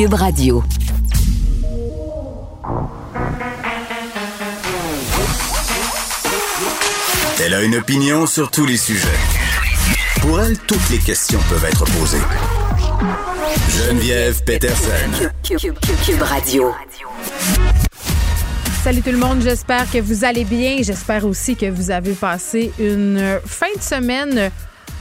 Cube Radio. Elle a une opinion sur tous les sujets. Pour elle, toutes les questions peuvent être posées. Geneviève Peterson. Cube, Radio. Salut tout le monde, j'espère que vous allez bien. J'espère aussi que vous avez passé une fin de semaine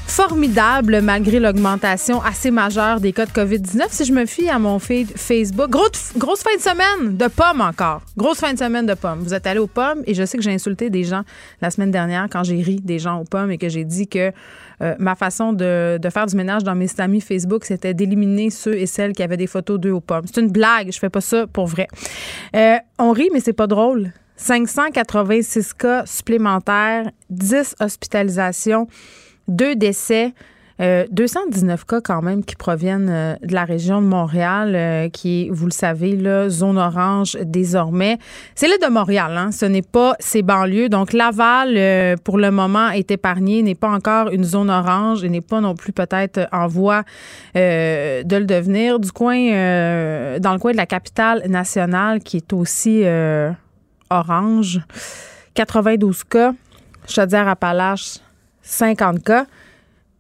formidable malgré l'augmentation assez majeure des cas de COVID-19. Si je me fie à mon feed Facebook, grosse, grosse fin de semaine de pommes encore. Grosse fin de semaine de pommes. Vous êtes allé aux pommes et je sais que j'ai insulté des gens la semaine dernière quand j'ai ri des gens aux pommes et que j'ai dit que euh, ma façon de, faire du ménage dans mes amis Facebook, c'était d'éliminer ceux et celles qui avaient des photos d'eux aux pommes. C'est une blague, je fais pas ça pour vrai. Euh, on rit, mais c'est pas drôle. 586 cas supplémentaires, 10 hospitalisations deux décès. 219 euh, cas quand même qui proviennent euh, de la région de Montréal, euh, qui vous le savez, là, zone orange désormais. C'est l'île de Montréal, hein? ce n'est pas ces banlieues. Donc Laval, pour le moment, est épargné, n'est pas encore une zone orange et n'est pas non plus peut-être en voie de le devenir. Du coin, dans le coin de la capitale nationale, qui est aussi orange, 92 cas. Chaudière-Appalaches, 50 cas.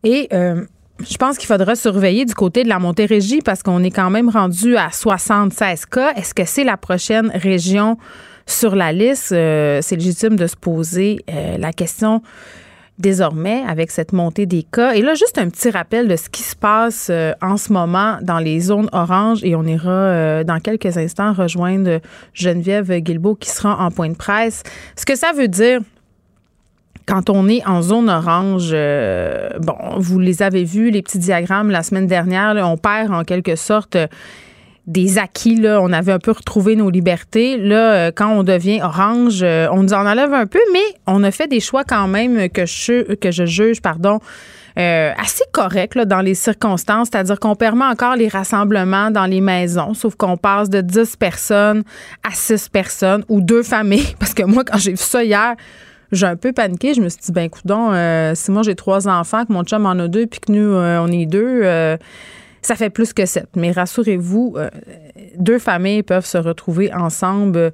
Et euh, je pense qu'il faudra surveiller du côté de la Montérégie parce qu'on est quand même rendu à 76 cas. Est-ce que c'est la prochaine région sur la liste? Euh, c'est légitime de se poser euh, la question désormais avec cette montée des cas. Et là, juste un petit rappel de ce qui se passe en ce moment dans les zones oranges et on ira dans quelques instants rejoindre Geneviève Guilbeault qui sera en point de presse. Ce que ça veut dire, quand on est en zone orange, euh, bon, vous les avez vus, les petits diagrammes la semaine dernière, on perd en quelque sorte euh, des acquis. Là. On avait un peu retrouvé nos libertés. Là, euh, quand on devient orange, on nous en enlève un peu, mais on a fait des choix quand même que je, que je juge, pardon, assez corrects dans les circonstances. C'est-à-dire qu'on permet encore les rassemblements dans les maisons, sauf qu'on passe de 10 personnes à 6 personnes ou deux familles. Parce que moi, quand j'ai vu ça hier, j'ai un peu paniqué. Je me suis dit, ben, coudon, euh, si moi j'ai trois enfants, que mon chum en a deux, puis que nous, euh, on est deux, euh, ça fait plus que sept. Mais rassurez-vous, deux familles peuvent se retrouver ensemble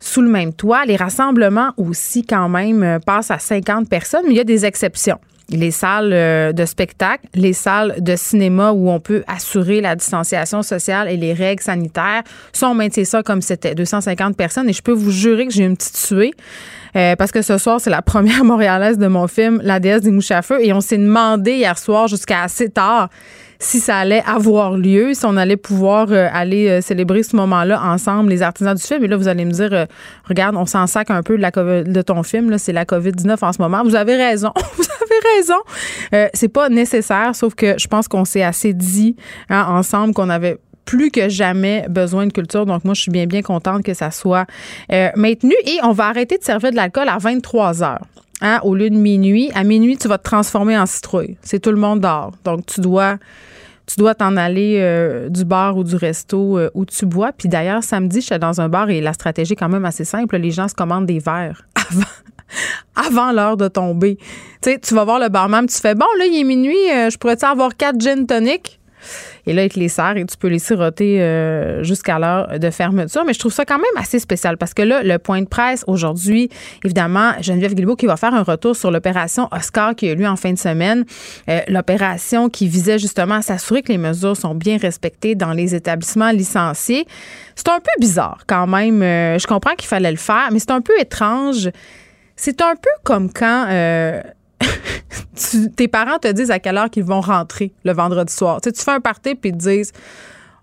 sous le même toit. Les rassemblements aussi, quand même, passent à 50 personnes, mais il y a des exceptions les salles de spectacle, les salles de cinéma où on peut assurer la distanciation sociale et les règles sanitaires. Ça, on maintient ça comme c'était, 250 personnes. Et je peux vous jurer que j'ai une petite suée. Euh, parce que ce soir, c'est la première montréalaise de mon film, La déesse des mouches à feu. Et on s'est demandé hier soir jusqu'à assez tard si ça allait avoir lieu, si on allait pouvoir euh, aller euh, célébrer ce moment-là ensemble, les artisans du film. Et là, vous allez me dire, regarde, on s'en sac un peu de, la de ton film, c'est la COVID-19 en ce moment. Vous avez raison, vous avez raison. c'est pas nécessaire, sauf que je pense qu'on s'est assez dit hein, ensemble qu'on avait plus que jamais besoin de culture. Donc, moi, je suis bien, bien contente que ça soit euh, maintenu. Et on va arrêter de servir de l'alcool à 23 heures. Hein, au lieu de minuit. À minuit, tu vas te transformer en citrouille. C'est tout le monde dort. Donc, tu dois t'en aller euh, du bar ou du resto euh, où tu bois. Puis d'ailleurs, samedi, j'étais dans un bar et la stratégie est quand même assez simple. Les gens se commandent des verres avant, l'heure de tomber. Tu sais, tu vas voir le barman, tu fais bon, là, il est minuit, je pourrais-tu avoir quatre gin tonic? Et là, il te les sert et tu peux les siroter euh, jusqu'à l'heure de fermeture. Mais je trouve ça quand même assez spécial parce que là, le point de presse aujourd'hui, évidemment, Geneviève Guilbeault qui va faire un retour sur l'opération Oscar qui a eu lieu en fin de semaine. Euh, l'opération qui visait justement à s'assurer que les mesures sont bien respectées dans les établissements licenciés. C'est un peu bizarre quand même. Euh, je comprends qu'il fallait le faire, mais c'est un peu étrange. C'est un peu comme quand tes parents te disent à quelle heure qu'ils vont rentrer le vendredi soir. Tu, fais un party puis ils te disent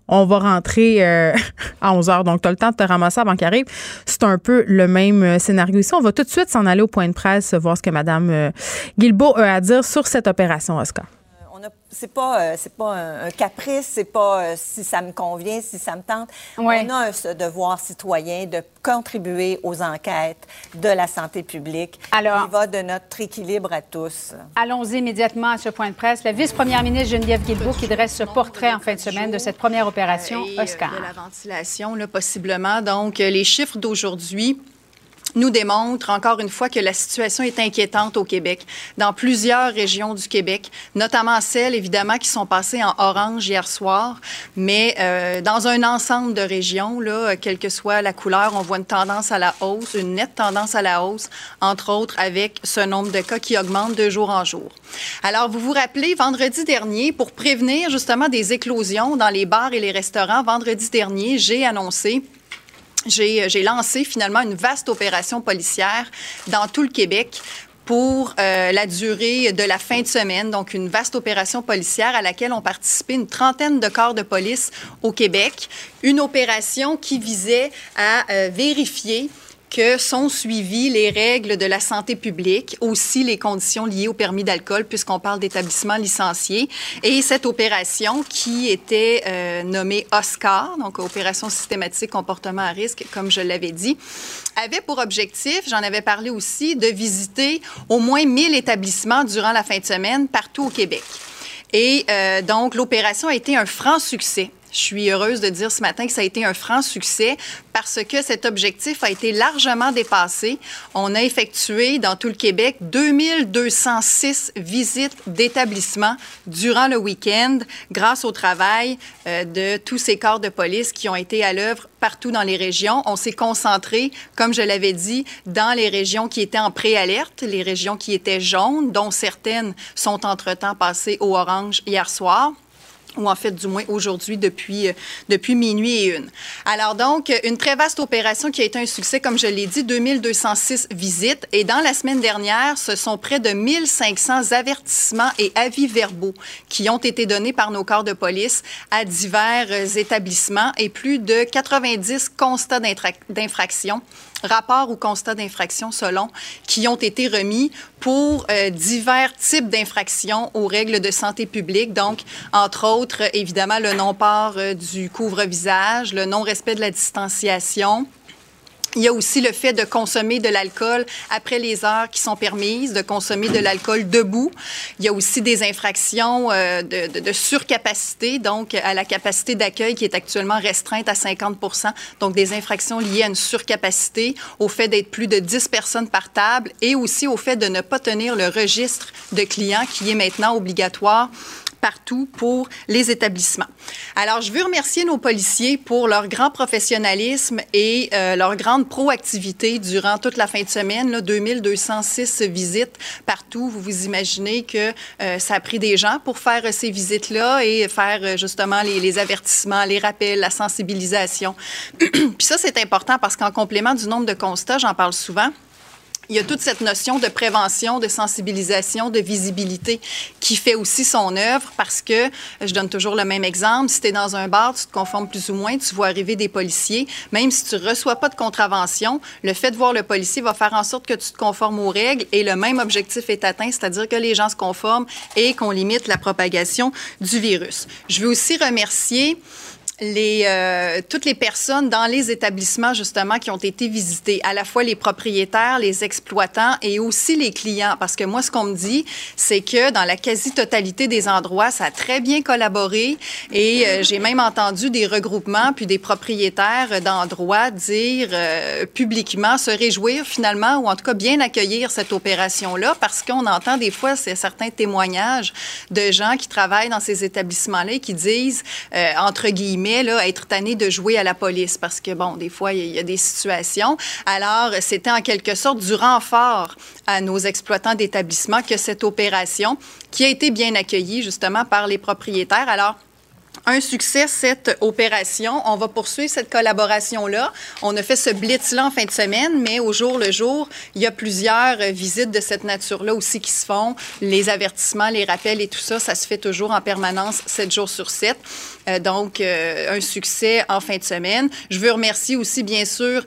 on va rentrer euh, à 11 heures. Donc, tu as le temps de te ramasser avant qu'il arrive. C'est un peu le même euh, scénario ici. On va tout de suite s'en aller au point de presse, voir ce que Mme euh, Guilbeault a à dire sur cette opération, Oscar c'est pas, euh, c'est pas un, caprice, c'est pas euh, si ça me convient, si ça me tente. On a ce devoir citoyen de contribuer aux enquêtes de la santé publique. Alors, il va de notre équilibre à tous. Allons-y immédiatement à ce point de presse. La vice-première ministre Geneviève Guilbeault qui dresse ce portrait en fin de semaine de cette première opération Oscar. De la ventilation, là, possiblement. Donc, les chiffres d'aujourd'hui nous démontre encore une fois que la situation est inquiétante au Québec, dans plusieurs régions du Québec, notamment celles, évidemment, qui sont passées en orange hier soir, mais euh, dans un ensemble de régions, là, quelle que soit la couleur, on voit une tendance à la hausse, une nette tendance à la hausse, entre autres avec ce nombre de cas qui augmente de jour en jour. Alors, vous vous rappelez, vendredi dernier, pour prévenir justement des éclosions dans les bars et les restaurants, vendredi dernier, j'ai annoncé j'ai lancé finalement une vaste opération policière dans tout le Québec pour euh, la durée de la fin de semaine, donc une vaste opération policière à laquelle ont participé une trentaine de corps de police au Québec. Une opération qui visait à euh, vérifier que sont suivies les règles de la santé publique, aussi les conditions liées au permis d'alcool, puisqu'on parle d'établissements licenciés. Et cette opération qui était euh, nommée OSCAR, donc Opération systématique comportement à risque, comme je l'avais dit, avait pour objectif, j'en avais parlé aussi, de visiter au moins 1000 établissements durant la fin de semaine partout au Québec. Et euh, donc, l'opération a été un franc succès. Je suis heureuse de dire ce matin que ça a été un franc succès parce que cet objectif a été largement dépassé. On a effectué dans tout le Québec 2206 visites d'établissements durant le week-end grâce au travail euh, de tous ces corps de police qui ont été à l'œuvre partout dans les régions. On s'est concentré, comme je l'avais dit, dans les régions qui étaient en préalerte, les régions qui étaient jaunes, dont certaines sont entre-temps passées au orange hier soir ou en fait du moins aujourd'hui depuis, euh, depuis minuit et une. Alors donc, une très vaste opération qui a été un succès, comme je l'ai dit, 2206 visites. Et dans la semaine dernière, ce sont près de 1500 avertissements et avis verbaux qui ont été donnés par nos corps de police à divers euh, établissements et plus de 90 constats d'infraction rapports ou constats d'infraction selon, qui ont été remis pour euh, divers types d'infractions aux règles de santé publique. Donc, entre autres, évidemment, le non-port euh, du couvre-visage, le non-respect de la distanciation, il y a aussi le fait de consommer de l'alcool après les heures qui sont permises, de consommer de l'alcool debout. Il y a aussi des infractions euh, de, de, surcapacité, donc à la capacité d'accueil qui est actuellement restreinte à 50 donc des infractions liées à une surcapacité, au fait d'être plus de 10 personnes par table et aussi au fait de ne pas tenir le registre de clients qui est maintenant obligatoire partout pour les établissements. Alors, je veux remercier nos policiers pour leur grand professionnalisme et euh, leur grande proactivité durant toute la fin de semaine. Là, 2206 visites partout. Vous vous imaginez que euh, ça a pris des gens pour faire ces visites-là et faire euh, justement les, avertissements, les rappels, la sensibilisation. Puis ça, c'est important parce qu'en complément du nombre de constats, j'en parle souvent, il y a toute cette notion de prévention, de sensibilisation, de visibilité qui fait aussi son œuvre parce que, je donne toujours le même exemple, si tu es dans un bar, tu te conformes plus ou moins, tu vois arriver des policiers, même si tu ne reçois pas de contravention, le fait de voir le policier va faire en sorte que tu te conformes aux règles et le même objectif est atteint, c'est-à-dire que les gens se conforment et qu'on limite la propagation du virus. Je veux aussi remercier les, euh, toutes les personnes dans les établissements, justement, qui ont été visités, à la fois les propriétaires, les exploitants et aussi les clients. Parce que moi, ce qu'on me dit, c'est que dans la quasi-totalité des endroits, ça a très bien collaboré et euh, j'ai même entendu des regroupements puis des propriétaires d'endroits dire euh, publiquement se réjouir finalement ou en tout cas bien accueillir cette opération-là parce qu'on entend des fois certains témoignages de gens qui travaillent dans ces établissements-là et qui disent, entre guillemets, mais là, être tanné de jouer à la police parce que, bon, des fois, il y, a des situations. Alors, c'était en quelque sorte du renfort à nos exploitants d'établissements que cette opération, qui a été bien accueillie justement par les propriétaires. Alors, un succès, cette opération. On va poursuivre cette collaboration-là. On a fait ce blitz-là en fin de semaine, mais au jour le jour, il y a plusieurs visites de cette nature-là aussi qui se font. Les avertissements, les rappels et tout ça, ça se fait toujours en permanence, 7 jours sur 7. Euh, donc, euh, un succès en fin de semaine. Je veux remercier aussi, bien sûr,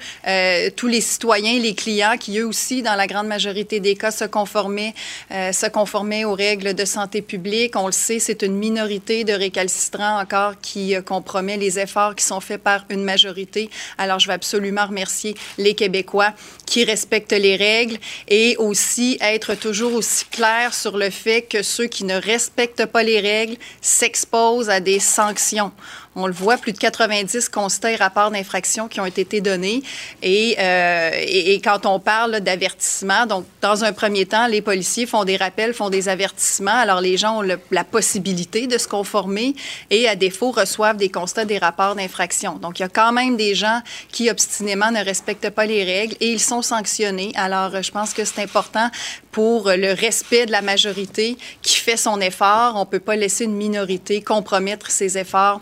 tous les citoyens, les clients qui, eux aussi, dans la grande majorité des cas, se conformaient, se conformaient aux règles de santé publique. On le sait, c'est une minorité de récalcitrants qui euh, compromet les efforts qui sont faits par une majorité. Alors, je veux absolument remercier les Québécois qui respectent les règles et aussi être toujours aussi clair sur le fait que ceux qui ne respectent pas les règles s'exposent à des sanctions action. On le voit, plus de 90 constats et rapports d'infraction qui ont été donnés. Euh, et, et, quand on parle d'avertissement, donc dans un premier temps, les policiers font des rappels, font des avertissements. Alors les gens ont la possibilité de se conformer et à défaut reçoivent des constats, des rapports d'infraction. Donc il y a quand même des gens qui obstinément ne respectent pas les règles et ils sont sanctionnés. Alors je pense que c'est important pour le respect de la majorité qui fait son effort. On ne peut pas laisser une minorité compromettre ses efforts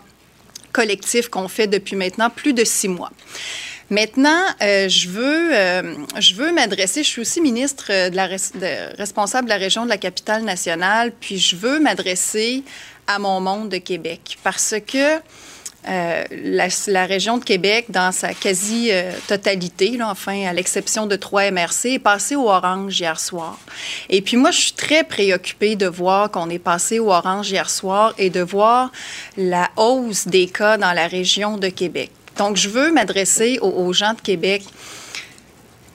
collectif qu'on fait depuis maintenant plus de six mois. Maintenant, euh, je veux, euh, veux m'adresser, je suis aussi ministre de la responsable de la région de la capitale nationale, puis je veux m'adresser à mon monde de Québec parce que euh, la, région de Québec, dans sa quasi-totalité, enfin, à l'exception de trois MRC, est passée au orange hier soir. Et puis moi, je suis très préoccupée de voir qu'on est passé au orange hier soir et de voir la hausse des cas dans la région de Québec. Donc, je veux m'adresser aux gens de Québec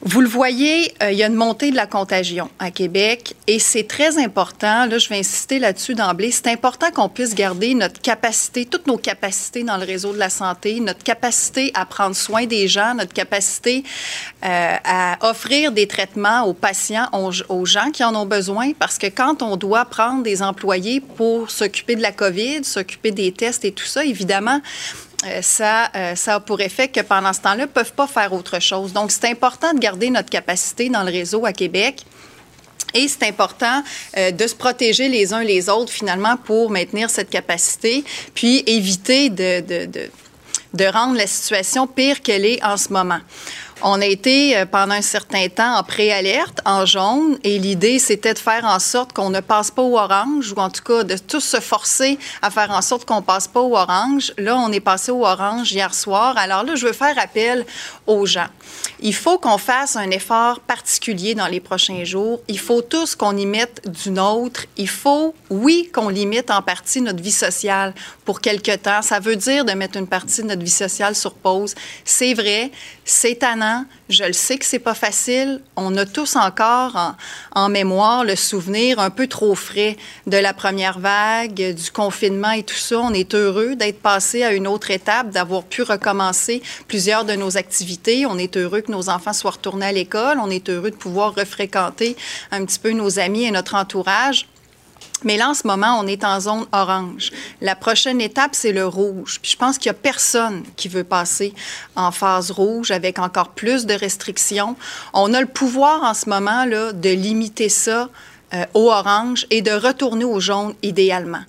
vous le voyez, euh, il y a une montée de la contagion à Québec et c'est très important, là je vais insister là-dessus d'emblée, c'est important qu'on puisse garder notre capacité, toutes nos capacités dans le réseau de la santé, notre capacité à prendre soin des gens, notre capacité euh, à offrir des traitements aux patients, aux, gens qui en ont besoin, parce que quand on doit prendre des employés pour s'occuper de la COVID, s'occuper des tests et tout ça, évidemment, ça, euh, ça a pour effet que pendant ce temps-là, ne peuvent pas faire autre chose. Donc, c'est important de garder notre capacité dans le réseau à Québec. Et c'est important euh, de se protéger les uns les autres, finalement, pour maintenir cette capacité, puis éviter de, de, de, de rendre la situation pire qu'elle est en ce moment. On a été euh, pendant un certain temps en préalerte, en jaune, et l'idée, c'était de faire en sorte qu'on ne passe pas au orange, ou en tout cas de tous se forcer à faire en sorte qu'on passe pas au orange. Là, on est passé au orange hier soir. Alors là, je veux faire appel aux gens. Il faut qu'on fasse un effort particulier dans les prochains jours. Il faut tous qu'on y mette du nôtre. Il faut, oui, qu'on limite en partie notre vie sociale pour quelque temps. Ça veut dire de mettre une partie de notre vie sociale sur pause. C'est vrai, c'est tannant. Je le sais que c'est pas facile. On a tous encore en, mémoire le souvenir un peu trop frais de la première vague, du confinement et tout ça. On est heureux d'être passé à une autre étape, d'avoir pu recommencer plusieurs de nos activités. On est heureux que nos enfants soient retournés à l'école. On est heureux de pouvoir refréquenter un petit peu nos amis et notre entourage. Mais là, en ce moment, on est en zone orange. La prochaine étape, c'est le rouge. Puis je pense qu'il n'y a personne qui veut passer en phase rouge avec encore plus de restrictions. On a le pouvoir en ce moment là, de limiter ça euh, au orange et de retourner au jaune idéalement.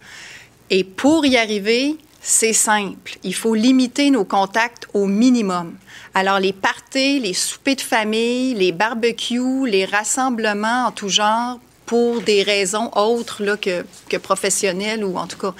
Et pour y arriver, c'est simple. Il faut limiter nos contacts au minimum. Alors, les parties, les soupers de famille, les barbecues, les rassemblements en tout genre pour des raisons autres que, professionnelles ou en tout cas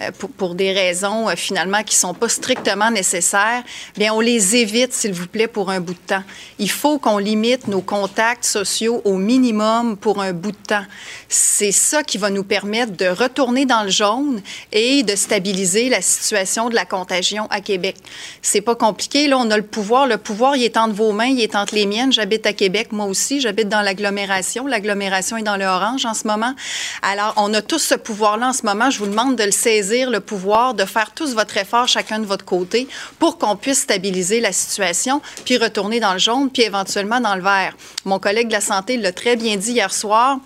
euh, pour, des raisons euh, finalement qui sont pas strictement nécessaires, bien on les évite s'il vous plaît pour un bout de temps. Il faut qu'on limite nos contacts sociaux au minimum pour un bout de temps. C'est ça qui va nous permettre de retourner dans le jaune et de stabiliser la situation de la contagion à Québec. C'est pas compliqué là, on a le pouvoir, le pouvoir il est entre vos mains, il est entre les miennes. J'habite à Québec moi aussi, j'habite dans l'agglomération, l'agglomération est dans le en ce moment. Alors, on a tous ce pouvoir-là en ce moment. Je vous demande de le saisir, le pouvoir, de faire tous votre effort, chacun de votre côté, pour qu'on puisse stabiliser la situation, puis retourner dans le jaune, puis éventuellement dans le vert. Mon collègue de la santé l'a très bien dit hier soir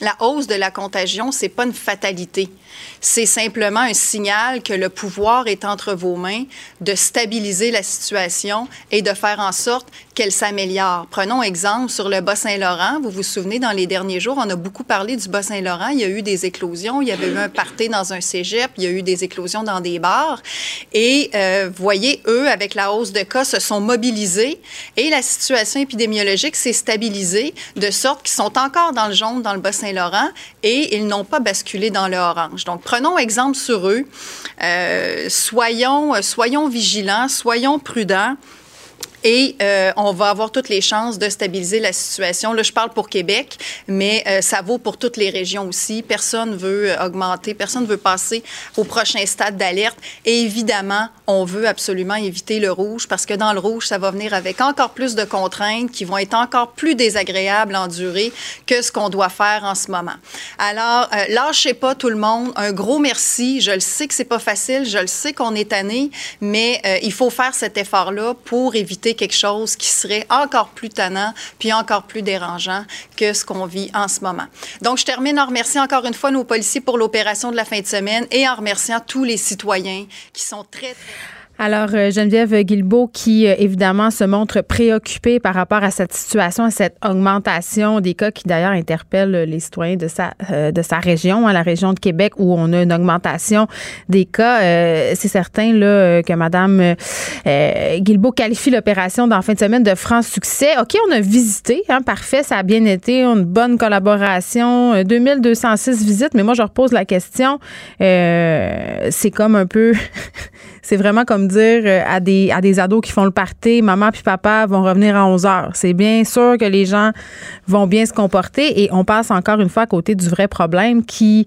la hausse de la contagion, c'est pas une fatalité. C'est simplement un signal que le pouvoir est entre vos mains de stabiliser la situation et de faire en sorte qu'elle s'améliore. Prenons exemple sur le Bas-Saint-Laurent. Vous vous souvenez, dans les derniers jours, on a beaucoup parlé du Bas-Saint-Laurent. Il y a eu des éclosions. Il y avait eu un party dans un cégep. Il y a eu des éclosions dans des bars. Et euh, voyez, eux, avec la hausse de cas, se sont mobilisés et la situation épidémiologique s'est stabilisée de sorte qu'ils sont encore dans le jaune dans le Bas-Saint-Laurent et ils n'ont pas basculé dans le orange. Donc, prenons exemple sur eux. Euh, soyons, soyons vigilants, soyons prudents. Et euh, on va avoir toutes les chances de stabiliser la situation. Là, je parle pour Québec, mais euh, ça vaut pour toutes les régions aussi. Personne veut euh, augmenter, personne veut passer au prochain stade d'alerte. Et évidemment, on veut absolument éviter le rouge parce que dans le rouge, ça va venir avec encore plus de contraintes qui vont être encore plus désagréables à endurer que ce qu'on doit faire en ce moment. Alors, lâchez pas tout le monde. Un gros merci. Je le sais que c'est pas facile. Je le sais qu'on est tanné, mais il faut faire cet effort-là pour éviter quelque chose qui serait encore plus tannant puis encore plus dérangeant que ce qu'on vit en ce moment. Donc, je termine en remerciant encore une fois nos policiers pour l'opération de la fin de semaine et en remerciant tous les citoyens qui sont très, très alors, euh, Geneviève Guilbeault, qui euh, évidemment se montre préoccupée par rapport à cette situation, à cette augmentation des cas qui d'ailleurs interpelle les citoyens de sa, euh, de sa région, hein, la région de Québec, où on a une augmentation des cas. C'est certain là, que Mme Guilbeault qualifie l'opération dans fin de semaine de franc succès. OK, on a visité, hein, parfait, ça a bien été, une bonne collaboration, 2206 visites, mais moi, je repose la question, c'est comme un peu... c'est vraiment comme euh, à des, ados qui font le party, maman puis papa vont revenir à 11 heures. C'est bien sûr que les gens vont bien se comporter et on passe encore une fois à côté du vrai problème qui,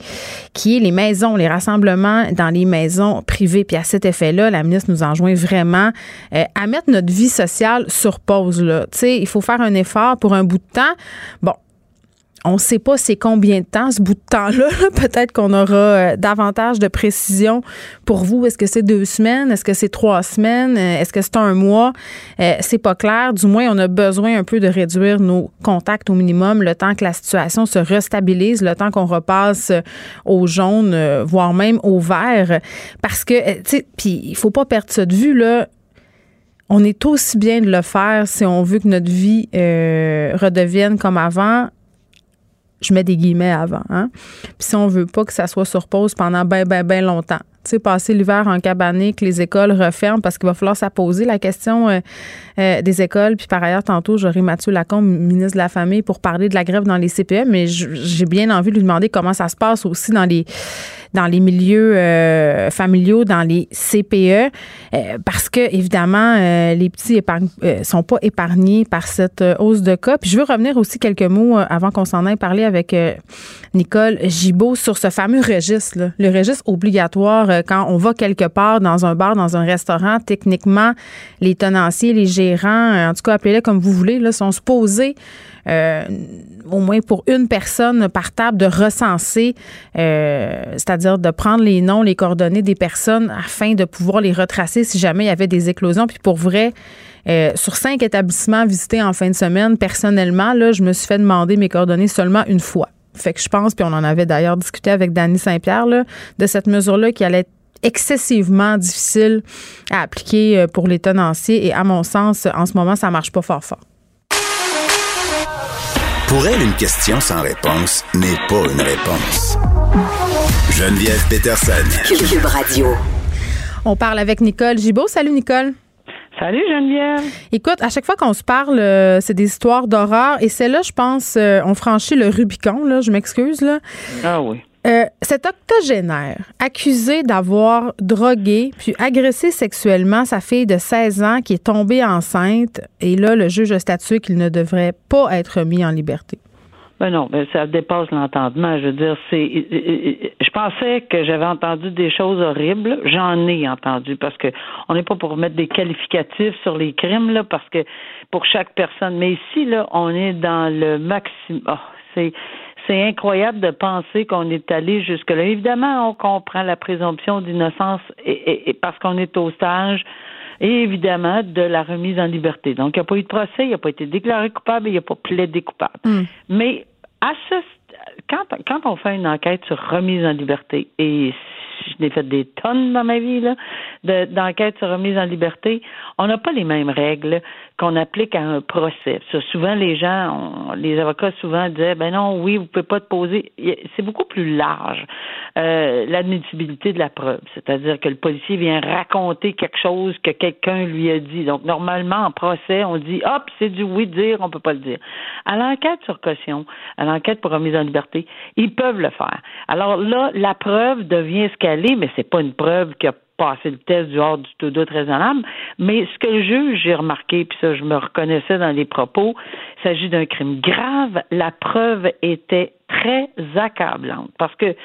qui est les maisons, les rassemblements dans les maisons privées. Puis à cet effet-là, la ministre nous enjoint vraiment euh, à mettre notre vie sociale sur pause. Là. il faut faire un effort pour un bout de temps. Bon, on ne sait pas c'est combien de temps, ce bout de temps-là. Peut-être qu'on aura euh, davantage de précision pour vous. Est-ce que c'est deux semaines? Est-ce que c'est trois semaines? Euh, est-ce que c'est un mois? Euh, c'est pas clair. Du moins, on a besoin un peu de réduire nos contacts au minimum le temps que la situation se restabilise, le temps qu'on repasse au jaune, voire même au vert. Parce que, tu sais, puis il faut pas perdre ça de vue, là on est aussi bien de le faire si on veut que notre vie redevienne comme avant je mets des guillemets avant. Hein? Puis si on veut pas que ça soit sur pause pendant bien, bien, bien longtemps. Tu sais, passer l'hiver en cabané, que les écoles referment parce qu'il va falloir s'apposer la question euh, euh, des écoles. Puis par ailleurs, tantôt, j'aurai Mathieu Lacombe, ministre de la Famille, pour parler de la grève dans les CPE, mais j'ai bien envie de lui demander comment ça se passe aussi dans les dans les milieux euh, familiaux, dans les CPE, euh, parce que évidemment, euh, les petits épargne, sont pas épargnés par cette hausse de cas. Puis je veux revenir aussi quelques mots avant qu'on s'en aille parler avec Nicole Gibault sur ce fameux registre, là, le registre obligatoire quand on va quelque part dans un bar, dans un restaurant. Techniquement, les tenanciers, les gérants, en tout cas appelez-les comme vous voulez, là, sont supposés euh, au moins pour une personne par table, de recenser, euh, c'est-à-dire de prendre les noms, les coordonnées des personnes afin de pouvoir les retracer si jamais il y avait des éclosions. Puis pour vrai, euh, sur cinq établissements visités en fin de semaine, personnellement, là, je me suis fait demander mes coordonnées seulement une fois. Fait que je pense, puis on en avait d'ailleurs discuté avec Danny Saint-Pierre, de cette mesure-là qui allait être excessivement difficile à appliquer pour les tenanciers. Et à mon sens, en ce moment, ça marche pas fort fort. Pour elle, une question sans réponse n'est pas une réponse. Geneviève Peterson. Cube Radio. On parle avec Nicole Gibault. Salut, Nicole. Salut Geneviève. Écoute, à chaque fois qu'on se parle, euh, c'est des histoires d'horreur. Et celle-là, je pense, euh, on franchit le Rubicon, là, je m'excuse. Là. Ah oui. Euh, cet octogénaire accusé d'avoir drogué puis agressé sexuellement sa fille de 16 ans qui est tombée enceinte, et là, le juge a statué qu'il ne devrait pas être mis en liberté. Ben non, ben ça dépasse l'entendement. Je veux dire, c'est. Je pensais que j'avais entendu des choses horribles. J'en ai entendu parce que on n'est pas pour mettre des qualificatifs sur les crimes là, parce que pour chaque personne. Mais ici là, on est dans le maximum. Oh, c'est c'est incroyable de penser qu'on est allé jusque-là. Évidemment, on comprend la présomption d'innocence et, parce qu'on est au stage et évidemment de la remise en liberté. Donc, il n'y a pas eu de procès, il n'a pas été déclaré coupable, il n'a pas plaidé coupable. Hmm. Mais à ce, quand, quand on fait une enquête sur remise en liberté, et je n'ai fait des tonnes dans ma vie là, d'enquêtes sur remise en liberté, on n'a pas les mêmes règles qu'on applique à un procès. souvent, les gens, les avocats souvent disaient, ben non, oui, vous pouvez pas te poser. C'est beaucoup plus large euh, l'admissibilité de la preuve, c'est-à-dire que le policier vient raconter quelque chose que quelqu'un lui a dit. Donc normalement, en procès, on dit, hop, c'est du oui dire, on peut pas le dire. À l'enquête sur caution, à l'enquête pour remise en liberté, ils peuvent le faire. Alors là, la preuve devient ce qu'elle est, mais c'est pas une preuve qui a passer le test du hors du tout doute raisonnable. Mais ce que le juge, j'ai remarqué, puis ça, je me reconnaissais dans les propos, il s'agit d'un crime grave. La preuve était très accablante parce que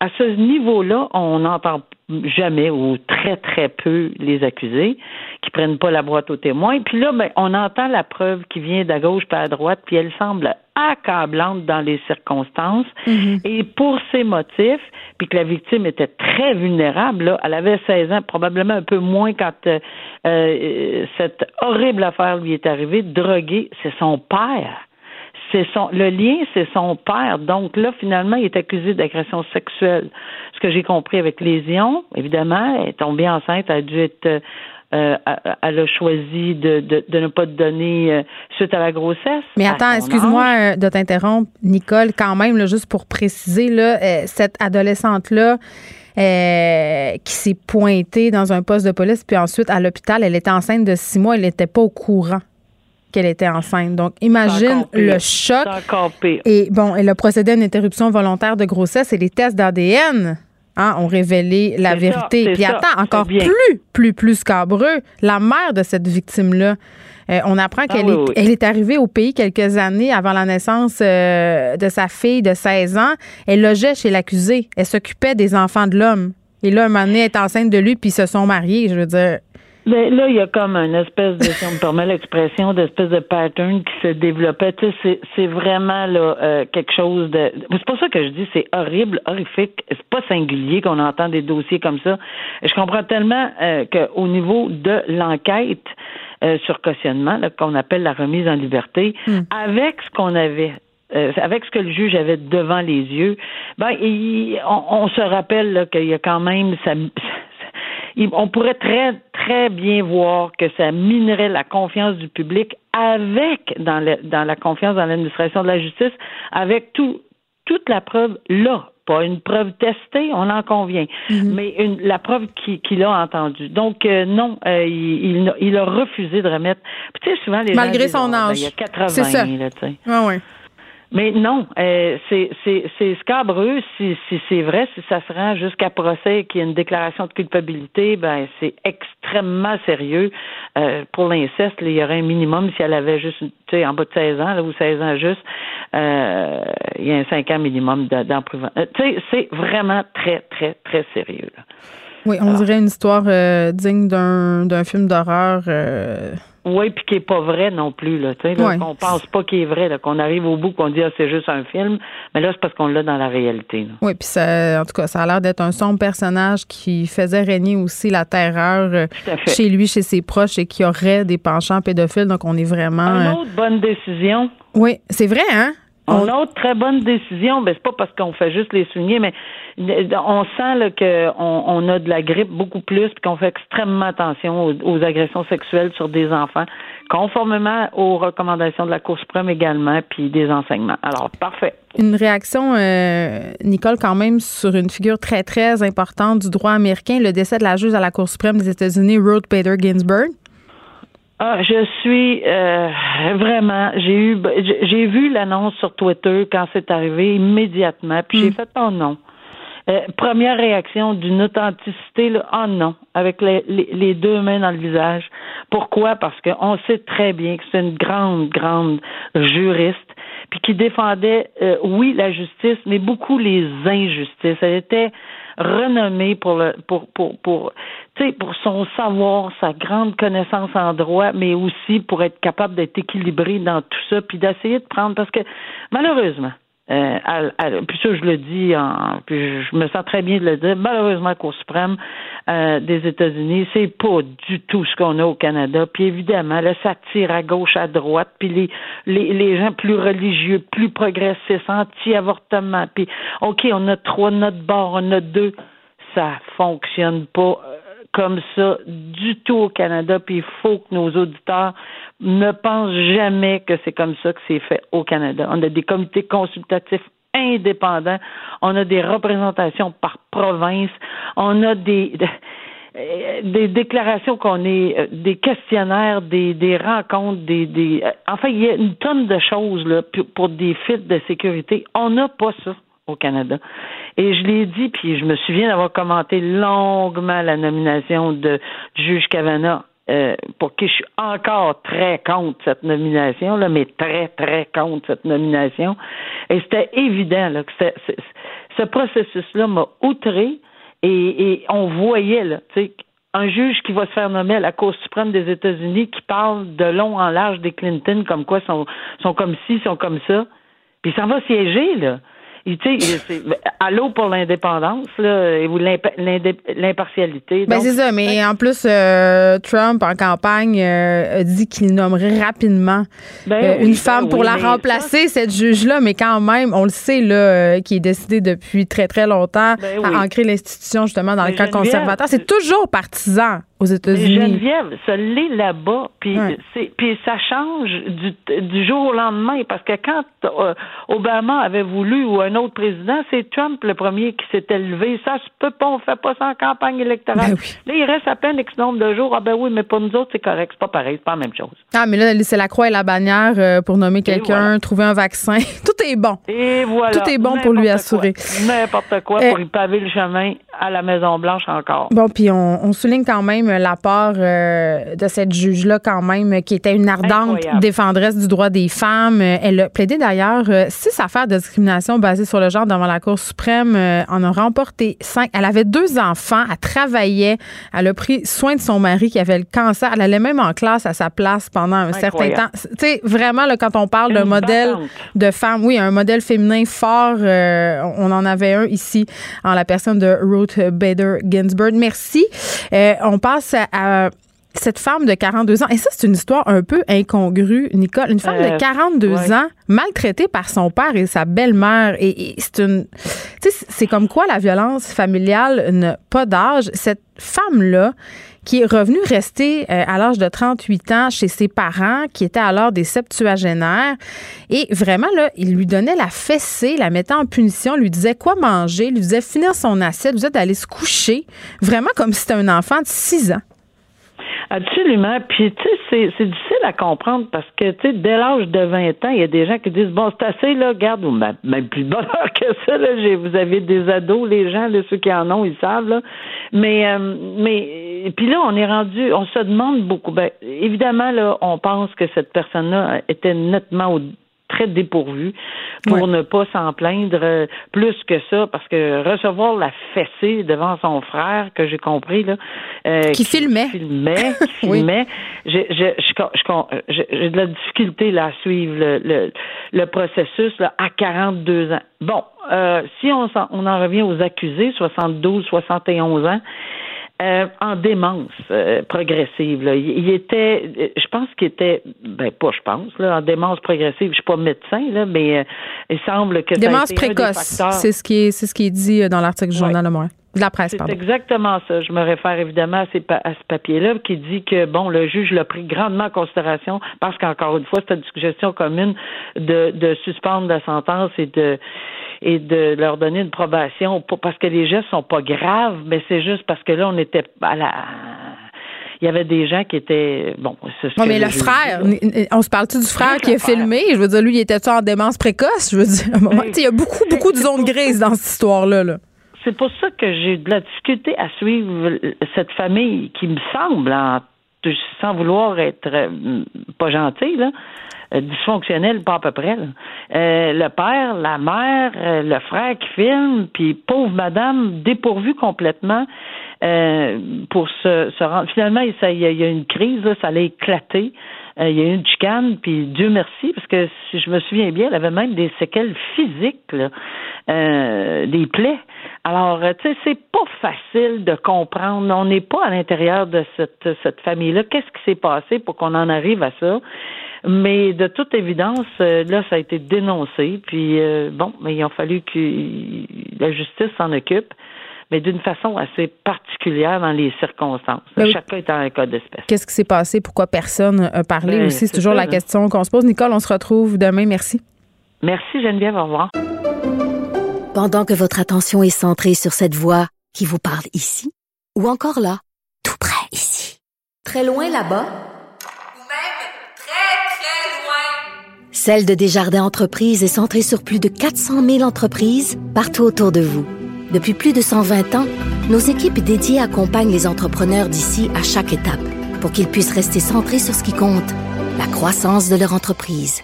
à ce niveau-là, on n'entend jamais ou très très peu les accusés qui prennent pas la boîte aux témoins. Puis là, ben, on entend la preuve qui vient de gauche pas à droite, puis elle semble accablante dans les circonstances. Mm-hmm. Et pour ces motifs, puis que la victime était très vulnérable, là, elle avait 16 ans, probablement un peu moins quand euh, euh, cette horrible affaire lui est arrivée, droguée, c'est son père. C'est son, le lien, c'est son père. Donc là, finalement, il est accusé d'agression sexuelle. Ce que j'ai compris avec lésion, évidemment, elle est tombée enceinte, elle a dû être euh, elle a choisi de, de, de, ne pas te donner euh, suite à la grossesse. Mais attends, excuse-moi euh, de t'interrompre, Nicole, quand même, là, juste pour préciser, là, cette adolescente-là, qui s'est pointée dans un poste de police, puis ensuite à l'hôpital, elle était enceinte de six mois, elle n'était pas au courant qu'elle était enceinte. Donc, imagine le choc. Et bon, elle a procédé à une interruption volontaire de grossesse et les tests d'ADN Hein, ont révélé la vérité. Puis attends, encore plus, plus, plus scabreux, la mère de cette victime-là. Euh, on apprend ah qu'elle est, Elle est arrivée au pays quelques années avant la naissance euh, de sa fille de 16 ans. Elle logeait chez l'accusé. Elle s'occupait des enfants de l'homme. Et là, un moment donné, elle est enceinte de lui, puis ils se sont mariés. Je veux dire, là, il y a comme une espèce de, si on me permet l'expression, d'espèce de pattern qui se développait. Tu sais, c'est vraiment là euh, quelque chose de. C'est pour ça que je dis c'est horrible, horrifique. C'est pas singulier qu'on entend des dossiers comme ça. Je comprends tellement euh, qu'au niveau de l'enquête euh, sur cautionnement, qu'on appelle la remise en liberté, hmm. avec ce qu'on avait avec ce que le juge avait devant les yeux, ben, on, se rappelle qu'il y a quand même ça, on pourrait très, très bien voir que ça minerait la confiance du public avec, dans, dans la confiance dans l'administration de la justice, avec tout, toute la preuve là. Pas une preuve testée, on en convient, mm-hmm. mais une, la preuve qu'il a entendue. Donc, euh, non, euh, il, il, a refusé de remettre. tu sais, souvent, les Malgré son ben, âge. il y a 80, là, tu sais. Ah, ouais. Mais non, euh, c'est scabreux si, si c'est vrai, si ça se rend jusqu'à procès qu'il y a une déclaration de culpabilité, ben c'est extrêmement sérieux. Euh, pour l'inceste, il y aurait un minimum si elle avait juste, tu sais, en bas de 16 ans là, ou 16 ans juste, euh, il y a un 5 ans minimum d'emprisonnement. Euh, tu sais, c'est vraiment très, très, très sérieux. Là. Oui, on dirait une histoire euh, digne d'un film d'horreur. Euh. Oui, puis qui est pas vrai non plus là. Tu sais, qu'on pense pas qu'il est vrai, qu'on arrive au bout, qu'on dit ah c'est juste un film, mais là c'est parce qu'on l'a dans la réalité. Oui, puis ça, en tout cas, ça a l'air d'être un sombre personnage qui faisait régner aussi la terreur euh, chez lui, chez ses proches et qui aurait des penchants pédophiles. Donc on est vraiment. Une autre bonne décision. Oui, c'est vrai, hein? Une autre très bonne décision, ben c'est pas parce qu'on fait juste les souligner, mais on sent qu'on on a de la grippe beaucoup plus, puis qu'on fait extrêmement attention aux, agressions sexuelles sur des enfants, conformément aux recommandations de la Cour suprême également, puis des enseignements. Alors, parfait. Une réaction, euh, Nicole, quand même, sur une figure très, très importante du droit américain, le décès de la juge à la Cour suprême des États-Unis, Ruth Bader Ginsburg. Ah, je suis euh, vraiment. J'ai eu, j'ai vu l'annonce sur Twitter quand c'est arrivé immédiatement, puis j'ai hmm. fait oh non. Euh, première réaction d'une authenticité, là, oh non, avec les, les, deux mains dans le visage. Pourquoi? Parce qu'on sait très bien que c'est une grande, grande juriste, puis qui défendait, euh, oui, la justice, mais beaucoup les injustices. Elle était renommée pour le, pour, pour, pour, pour son savoir, sa grande connaissance en droit, mais aussi pour être capable d'être équilibré dans tout ça, puis d'essayer de prendre, parce que malheureusement, Euh, puis ça, je le dis, en, puis je me sens très bien de le dire. Malheureusement, la Cour suprême euh, des États-Unis, c'est pas du tout ce qu'on a au Canada. Puis évidemment, là, ça tire à gauche, à droite. Puis les, les, les gens plus religieux, plus progressistes, anti-avortement. Puis OK, on a trois de notre bord, on a deux. Ça fonctionne pas comme ça du tout au Canada. Puis il faut que nos auditeurs ne pense jamais que c'est comme ça que c'est fait au Canada. On a des comités consultatifs indépendants, on a des représentations par province, on a des des déclarations qu'on est, euh, des questionnaires, des, des rencontres, des, des, euh, enfin, il y a une tonne de choses là pour des fils de sécurité. On n'a pas ça au Canada. Et je l'ai dit, puis je me souviens d'avoir commenté longuement la nomination de du juge Kavanaugh euh, pour qui je suis encore très contre cette nomination, là, mais très, très contre cette nomination. Et c'était évident là, que ce processus-là m'a outré et, et, on voyait là, un juge qui va se faire nommer à la Cour suprême des États-Unis qui parle de long en large des Clinton comme quoi sont, sont comme ci, sont comme ça. Puis ça va siéger, là allô pour l'indépendance là, et l'impartialité. Ben c'est ça, mais en plus, euh, Trump en campagne euh, a dit qu'il nommerait rapidement ben euh, une femme ben pour la remplacer, cette juge-là, mais quand même, on le sait là, qui est décidé depuis très très longtemps ben à ancrer l'institution justement dans le camp conservateur. C'est toujours partisan aux États-Unis. Geneviève, ça l'est là-bas, puis puis ça change du, du jour au lendemain parce que quand Obama avait voulu ou un autre président, c'est Trump le premier qui s'est élevé. Ça se peut pas, on fait pas ça en campagne électorale. Ben là, il reste à peine X nombre de jours. Ah ben oui, mais pour nous autres, c'est correct, c'est pas pareil, c'est pas la même chose. Ah, mais là, c'est la croix et la bannière euh, pour nommer quelqu'un, trouver un vaccin. Tout est bon. Et voilà. Tout est bon pour lui assurer. N'importe quoi pour lui paver le chemin à la Maison-Blanche encore. Bon, puis on, souligne quand même l'apport euh, de cette juge-là, quand même, qui était une ardente défendresse du droit des femmes. Elle a plaidé d'ailleurs euh, six affaires de discrimination basées sur le genre devant la Cour suprême. Euh, en a remporté cinq. Elle avait deux enfants. Elle travaillait. Elle a pris soin de son mari qui avait le cancer. Elle allait même en classe à sa place pendant un certain temps. Tu sais, vraiment, là, quand on parle d'un modèle de femme, oui, un modèle féminin fort, on en avait un ici en la personne de Ruth Bader Ginsburg. Merci. Euh, on passe à, cette femme de 42 ans. Et ça, c'est une histoire un peu incongrue, Nicole. Une femme de 42 euh, ans, maltraitée par son père et sa belle-mère. Et, c'est une. Tu sais, c'est comme quoi la violence familiale n'a pas d'âge. Cette femme-là, qui est revenue rester euh, à l'âge de 38 ans chez ses parents, qui étaient alors des septuagénaires. Et vraiment, là, il lui donnait la fessée, la mettait en punition, lui disait quoi manger, lui disait finir son assiette, lui disait d'aller se coucher, vraiment comme si c'était un enfant de 6 ans. Absolument. Puis, tu sais, c'est difficile à comprendre parce que, tu sais, dès l'âge de 20 ans, il y a des gens qui disent, bon, c'est assez, là, garde, ou même, plus de bonheur que ça, là, vous avez des ados, les gens, là, ceux qui en ont, ils savent, là. Mais, euh, mais, puis là, on est rendu, on se demande beaucoup. Ben, évidemment, là, on pense que cette personne-là était nettement au très dépourvu pour ne pas s'en plaindre euh, plus que ça, parce que recevoir la fessée devant son frère, que j'ai compris, là, euh, qui, filmait, filmait, qui filmait, j'ai de la difficulté là, à suivre le, le, processus là, à 42 ans. Bon, euh, si on, on en revient aux accusés, 72, 71 ans, euh, en démence euh, progressive. Là. Il, était, euh, je pense qu'il était, ben pas je pense, là, en démence progressive. Je suis pas médecin, là, mais il semble que démence précoce. C'est ce qui est, c'est ce qui est dit dans l'article du journal de Montréal. De la presse, C'est exactement ça. Je me réfère évidemment à, ces, à ce papier-là qui dit que, bon, le juge l'a pris grandement en considération parce qu'encore une fois, c'est une suggestion commune de, de suspendre la sentence et de et de leur donner une probation, parce que les gestes sont pas graves, mais c'est juste parce que là, on était à la il y avait des gens qui étaient bon. Non, mais le frère, on se parle-tu du frère qui a filmé? Je veux dire, lui, il était en démence précoce? Je veux dire, il y a beaucoup, beaucoup de zones grises dans cette histoire-là. Là. C'est pour ça que j'ai de la difficulté à suivre cette famille qui me semble, sans vouloir être euh, pas gentille, là, euh, dysfonctionnel, pas à peu près. Euh, le père, la mère, euh, le frère qui filme, puis pauvre madame dépourvue complètement pour se, se rendre. Finalement, il y a une crise, ça allait éclater. Euh, il y a eu une chicane, puis Dieu merci, parce que si je me souviens bien, elle avait même des séquelles physiques, euh, des plaies. Alors, tu sais, c'est pas facile de comprendre. On n'est pas à l'intérieur de cette, cette famille-là. Qu'est-ce qui s'est passé pour qu'on en arrive à ça? Mais de toute évidence, là, ça a été dénoncé. Puis bon, mais il a fallu que la justice s'en occupe mais d'une façon assez particulière dans les circonstances. Ben Chacun est un cas d'espèce. Qu'est-ce qui s'est passé? Pourquoi personne a parlé ben, aussi? C'est toujours la question qu'on se pose. Nicole, on se retrouve demain. Merci. Merci Geneviève. Au revoir. Pendant que votre attention est centrée sur cette voix qui vous parle ici ou encore là, tout près ici, très loin là-bas, ou même très, très loin, Celle de Desjardins Entreprises est centrée sur plus de 400 000 entreprises partout autour de vous. Depuis plus de 120 ans, nos équipes dédiées accompagnent les entrepreneurs d'ici à chaque étape pour qu'ils puissent rester centrés sur ce qui compte, la croissance de leur entreprise.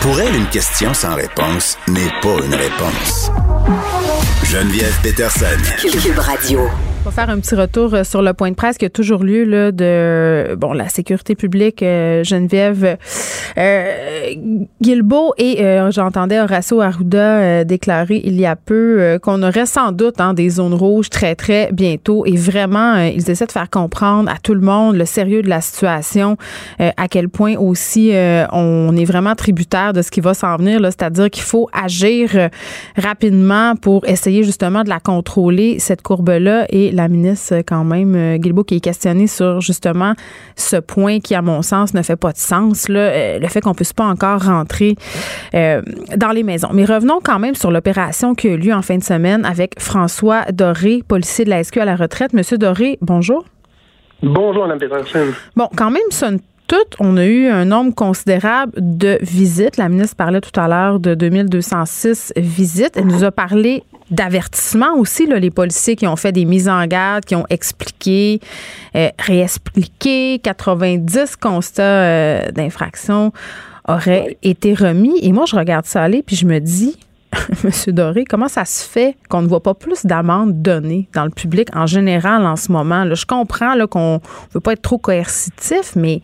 Pour elle, une question sans réponse n'est pas une réponse. Geneviève Peterson. Cube Radio. On va faire un petit retour euh, sur le point de presse qui a toujours lieu là, de bon la sécurité publique euh, Geneviève euh, Guilbeault et euh, j'entendais Horacio Arruda déclarer il y a peu qu'on aurait sans doute hein, des zones rouges très très bientôt. Et vraiment ils essaient de faire comprendre à tout le monde le sérieux de la situation à quel point aussi on est vraiment tributaire de ce qui va s'en venir c'est-à-dire qu'il faut agir rapidement pour essayer justement de la contrôler cette courbe là et la ministre, quand même, euh, Guilbeault, qui est questionnée sur justement ce point qui, à mon sens, ne fait pas de sens, là, euh, le fait qu'on ne puisse pas encore rentrer euh, dans les maisons. Mais revenons quand même sur l'opération qui a eu lieu en fin de semaine avec François Doré, policier de la SQ à la retraite. Monsieur Doré, bonjour. Bonjour, Mme Peterson. Bon, quand même, ça tout, on a eu un nombre considérable de visites. La ministre parlait tout à l'heure de 2206 visites. Elle nous a parlé d'avertissement aussi, là, les policiers qui ont fait des mises en garde, qui ont expliqué, euh, réexpliqué, 90 constats euh, d'infraction auraient été remis. Et moi, je regarde ça aller, puis je me dis, Monsieur Doré, comment ça se fait qu'on ne voit pas plus d'amendes données dans le public en général en ce moment? Là, je comprends qu'on ne veut pas être trop coercitif, mais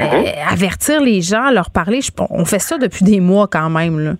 euh, uh-huh. avertir les gens, leur parler, on fait ça depuis des mois quand même. Là.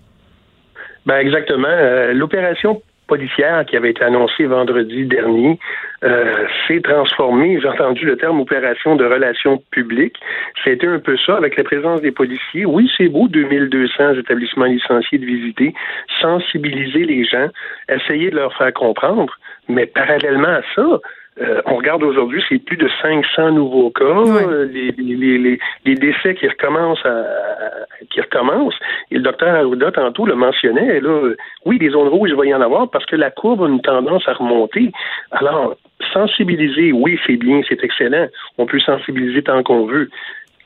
Ben exactement. L'opération policière qui avait été annoncée vendredi dernier euh, s'est transformée, j'ai entendu le terme opération de relations publiques. C'était un peu ça avec la présence des policiers. Oui, c'est beau, 2200 établissements licenciés de visiter, sensibiliser les gens, essayer de leur faire comprendre, mais parallèlement à ça, euh, on regarde aujourd'hui, c'est plus de 500 nouveaux cas, euh, les, les, les, les, décès qui recommencent, à, qui recommencent. Et le docteur Arruda, tantôt, le mentionnait, là, oui, des zones rouges, il va y en avoir parce que la courbe a une tendance à remonter. Alors, sensibiliser, oui, c'est bien, c'est excellent. On peut sensibiliser tant qu'on veut.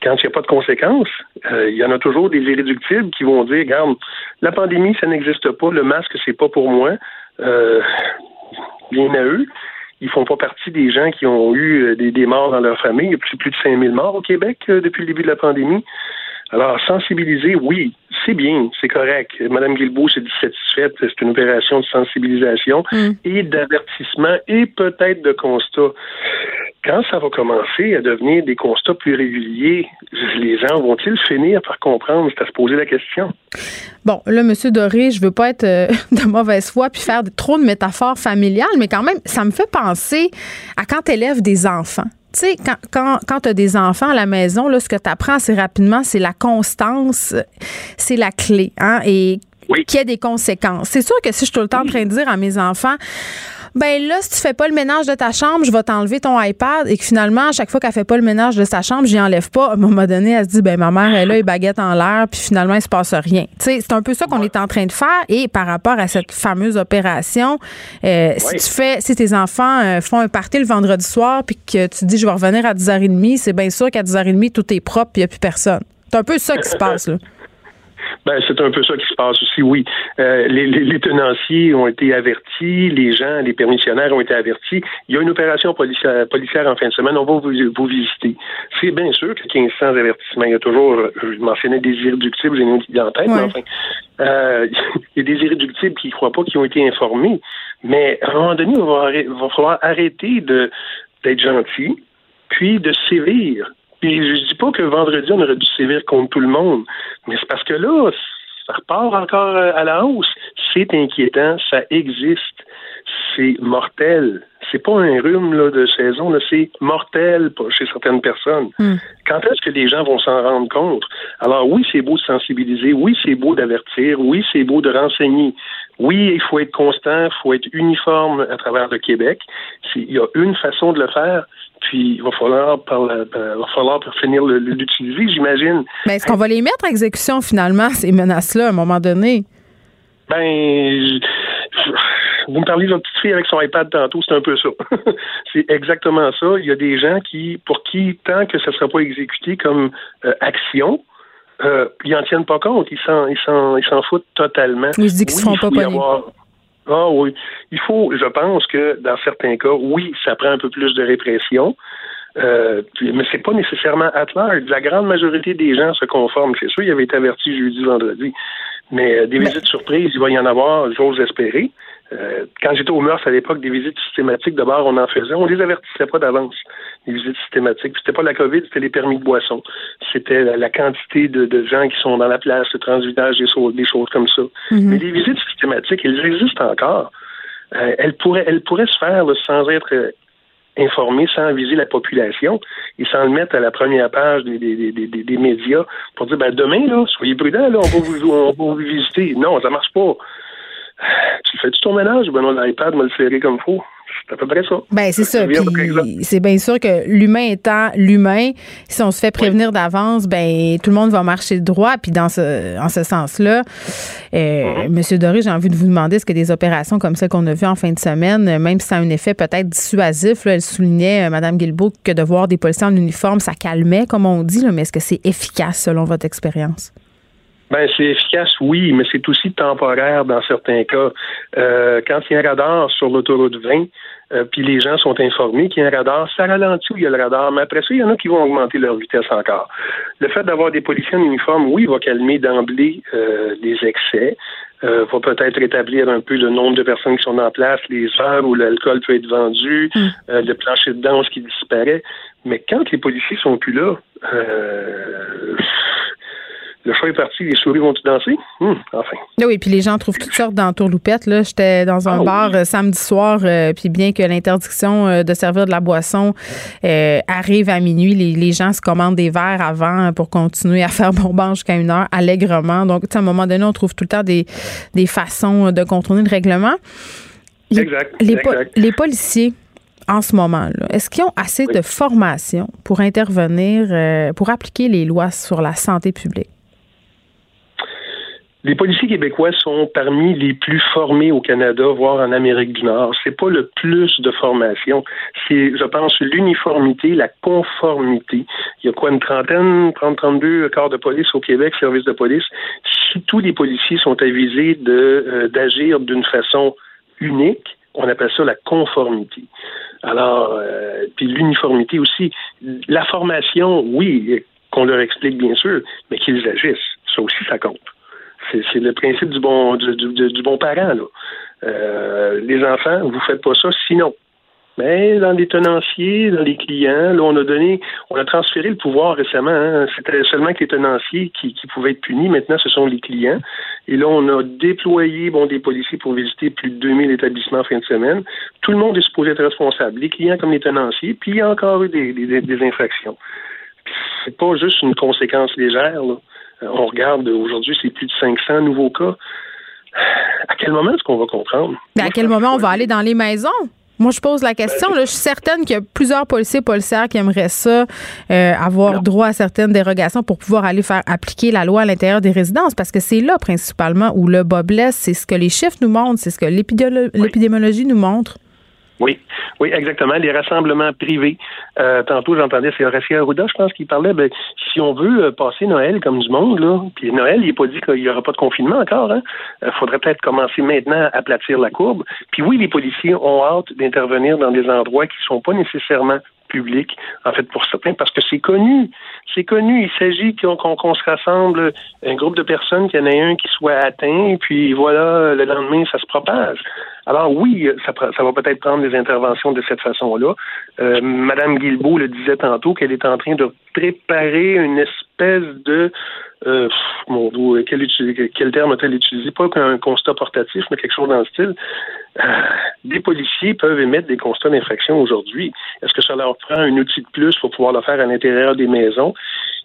Quand il n'y a pas de conséquences, euh, il y en a toujours des irréductibles qui vont dire, regarde, la pandémie, ça n'existe pas, le masque, c'est pas pour moi. bien à eux ils font pas partie des gens qui ont eu euh, des, morts dans leur famille. Il y a plus, plus de 5000 morts au Québec euh, depuis le début de la pandémie. Alors, sensibiliser, oui, c'est bien, c'est correct. Madame Guilbeault s'est satisfaite. C'est une opération de sensibilisation mm. et d'avertissement et peut-être de constat. Quand ça va commencer à devenir des constats plus réguliers, les gens vont-ils finir par comprendre? C'est à se poser la question. Bon, là, M. Doré, je veux pas être euh, de mauvaise foi puis faire trop de métaphores familiales, mais quand même, ça me fait penser à quand tu élèves des enfants. Tu sais, quand, quand, quand tu as des enfants à la maison, là, ce que tu apprends assez rapidement, c'est la constance, c'est la clé. Hein, et qu'il y ait des conséquences. C'est sûr que si je suis tout le temps en train de dire à mes enfants, ben là, si tu fais pas le ménage de ta chambre, je vais t'enlever ton iPad et que finalement, à chaque fois qu'elle fait pas le ménage de sa chambre, j'y enlève pas. À un moment donné, elle se dit, ben ma mère, elle a les baguettes en l'air, puis finalement, il se passe rien. Tu sais, c'est un peu ça qu'on est en train de faire. Et par rapport à cette fameuse opération, euh, si tu fais, si tes enfants euh, font un party le vendredi soir, puis que tu dis, je vais revenir à 10h30, c'est bien sûr qu'à 10h30, tout est propre, puis il n'y a plus personne. C'est un peu ça qui se passe, là. Ben, c'est un peu ça qui se passe aussi, oui. Euh, les, tenanciers ont été avertis, les gens, les permissionnaires ont été avertis. Il y a une opération policière, en fin de semaine, on va vous, visiter. C'est bien sûr que 1500 avertissements, il y a toujours, je mentionnais des irréductibles, j'ai une idée en tête, mais enfin, euh, il y a des irréductibles qui ne croient pas, qui ont été informés. Mais à un moment donné, il va, va falloir arrêter de d'être gentil, puis de sévir puis je dis pas que vendredi, on aurait dû sévir contre tout le monde, mais c'est parce que là, ça repart encore à la hausse. C'est inquiétant, ça existe, c'est mortel. C'est pas un rhume là, de saison, c'est mortel chez certaines personnes. Hmm. Quand est-ce que les gens vont s'en rendre compte? Alors oui, c'est beau de sensibiliser, oui, c'est beau d'avertir, oui, c'est beau de renseigner. Oui, il faut être constant, il faut être uniforme à travers le Québec. Il y a une façon de le faire, puis il va falloir, par la, va falloir finir l'utiliser, j'imagine. Mais est-ce qu'on va les mettre en exécution finalement, ces menaces-là, à un moment donné? Ben, vous me parlez votre petite fille avec son iPad tantôt, c'est un peu ça. c'est exactement ça. Il y a des gens qui, pour qui, tant que ça ne sera pas exécuté comme euh, action, euh, ils n'en tiennent pas compte. Ils s'en, ils s'en, ils s'en foutent totalement. Ils se disent qu'ils ne se font pas. Ah oui. Il faut, je pense que dans certains cas, oui, ça prend un peu plus de répression. Euh, mais c'est pas nécessairement at large. La grande majorité des gens se conforment. C'est sûr, il avait été averti jeudi, vendredi. Mais euh, des visites surprises, il va y en avoir, j'ose espérer. Euh, quand j'étais au Meurs à l'époque, des visites systématiques, d'abord, on en faisait. On les avertissait pas d'avance, les visites systématiques. C'était pas la COVID, c'était les permis de boisson. C'était la, quantité de, gens qui sont dans la place, le transvidage, des, des choses comme ça. Mhm. Mais les visites systématiques, elles existent encore. Euh, elles, pourraient, elles pourraient se faire sans être euh, informées, sans viser la population et sans le mettre à la première page des, des, des, des médias pour dire ben demain, là, soyez prudents, là, on va vous, on va vous visiter. Non, ça marche pas. Tu fais-tu ton ménage? Ben non, l'iPad me le serrer comme il faut? C'est à peu près ça. Ben, c'est ça. c'est bien sûr que l'humain étant l'humain, si on se fait prévenir d'avance, ben tout le monde va marcher droit. Puis dans ce, en ce sens-là, euh, mm-hmm. Monsieur Doré, j'ai envie de vous demander est-ce que des opérations comme celles qu'on a vues en fin de semaine, même si ça a un effet peut-être dissuasif, elle soulignait, euh, Mme Guilbeault, que de voir des policiers en uniforme, ça calmait, comme on dit, mais est-ce que c'est efficace selon votre expérience? Ben, c'est efficace, oui, mais c'est aussi temporaire dans certains cas. Euh, quand il y a un radar sur l'autoroute 20, euh, puis les gens sont informés qu'il y a un radar, ça ralentit où il y a le radar, mais après ça, il y en a qui vont augmenter leur vitesse encore. Le fait d'avoir des policiers en uniforme, oui, va calmer d'emblée euh, les excès, euh, va peut-être rétablir un peu le nombre de personnes qui sont en place, les heures où l'alcool peut être vendu, mm. euh, le plancher de danse qui disparaît. Mais quand les policiers sont plus là, euh, le chat est parti, les souris vont-tu danser? Hum, enfin. Oui, puis les gens trouvent toutes sortes d'entourloupettes. Là, j'étais dans un ah bar euh, samedi soir, euh, puis bien que l'interdiction euh, de servir de la boisson arrive à minuit, les, gens se commandent des verres avant pour continuer à faire bonbon jusqu'à une heure allègrement. Donc, à un moment donné, on trouve tout le temps des, façons de contourner le règlement. Les, exact, les, policiers en ce moment, est-ce qu'ils ont assez de formation pour intervenir, pour appliquer les lois sur la santé publique? Les policiers québécois sont parmi les plus formés au Canada, voire en Amérique du Nord. C'est pas le plus de formation. C'est, je pense, l'uniformité, la conformité. Il y a quoi, une trentaine, 30, 32 corps de police au Québec, services de police. Si tous les policiers sont avisés de, euh, d'agir d'une façon unique, on appelle ça la conformité. Alors, euh, puis l'uniformité aussi. La formation, oui, qu'on leur explique bien sûr, mais qu'ils agissent. Ça aussi, ça compte. C'est le principe du bon du, du, bon parent. Là. Euh, les enfants, vous faites pas ça sinon. Mais dans les tenanciers, dans les clients, là, on a donné, on a transféré le pouvoir récemment. Hein. C'était seulement que les tenanciers qui, pouvaient être punis. Maintenant, ce sont les clients. Et là, on a déployé bon, des policiers pour visiter plus de 2000 établissements en fin de semaine. Tout le monde est supposé être responsable, les clients comme les tenanciers. Puis il y a encore eu des, des, des infractions. C'est pas juste une conséquence légère. Là. On regarde aujourd'hui, c'est plus de 500 nouveaux cas. À quel moment est-ce qu'on va comprendre? Mais à quel moment on va aller dans les maisons? Moi, je pose la question. je suis certaine qu'il y a plusieurs policiers et policières qui aimeraient ça, euh, avoir droit à certaines dérogations pour pouvoir aller faire appliquer la loi à l'intérieur des résidences, parce que c'est là principalement où le bas blesse. C'est ce que les chiffres nous montrent, c'est ce que l'épidémiologie nous montre. Oui, oui, exactement. Les rassemblements privés. Euh, tantôt, j'entendais, c'est Horacio Arruda, je pense, qui parlait. Ben, si on veut euh, passer Noël comme du monde, là, puis Noël, il n'est pas dit qu'il n'y aura pas de confinement encore. Il hein, faudrait peut-être commencer maintenant à aplatir la courbe. Puis oui, les policiers ont hâte d'intervenir dans des endroits qui ne sont pas nécessairement public, en fait, pour certains, parce que c'est connu. C'est connu. Il s'agit qu'on se rassemble, un groupe de personnes, qu'il y en ait un qui soit atteint, et puis voilà, le lendemain, ça se propage. Alors oui, ça, va peut-être prendre des interventions de cette façon-là. Euh, Madame Guilbeault le disait tantôt qu'elle est en train de préparer une espèce de euh, mon quel, quel terme a-t-elle utilisé? Pas qu'un constat portatif, mais quelque chose dans le style. Des policiers peuvent émettre des constats d'infraction aujourd'hui. Est-ce que ça leur prend un outil de plus pour pouvoir le faire à l'intérieur des maisons?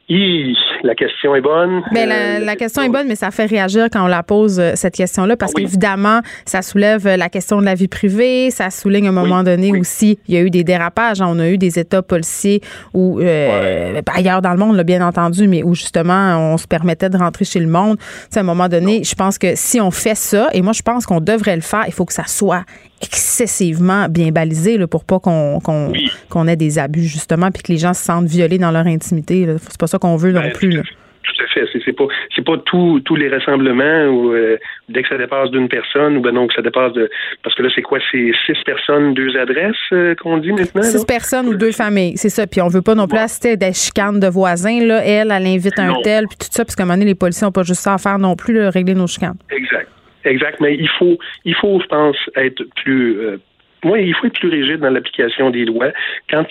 La question est bonne. Mais la, euh, question est bonne, mais ça fait réagir quand on la pose euh, cette question-là, parce qu'évidemment, ça soulève euh, la question de la vie privée, ça souligne à un moment donné aussi, il y a eu des dérapages, on a eu des États policiers où, ailleurs dans le monde, bien entendu, mais où justement on se permettait de rentrer chez le monde. à un moment donné, je pense que si on fait ça, et moi je pense qu'on devrait le faire, il faut que ça soit excessivement bien balisé là, pour pas qu'on ait des abus justement puis que les gens se sentent violés dans leur intimité. C'est pas ça qu'on veut non ben, plus. Tout à fait. C'est pas pas tous les rassemblements où euh, dès que ça dépasse d'une personne ou ben non que ça dépasse de parce que là c'est quoi c'est six personnes deux adresses euh, qu'on dit maintenant. Six personnes ou deux familles c'est ça puis on veut pas non plus assister des chicanes de voisins là elle elle invite un tel puis tout ça parce qu'à un moment donné les policiers ont pas juste ça à faire non plus régler nos chicanes. Exact. Exact, mais il faut, il faut, je pense, être plus, euh, il faut être plus rigide dans l'application des lois quand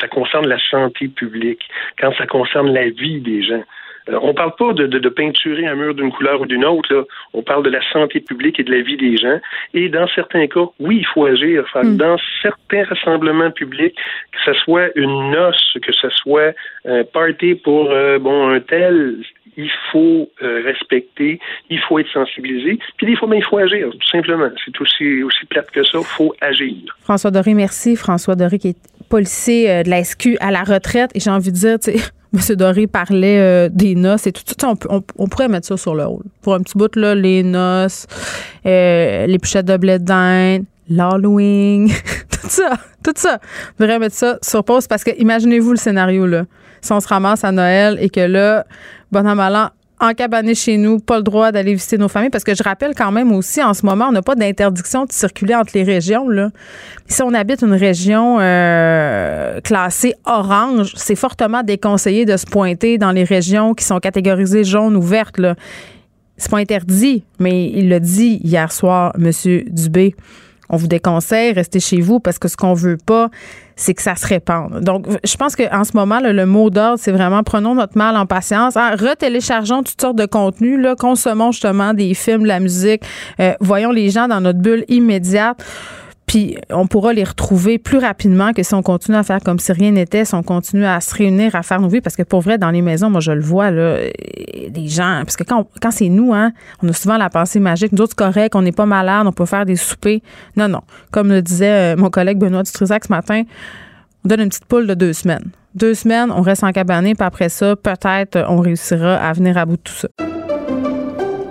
ça concerne la santé publique, quand ça concerne la vie des gens. Euh, on ne parle pas de, de, peinturer un mur d'une couleur ou d'une autre. Là. On parle de la santé publique et de la vie des gens. Et dans certains cas, oui, il faut agir. Hmm. Dans certains rassemblements publics, que ce soit une noce, que ce soit un party pour euh, bon un tel, il faut euh, respecter, il faut être sensibilisé, puis des fois, ben, il faut agir, tout simplement. C'est aussi, aussi plate que ça, il faut agir. François Doré, merci. François Doré qui est policier euh, de la SQ à la retraite, et j'ai envie de dire, tu sais, M. Doré parlait euh, des noces et tout. On, pourrait mettre ça sur le rôle. Pour un petit bout, là, les noces, les puchettes de blé d'Inde, l'Halloween, tout ça, tout ça. On pourrait mettre ça sur pause parce que imaginez-vous le scénario, là. Si on se ramasse à Noël et que là, bon an, mal encabané chez nous, pas le droit d'aller visiter nos familles, parce que je rappelle quand même aussi, en ce moment, on n'a pas d'interdiction de circuler entre les régions. Là. Si on habite une région euh, classée orange, c'est fortement déconseillé de se pointer dans les régions qui sont catégorisées jaune ou vertes. Là. C'est pas interdit, mais il l'a dit hier soir, M. Dubé. On vous déconseille, restez chez vous parce que ce qu'on veut pas, c'est que ça se répande. Donc, je pense qu'en ce moment, le mot d'ordre, c'est vraiment prenons notre mal en patience. Hein, retéléchargeons toutes sortes de contenus, là, consommons justement des films, de la musique, euh, voyons les gens dans notre bulle immédiate. On pourra les retrouver plus rapidement que si on continue à faire comme si rien n'était, si on continue à se réunir, à faire nos vies. Parce que pour vrai, dans les maisons, moi je le vois, là, des gens. Parce que quand, c'est nous, hein, on a souvent la pensée magique. Nous autres, correct, on n'est pas malade, on peut faire des soupers. Non, non. Comme le disait euh, mon collègue Benoît Dutrisac ce matin, on donne une petite poule de deux semaines. Deux semaines, on reste en cabané, puis après ça, peut-être on réussira à venir à bout de tout ça.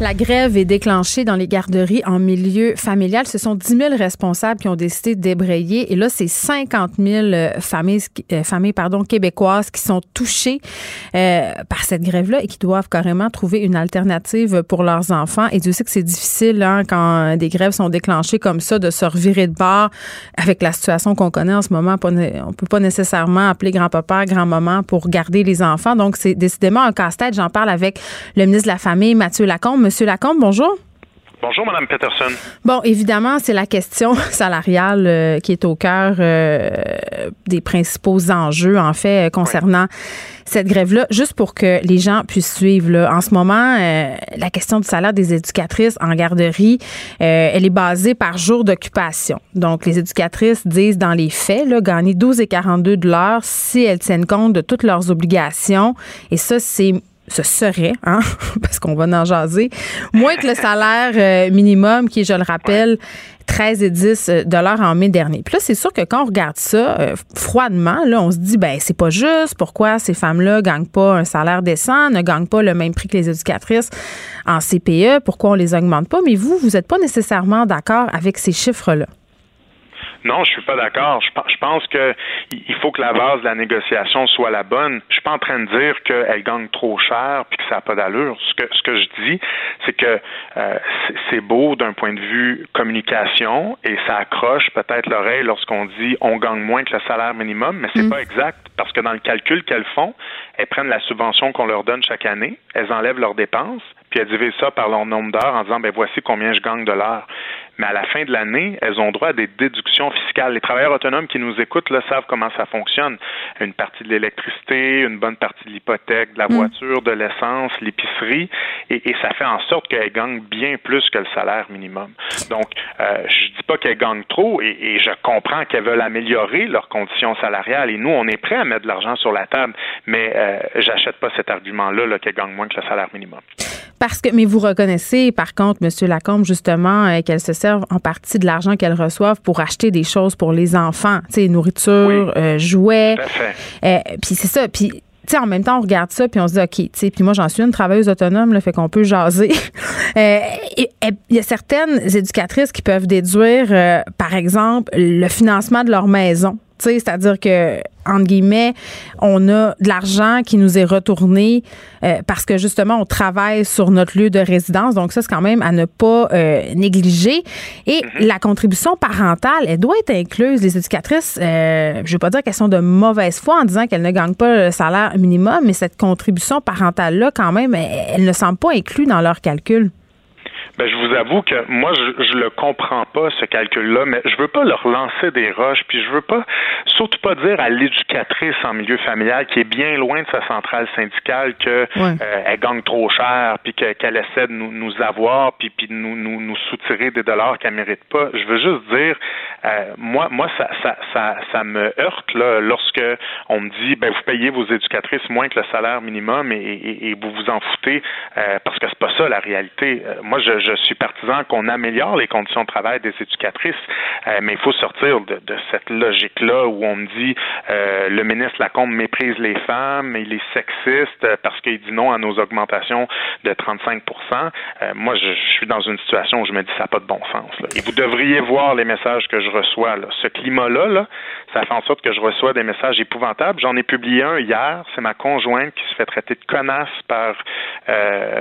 La grève est déclenchée dans les garderies en milieu familial. Ce sont 10 000 responsables qui ont décidé de débrayer. Et là, c'est 50 000 euh, familles, euh, familles pardon, québécoises qui sont touchées euh, par cette grève-là et qui doivent carrément trouver une alternative pour leurs enfants. Et Dieu sait que c'est difficile hein, quand des grèves sont déclenchées comme ça de se revirer de bord avec la situation qu'on connaît en ce moment. On peut pas nécessairement appeler grand-papa, grand-maman pour garder les enfants. Donc, c'est décidément un casse-tête. J'en parle avec le ministre de la Famille, Mathieu Lacombe. Monsieur Lacombe, bonjour. Bonjour, Madame Peterson. Bon, évidemment, c'est la question salariale euh, qui est au cœur euh, des principaux enjeux, en fait, concernant cette grève-là. Juste pour que les gens puissent suivre, là, en ce moment, euh, la question du salaire des éducatrices en garderie, elle est basée par jour d'occupation. Donc, les éducatrices disent dans les faits, là, gagner 12 et 42 de l'heure si elles tiennent compte de toutes leurs obligations. Et ça, c'est ce serait, hein, parce qu'on va en jaser, moins que le salaire euh, minimum qui est, je le rappelle, 13 et 10 euh, dollars en mai dernier. Puis là, c'est sûr que quand on regarde ça euh, froidement, là, on se dit, ben c'est pas juste. Pourquoi ces femmes-là gagnent pas un salaire décent, ne gagnent pas le même prix que les éducatrices en CPE? Pourquoi on les augmente pas? Mais vous, vous n'êtes pas nécessairement d'accord avec ces chiffres-là. Non, je suis pas d'accord. Je, pense que il faut que la base de la négociation soit la bonne. Je suis pas en train de dire qu'elle gagne trop cher puis que ça n'a pas d'allure. Ce que ce que je dis, c'est que euh, c'est beau d'un point de vue communication et ça accroche peut-être l'oreille lorsqu'on dit on gagne moins que le salaire minimum, mais c'est mm. pas exact parce que dans le calcul qu'elles font, elles prennent la subvention qu'on leur donne chaque année, elles enlèvent leurs dépenses, puis elles divisent ça par leur nombre d'heures en disant ben voici combien je gagne de l'heure mais à la fin de l'année, elles ont droit à des déductions fiscales. Les travailleurs autonomes qui nous écoutent là, savent comment ça fonctionne. Une partie de l'électricité, une bonne partie de l'hypothèque, de la mm. voiture, de l'essence, l'épicerie, et, ça fait en sorte qu'elles gagnent bien plus que le salaire minimum. Donc, euh, je dis pas qu'elles gagnent trop, et, je comprends qu'elles veulent améliorer leurs conditions salariales, et nous, on est prêts à mettre de l'argent sur la table, mais euh, j'achète pas cet argument-là -là, qu'elles gagnent moins que le salaire minimum. Parce que, mais vous reconnaissez, par contre, M. Lacombe, justement, euh, qu'elles se servent en partie de l'argent qu'elles reçoivent pour acheter des choses pour les enfants, tu sais, nourriture, euh, jouets. Euh, puis c'est ça. Puis sais, en même temps, on regarde ça puis on se dit, OK, tu sais, puis moi, j'en suis une travailleuse autonome, là, fait qu'on peut jaser. Il y a certaines éducatrices qui peuvent déduire, par exemple, le financement de leur maison c'est-à-dire que entre guillemets, on a de l'argent qui nous est retourné euh, parce que justement on travaille sur notre lieu de résidence. Donc ça c'est quand même à ne pas euh, négliger. Et mm-hmm. la contribution parentale, elle doit être incluse. Les éducatrices, euh, je veux pas dire qu'elles sont de mauvaise foi en disant qu'elles ne gagnent pas le salaire minimum, mais cette contribution parentale là quand même, elle, elle ne semble pas inclue dans leur calcul. Ben, je vous avoue que moi, je, je le comprends pas, ce calcul-là, mais je veux pas leur lancer des roches, puis je veux pas, surtout pas dire à l'éducatrice en milieu familial qui est bien loin de sa centrale syndicale que euh, elle gagne trop cher, puis qu'elle essaie de nous, nous avoir, puis, puis de nous, nous, nous soutirer des dollars qu'elle mérite pas. Je veux juste dire, euh, moi, moi, ça, ça, ça, ça me heurte là, lorsque on me dit, ben, vous payez vos éducatrices moins que le salaire minimum et, et, et vous vous en foutez, euh, parce que c'est pas ça la réalité. moi, je je suis partisan qu'on améliore les conditions de travail des éducatrices, euh, mais il faut sortir de, cette logique-là où on me dit euh, le ministre Lacombe méprise les femmes, il est sexiste parce qu'il dit non à nos augmentations de 35% euh, Moi, je, suis dans une situation où je me dis ça n'a pas de bon sens. Et vous devriez voir les messages que je reçois. Ce climat-là, là, ça fait en sorte que je reçois des messages épouvantables. J'en ai publié un hier. C'est ma conjointe qui se fait traiter de connasse par,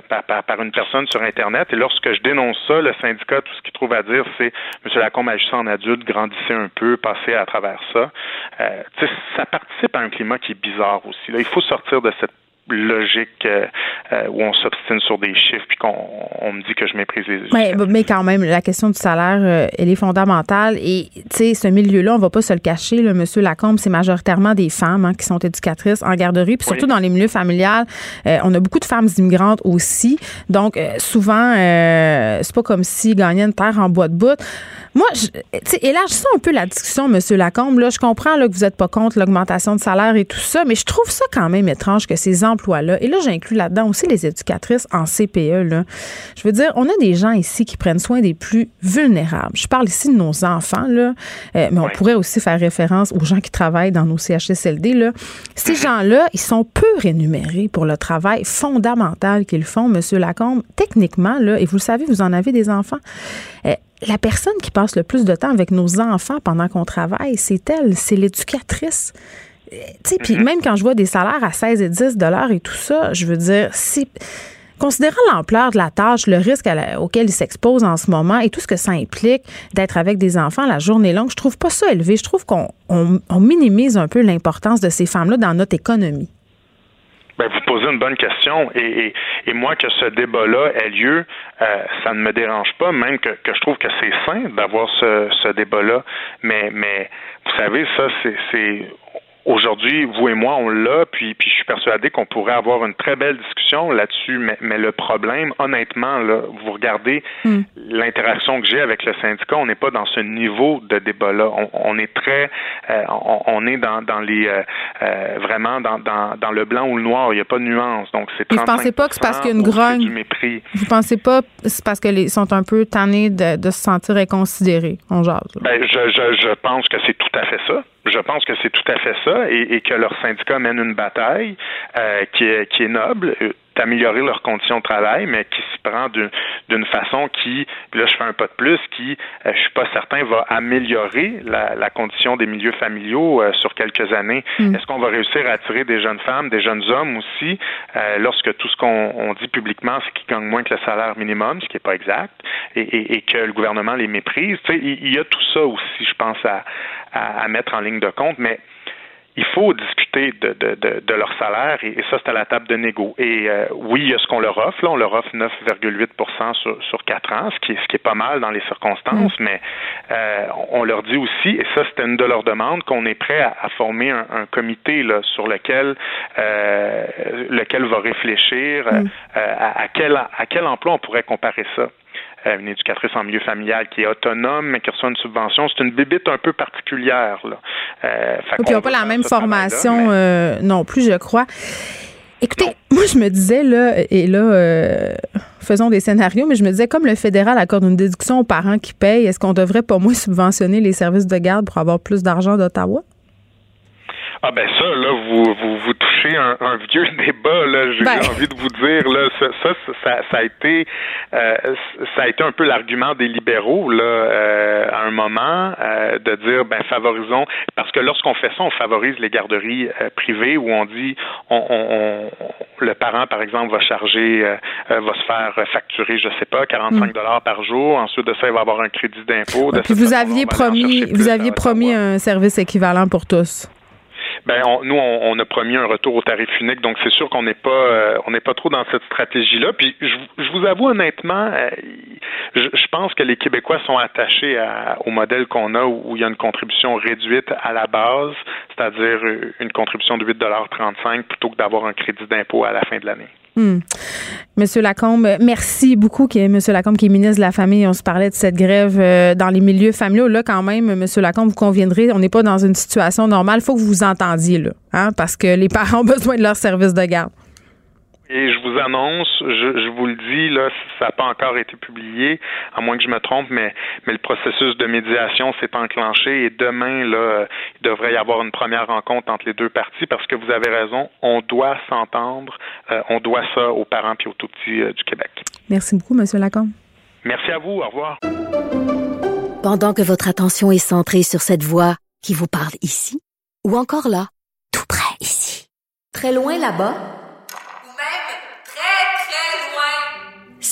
par, par une personne sur Internet. Et lorsque je dénonce ça. Le syndicat, tout ce qu'il trouve à dire, c'est M. Lacombe agissant en adulte, grandissez un peu, passez à travers ça. Euh, ça participe à un climat qui est bizarre aussi. Là. Il faut sortir de cette logique euh, euh, où on s'obstine sur des chiffres puis qu'on on me dit que je méprise les mais, mais quand même, la question du salaire, euh, elle est fondamentale. Et, tu sais, ce milieu-là, on va pas se le cacher, là, M. Lacombe, c'est majoritairement des femmes hein, qui sont éducatrices en garderie, puis surtout dans les milieux familiales. on a beaucoup de femmes immigrantes aussi. Donc, souvent, c'est pas comme si gagnaient une terre en bois de bout. Moi, élargissons un peu la discussion, M. Lacombe. Là, je comprends là, que vous n'êtes pas contre l'augmentation de salaire et tout ça, mais je trouve ça quand même étrange que ces emplois-là, et là, j'inclus là-dedans aussi les éducatrices en CPE, là. je veux dire, on a des gens ici qui prennent soin des plus vulnérables. Je parle ici de nos enfants, là, euh, mais on pourrait aussi faire référence aux gens qui travaillent dans nos CHSLD. Là. Ces gens-là, ils sont peu rémunérés pour le travail fondamental qu'ils font, M. Lacombe. Techniquement, là, et vous le savez, vous en avez des enfants. Euh, la personne qui passe le plus de temps avec nos enfants pendant qu'on travaille, c'est elle, c'est l'éducatrice. Puis mm-hmm. même quand je vois des salaires à 16 et 10 dollars et tout ça, je veux dire, si considérant l'ampleur de la tâche, le risque auquel ils s'exposent en ce moment et tout ce que ça implique d'être avec des enfants la journée longue, je trouve pas ça élevé. Je trouve qu'on minimise un peu l'importance de ces femmes-là dans notre économie. Ben, vous posez une bonne question et, et, moi que ce débat-là ait lieu, euh, ça ne me dérange pas, même que, que je trouve que c'est sain d'avoir ce, ce débat-là. Mais, mais vous savez, ça, c'est Aujourd'hui, vous et moi, on l'a, puis, puis je suis persuadé qu'on pourrait avoir une très belle discussion là-dessus. Mais, mais le problème, honnêtement, là, vous regardez hmm. l'interaction que j'ai avec le syndicat, on n'est pas dans ce niveau de débat-là. On, on, est très, euh, on, on, est dans, dans les, euh, euh, vraiment dans, dans, dans, le blanc ou le noir. Il n'y a pas de nuance. Donc c'est. Vous pensez pas que c'est parce qu'il y a une grogne. mépris. Vous pensez pas c'est parce qu'ils sont un peu tannés de, de se sentir inconsidérés? On jase. Ben, je, je, je pense que c'est tout à fait ça. Je pense que c'est tout à fait ça et, que leur syndicat mène une bataille euh, qui, est, qui est noble. Euh, d'améliorer leurs conditions de travail, mais qui s'y prend d'une façon qui, là je fais un pas de plus, qui, euh, je suis pas certain, va améliorer la, la condition des milieux familiaux euh, sur quelques années. Mm. Est-ce qu'on va réussir à attirer des jeunes femmes, des jeunes hommes aussi, euh, lorsque tout ce qu'on on dit publiquement, c'est qu'ils gagnent moins que le salaire minimum, ce qui n'est pas exact, et, et, et, que le gouvernement les méprise. Tu sais, il, il y a tout ça aussi, je pense, à, à, à mettre en ligne de compte, mais il faut discuter de, de, de, de leur salaire et, ça, c'est à la table de négo. Et euh, oui, il y a ce qu'on leur offre. Là, on leur offre 9,8% sur, sur 4 ans, ce qui, est, ce qui est pas mal dans les circonstances, mm. mais euh, on leur dit aussi, et ça, c'était une de leurs demandes, qu'on est prêt à, à former un, un, comité là, sur lequel, euh, lequel va réfléchir mm. euh, à, à, quel, à quel emploi on pourrait comparer ça. Euh, une éducatrice en milieu familial qui est autonome, mais qui reçoit une subvention. C'est une bibite un peu particulière. Là. Euh, ils n'ont pas la même formation euh, non plus, je crois. Écoutez, moi, je me disais, là, et là, euh, faisons des scénarios, mais je me disais, comme le fédéral accorde une déduction aux parents qui payent, est-ce qu'on devrait pas moins subventionner les services de garde pour avoir plus d'argent d'Ottawa? Ah ben ça, là, vous, vous, vous touchez un, un vieux débat, là, j'ai ben. envie de vous dire, là, ça, ça, ça, ça a été euh, ça a été un peu l'argument des libéraux, là, euh, à un moment, euh, de dire ben favorisons parce que lorsqu'on fait ça, on favorise les garderies euh, privées où on dit on, on, on, le parent, par exemple, va charger euh, va se faire facturer, je sais pas, 45 mm. dollars par jour, ensuite de ça, il va avoir un crédit d'impôt. vous aviez promis vous aviez promis un service équivalent pour tous. Ben nous, on, a promis un retour au tarif unique, donc c'est sûr qu'on n'est pas, euh, on n'est pas trop dans cette stratégie-là. Puis je, vous avoue honnêtement, euh, je, pense que les Québécois sont attachés au modèle qu'on a où, il y a une contribution réduite à la base, c'est-à-dire une contribution de 8,35 plutôt que d'avoir un crédit d'impôt à la fin de l'année. Hmm. Monsieur Lacombe, merci beaucoup, Monsieur Lacombe, qui est ministre de la Famille. On se parlait de cette grève euh, dans les milieux familiaux. Là, quand même, Monsieur Lacombe, vous conviendrez, on n'est pas dans une situation normale. Il faut que vous vous entendiez, là, hein, parce que les parents ont besoin de leur service de garde. Et je vous annonce, je, je vous le dis, là, ça n'a pas encore été publié, à moins que je me trompe, mais, mais le processus de médiation s'est enclenché et demain, là, il devrait y avoir une première rencontre entre les deux parties parce que vous avez raison, on doit s'entendre, euh, on doit ça aux parents et aux tout petits euh, du Québec. Merci beaucoup, M. Lacombe. Merci à vous, au revoir. Pendant que votre attention est centrée sur cette voix qui vous parle ici, ou encore là, tout près ici, très loin là-bas,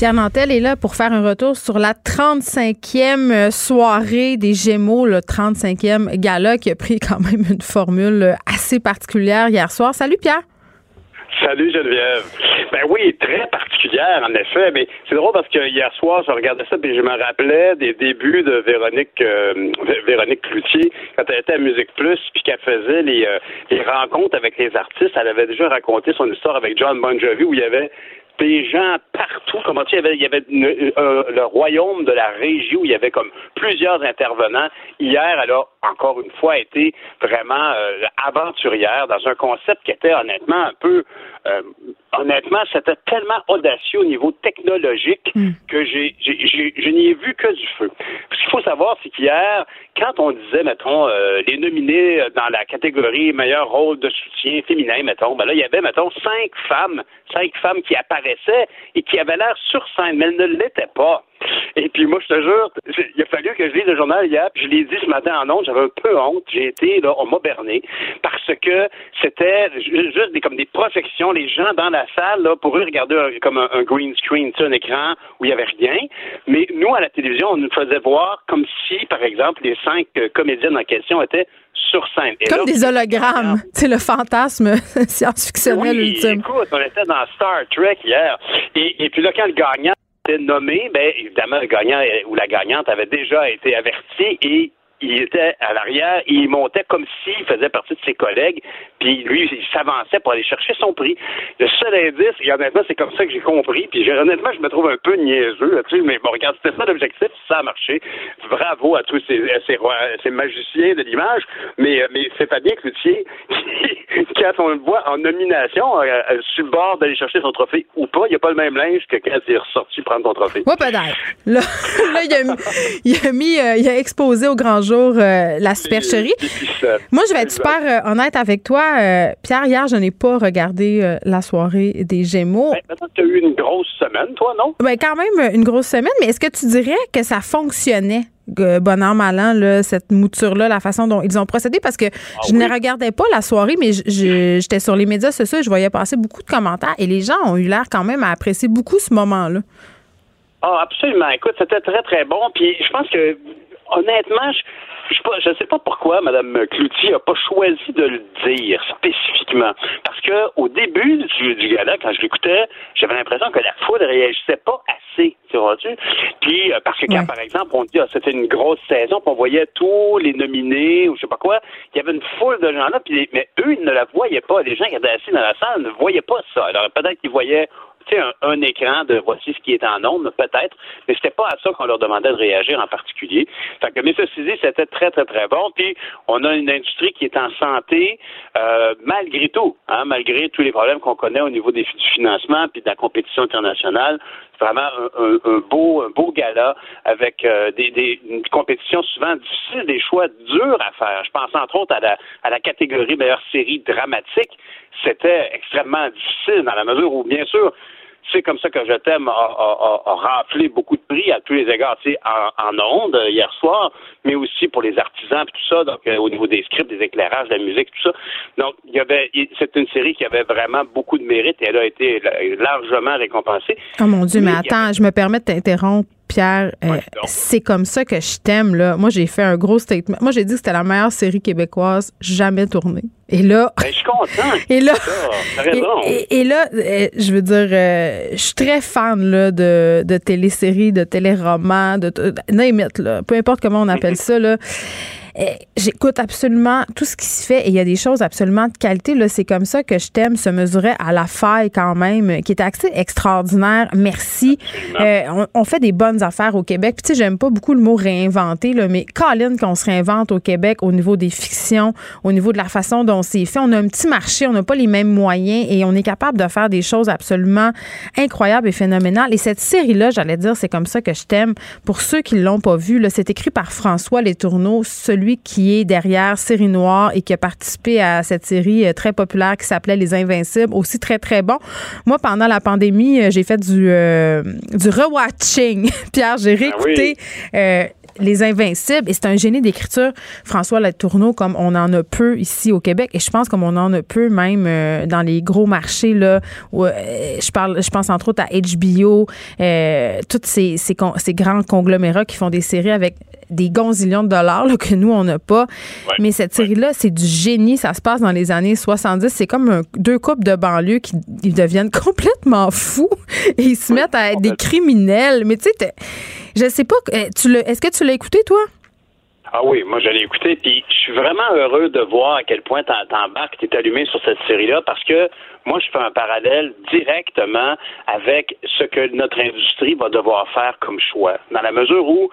Pierre Nantel est là pour faire un retour sur la 35e euh, soirée des Gémeaux, le 35e gala qui a pris quand même une formule assez particulière hier soir. Salut Pierre. Salut Geneviève. Ben oui, très particulière en effet, mais c'est drôle parce que hier soir, je regardais ça et je me rappelais des débuts de Véronique euh, Véronique Cloutier quand elle était à Musique Plus puis qu'elle faisait les, euh, les rencontres avec les artistes. Elle avait déjà raconté son histoire avec John Bon Jovi où il y avait des gens partout. Comment tu il y avait, il y avait euh, le royaume de la régie où il y avait comme plusieurs intervenants. Hier, elle a encore une fois été vraiment euh, aventurière dans un concept qui était honnêtement un peu euh, honnêtement, c'était tellement audacieux au niveau technologique mm. que j'ai, j'ai, je n'y ai vu que du feu. Ce qu'il faut savoir, c'est qu'hier, quand on disait, mettons, euh, les nominés dans la catégorie meilleur rôle de soutien féminin, mettons, ben là, il y avait, mettons, cinq femmes, cinq femmes qui apparaissaient et qui avaient l'air sur scène, mais elles ne l'étaient pas. Et puis moi, je te jure, il a fallu que je lise le journal hier, puis je l'ai dit ce matin en honte, j'avais un peu honte. J'ai été, là, on m'a berné, parce que c'était juste des, comme des projections, les gens dans la salle, là, pour eux, regarder comme un, green screen, un écran où il n'y avait rien. Mais nous, à la télévision, on nous faisait voir comme si, par exemple, les cinq euh, comédiennes en question étaient sur scène. Comme des hologrammes. C'est le fantasme science-fictionnel oui, ultime. Écoute, on était dans Star Trek hier. Et, et puis là, quand le gagnant nommé, ben évidemment, le gagnant euh, ou la gagnante avait déjà été averti et il était à l'arrière, il montait comme s'il faisait partie de ses collègues, puis lui, il s'avançait pour aller chercher son prix. Le seul indice, et honnêtement, c'est comme ça que j'ai compris, puis honnêtement, je me trouve un peu niaiseux là-dessus, mais bon, regarde, c'était ça l'objectif, ça a marché. Bravo à tous ces, ces, magiciens de l'image, mais, mais c'est Fabien Cloutier quand on le voit en nomination, euh, euh, sur le bord d'aller chercher son trophée ou pas, il n'y a pas le même linge que quand il est ressorti prendre son trophée. Oui, peut-être. Là, là il, a, il, a mis, euh, il a exposé au grand jour euh, la supercherie. Moi, je vais être super euh, honnête avec toi. Euh, Pierre, hier, je n'ai pas regardé la soirée des Gémeaux. Ben, tu as eu une grosse semaine, toi, non? Ben, quand même une grosse semaine, mais est-ce que tu dirais que ça fonctionnait? bon an, mal an, cette mouture-là, la façon dont ils ont procédé, parce que ah je ne regardais pas la soirée, mais j'étais sur les médias sociaux et je voyais passer beaucoup de commentaires et les gens ont eu l'air quand même à apprécier beaucoup ce moment-là. Ah, absolument. Écoute, c'était très, très bon. Puis je pense que honnêtement, je ne sais pas pourquoi Mme Cloutier n'a pas choisi de le dire spécifiquement. Parce que au début du, du gala, quand je l'écoutais, j'avais l'impression que la foule ne réagissait pas assez, tu vois-tu? Puis, euh, parce que quand, par exemple, on dit que ah, c'était une grosse saison, puis on voyait tous les nominés ou je sais pas quoi, il y avait une foule de gens là, puis, mais eux, ils ne la voyaient pas. Les gens qui étaient assis dans la salle ne voyaient pas ça. Alors, peut-être qu'ils voyaient un, écran de voici ce qui est en ondes, peut-être, mais c'était pas à ça qu'on leur demandait de réagir en particulier. Fait que, mais ceci dit, c'était très, très, très bon. Puis, on a une industrie qui est en santé, euh, malgré tout, hein, malgré tous les problèmes qu'on connaît au niveau des, du financement puis de la compétition internationale. C'est vraiment un, un, beau, un beau gala avec euh, des, des, une compétition souvent difficile, des choix durs à faire. Je pense entre autres à la, à la catégorie meilleure série dramatique. C'était extrêmement difficile dans la mesure où, bien sûr, c'est comme ça que je t'aime a, a, a, raflé beaucoup de prix à tous les égards, tu sais, en, en ondes euh, hier soir, mais aussi pour les artisans et tout ça, donc euh, au niveau des scripts, des éclairages, de la musique, tout ça. Donc, il y avait, c'est une série qui avait vraiment beaucoup de mérite et elle a été largement récompensée. Oh mon Dieu, mais, attends, je me permets de t'interrompre. Pierre, euh, c'est comme ça que je t'aime. Là. Moi, j'ai fait un gros statement. Moi, j'ai dit que c'était la meilleure série québécoise jamais tournée. Et là. Ben, je suis content. Et là. raison. Et, là, euh, je veux dire, euh, je suis très fan là, de, de téléséries, de téléromans, de. de là. Peu importe comment on appelle ça, là. Eh, j'écoute absolument tout ce qui se fait et il y a des choses absolument de qualité. Là, c'est comme ça que je t'aime se mesurer à la faille quand même, qui est assez extraordinaire. Merci. Euh, on, fait des bonnes affaires au Québec. Puis tu sais, j'aime pas beaucoup le mot réinventer, là, mais Colin, qu'on se réinvente au Québec au niveau des fictions, au niveau de la façon dont c'est fait. On a un petit marché, on n'a pas les mêmes moyens et on est capable de faire des choses absolument incroyables et phénoménales. Et cette série-là, j'allais dire, c'est comme ça que je t'aime. Pour ceux qui l'ont pas vu, c'est écrit par François Les Tourneaux, celui qui est derrière Série Noire et qui a participé à cette série euh, très populaire qui s'appelait Les Invincibles, aussi très, très bon. Moi, pendant la pandémie, euh, j'ai fait du, euh, du rewatching. Pierre, j'ai ah réécouté Les Invincibles et c'est un génie d'écriture. François Latourneau, comme on en a peu ici au Québec et je pense comme on en a peu même dans les gros marchés là où, je parle je pense entre autres à HBO euh, tous ces, ces, ces, grands conglomérats qui font des séries avec des gonzillions de dollars que nous, on n'a pas. Mais cette série-là, c'est du génie. Ça se passe dans les années 70. C'est comme deux couples de banlieue qui ils deviennent complètement fous et ils se mettent à être des criminels. Mais tu sais, je sais pas, euh, est-ce que tu l'as écouté, toi? Ah oui, moi je l'ai écouté, puis je suis vraiment heureux de voir à quel point t'embarques, t'es allumé sur cette série-là, parce que moi je fais un parallèle directement avec ce que notre industrie va devoir faire comme choix, dans la mesure où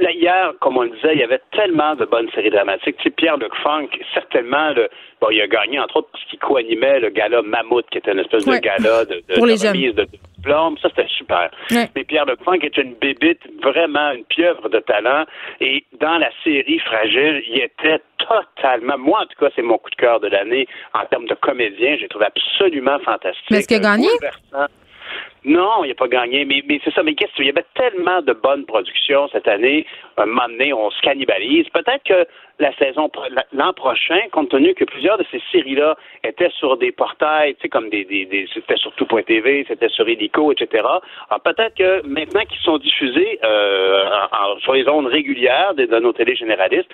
hier, comme on le disait, il y avait tellement de bonnes séries dramatiques. Tu sais, Pierre Luc Funk, certainement, le, bon, il a gagné, entre autres, parce qu'il co-animait le gala Mammouth, qui était une espèce de gala de, de, Pour les remise de, diplôme, ça c'était super. Mais Pierre Lecfunk est une bébite, vraiment une pieuvre de talent. Et dans la série Fragile, il était totalement. Moi, en tout cas, c'est mon coup de cœur de l'année en termes de comédien. J'ai trouvé absolument fantastique. Mais est-ce qu'il a gagné? Non, il n'a pas gagné, mais, mais c'est ça. Mais qu'est-ce qu'il y avait tellement de bonnes productions cette année. Un moment donné, on se cannibalise. Peut-être que la saison l'an prochain, compte tenu que plusieurs de ces séries-là étaient sur des portails, tu sais, comme des, des, des c'était sur tout.tv, c'était sur Helico, etc. Alors peut-être que maintenant qu'ils sont diffusés euh, sur les ondes régulières de, nos télé généralistes,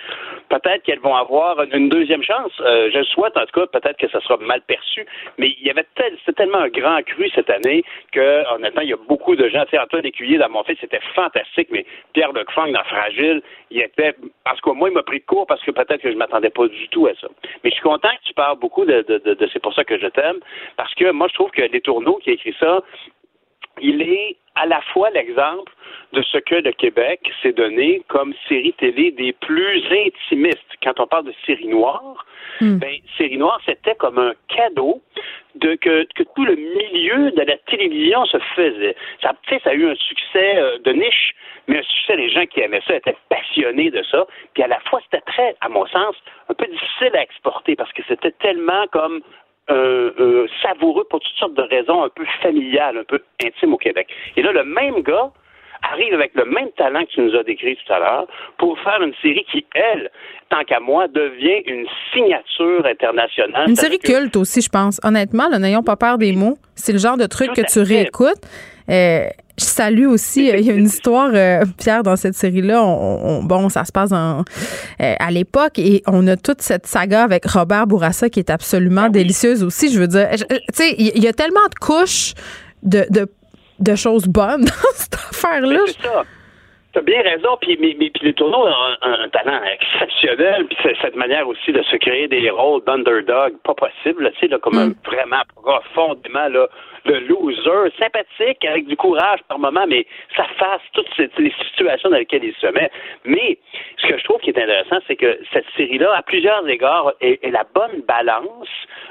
peut-être qu'elles vont avoir une deuxième chance. Euh, je le souhaite en tout cas, peut-être que ça sera mal perçu, mais il y avait tel, c'était tellement un grand cru cette année que honnêtement, il y a beaucoup de gens. Tu sais, Antoine Écuyer dans mon fils, c'était fantastique, mais Pierre Lecfang dans Fragile, il était, parce que moi, il m'a pris de court parce que peut-être que je m'attendais pas du tout à ça. Mais je suis content que tu parles beaucoup de, de, c'est pour ça que je t'aime, parce que moi, je trouve que Les Tourneaux qui a écrit ça, il est à la fois l'exemple de ce que le Québec s'est donné comme série télé des plus intimistes. Quand on parle de série noire, hmm. ben, série noire, c'était comme un cadeau de que, que, tout le milieu de la télévision se faisait. Ça, ça a eu un succès euh, de niche, mais un succès, les gens qui aimaient ça étaient passionnés de ça. Puis à la fois, c'était très, à mon sens, un peu difficile à exporter parce que c'était tellement comme euh, euh, savoureux pour toutes sortes de raisons un peu familiales, un peu intimes au Québec. Et là, le même gars arrive avec le même talent que tu nous as décrit tout à l'heure pour faire une série qui, elle, tant qu'à moi, devient une signature internationale. Une série culte aussi, je pense. Honnêtement, n'ayons pas peur des mots. C'est le genre de truc que tu réécoutes. Euh, je salue aussi, euh, il y a une histoire, euh, Pierre, dans cette série-là. bon, ça se passe en, à l'époque et on a toute cette saga avec Robert Bourassa qui est absolument ah délicieuse aussi. Je veux dire, tu sais, il y, a tellement de couches de, de, de choses bonnes dans cette affaire-là. C'est ça. T'as bien raison, puis, mais, mais, puis les tourneaux ont un, talent exceptionnel, puis cette manière aussi de se créer des rôles d'underdog, pas possible, tu sais, là, comme mm. vraiment profondément là, le loser, sympathique, avec du courage par moment, mais ça fasse toutes ces, les situations dans lesquelles il se met. Mais ce que je trouve qui est intéressant, c'est que cette série-là, à plusieurs égards, est, la bonne balance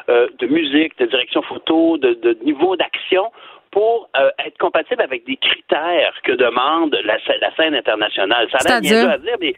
euh, de musique, de direction photo, de, de niveau d'action pour euh, être compatible avec des critères que demande la, la scène internationale. Ça a bien à dire, mais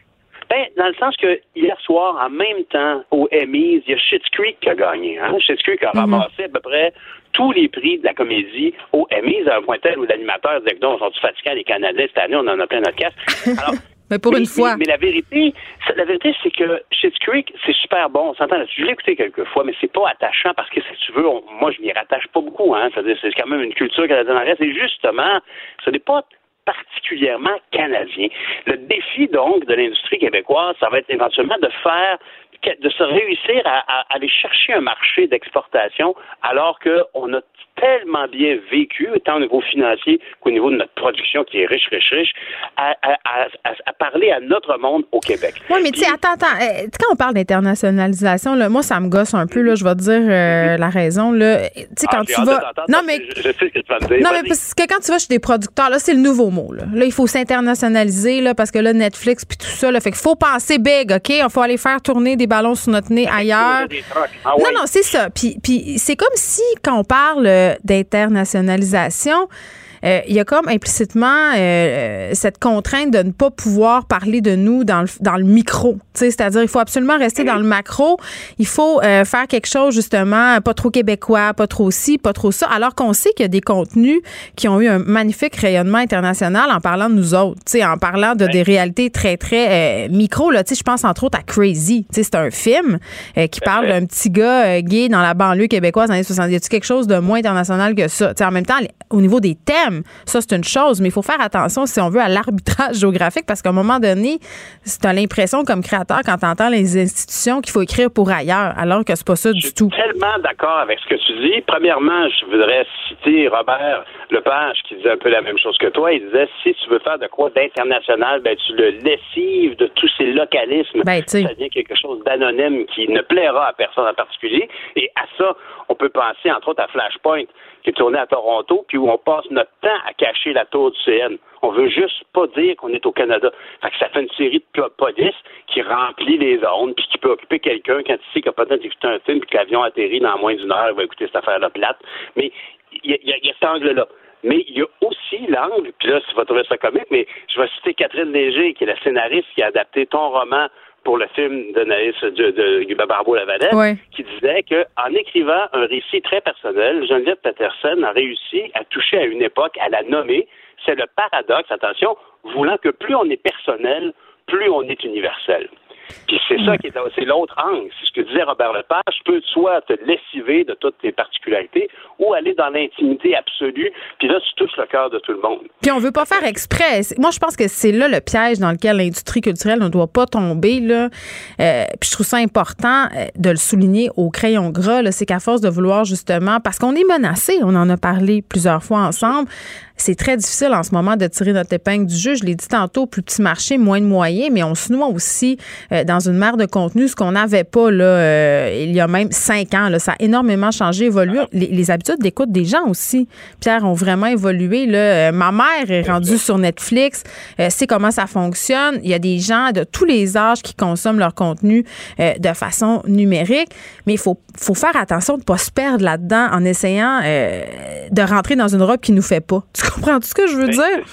ben, dans le sens que hier soir, en même temps, au Emmys, il y a Schitt's Creek qui a gagné. Hein? Schitt's Creek a mhm. ramassé à peu près tous les prix de la comédie au Emmys, à un point tel où l'animateur disait que non, on sont fatigués les Canadiens cette année, on en a plein notre casse. Alors, mais pour une fois. Mais, la vérité, la vérité, c'est que Schitt's Creek, c'est super bon. On s'entend là-dessus. Je l'ai écouté quelques fois, mais c'est pas attachant parce que si tu veux, moi, je m'y rattache pas beaucoup. Hein. C'est-à-dire, c'est quand même une culture canadienne. Et justement, ce n'est pas particulièrement canadien. Le défi, donc, de l'industrie québécoise, ça va être éventuellement de faire de se réussir à, aller chercher un marché d'exportation alors qu'on a tellement bien vécu, tant au niveau financier qu'au niveau de notre production qui est riche, riche, riche, à, parler à notre monde au Québec. Oui, mais tu sais, attends, attends. Euh, quand on parle d'internationalisation, moi, ça me gosse un peu, là, je vais te dire euh, la raison. Là. Tu sais, quand ah, tu vas. Non, mais. Je, sais ce que tu vas me dire. Non, mais parce que quand tu vas chez des producteurs, là, c'est le nouveau mot. Là, là il faut s'internationaliser, là, parce que là, Netflix puis tout ça, là, fait qu'il faut penser big, OK? Il faut aller faire tourner des ballons sur notre nez ailleurs. Ah non, non, c'est ça. Puis, puis c'est comme si, quand on parle euh, d'internationalisation, euh, il y a comme implicitement euh, cette contrainte de ne pas pouvoir parler de nous dans le, dans le micro. C'est-à-dire, il faut absolument rester dans le macro. Il faut euh, faire quelque chose, justement, pas trop québécois, pas trop ci, pas trop ça, alors qu'on sait qu'il y a des contenus qui ont eu un magnifique rayonnement international en parlant de nous autres, en parlant de des réalités très, très micro. Là, je pense entre autres à Crazy. C'est un film qui parle d'un petit gars gay dans la banlieue québécoise dans les 70. Y a quelque chose de moins international que ça? en même temps, au niveau des thèmes, ça, c'est une chose, mais il faut faire attention, si on veut, à l'arbitrage géographique, parce qu'à un moment donné, tu as l'impression, comme créateur, quand tu entends les institutions, qu'il faut écrire pour ailleurs, alors que c'est pas ça du tout. Je suis tellement d'accord avec ce que tu dis. Premièrement, je voudrais citer Robert Lepage, qui disait un peu la même chose que toi. Il disait, si tu veux faire de quoi d'international, ben, tu le lessives de tous ces localismes. Ben, ça devient quelque chose d'anonyme qui ne plaira à personne en particulier. Et à ça, on peut penser, entre autres, à Flashpoint qui est tourné à Toronto, puis où on passe notre temps à cacher la tour du CN. On veut juste pas dire qu'on est au Canada. Fait que ça fait une série de police qui remplit les zones, puis qui peut occuper quelqu'un quand il sait qu'il a peut-être écouté un film, puis que l'avion atterrit dans moins d'une heure, il va écouter cette affaire-là plate. Mais il y, a, cet angle-là. Mais il y a aussi l'angle, puis là, tu vas trouver ça comique, mais je vais citer Catherine Léger, qui est la scénariste qui a adapté ton roman pour le film de Naïs de, de Barbeau Lavalette, qui disait que en écrivant un récit très personnel, Geneviève Peterson a réussi à toucher à une époque, à la nommer. C'est le paradoxe, attention, voulant que plus on est personnel, plus on est universel. Puis c'est ça qui est, c'est l'autre angle. C'est ce que disait Robert Lepage. Tu peux soit te lessiver de toutes tes particularités ou aller dans l'intimité absolue. Puis là, tu touches le cœur de tout le monde. Puis on veut pas faire exprès. Moi, je pense que c'est là le piège dans lequel l'industrie culturelle ne doit pas tomber. Là. Euh, puis je trouve ça important euh, de le souligner au crayon gras. C'est qu'à force de vouloir justement, parce qu'on est menacé, on en a parlé plusieurs fois ensemble, c'est très difficile en ce moment de tirer notre épingle du jeu. Je l'ai dit tantôt, plus petit marché, moins de moyens, mais on se noie aussi euh, dans une mer de contenu, ce qu'on n'avait pas là, euh, il y a même cinq ans. Là. Ça a énormément changé, évolué. Les, habitudes d'écoute des gens aussi, Pierre, ont vraiment évolué. Là. Euh, ma mère est rendue sur Netflix, sait comment ça fonctionne. Il y a des gens de tous les âges qui consomment leur contenu de façon numérique, mais il faut, faut faire attention de ne pas se perdre là-dedans en essayant de rentrer dans une robe qui nous fait pas. Comprends tout ce que je veux dire?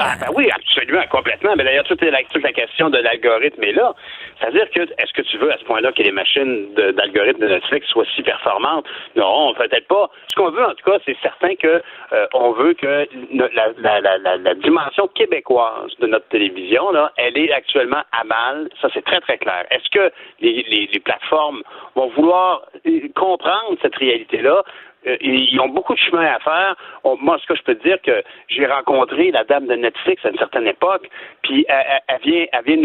Ah, ben oui, absolument, complètement. Mais d'ailleurs, toute la, toute la question de l'algorithme est là. C'est-à-dire que, est-ce que tu veux à ce point-là que les machines d'algorithme de, Netflix soient si performantes? Non, peut-être pas. Ce qu'on veut, en tout cas, c'est certain que euh, on veut que la, la, la, la, dimension québécoise de notre télévision, là, elle est actuellement à mal. Ça, c'est très, très clair. Est-ce que les, les, les plateformes vont vouloir euh, comprendre cette réalité-là? Euh, ils ont beaucoup de chemin à faire. moi, ce que je peux dire que j'ai rencontré la dame de Netflix à une certaine époque, puis elle, vient, elle vient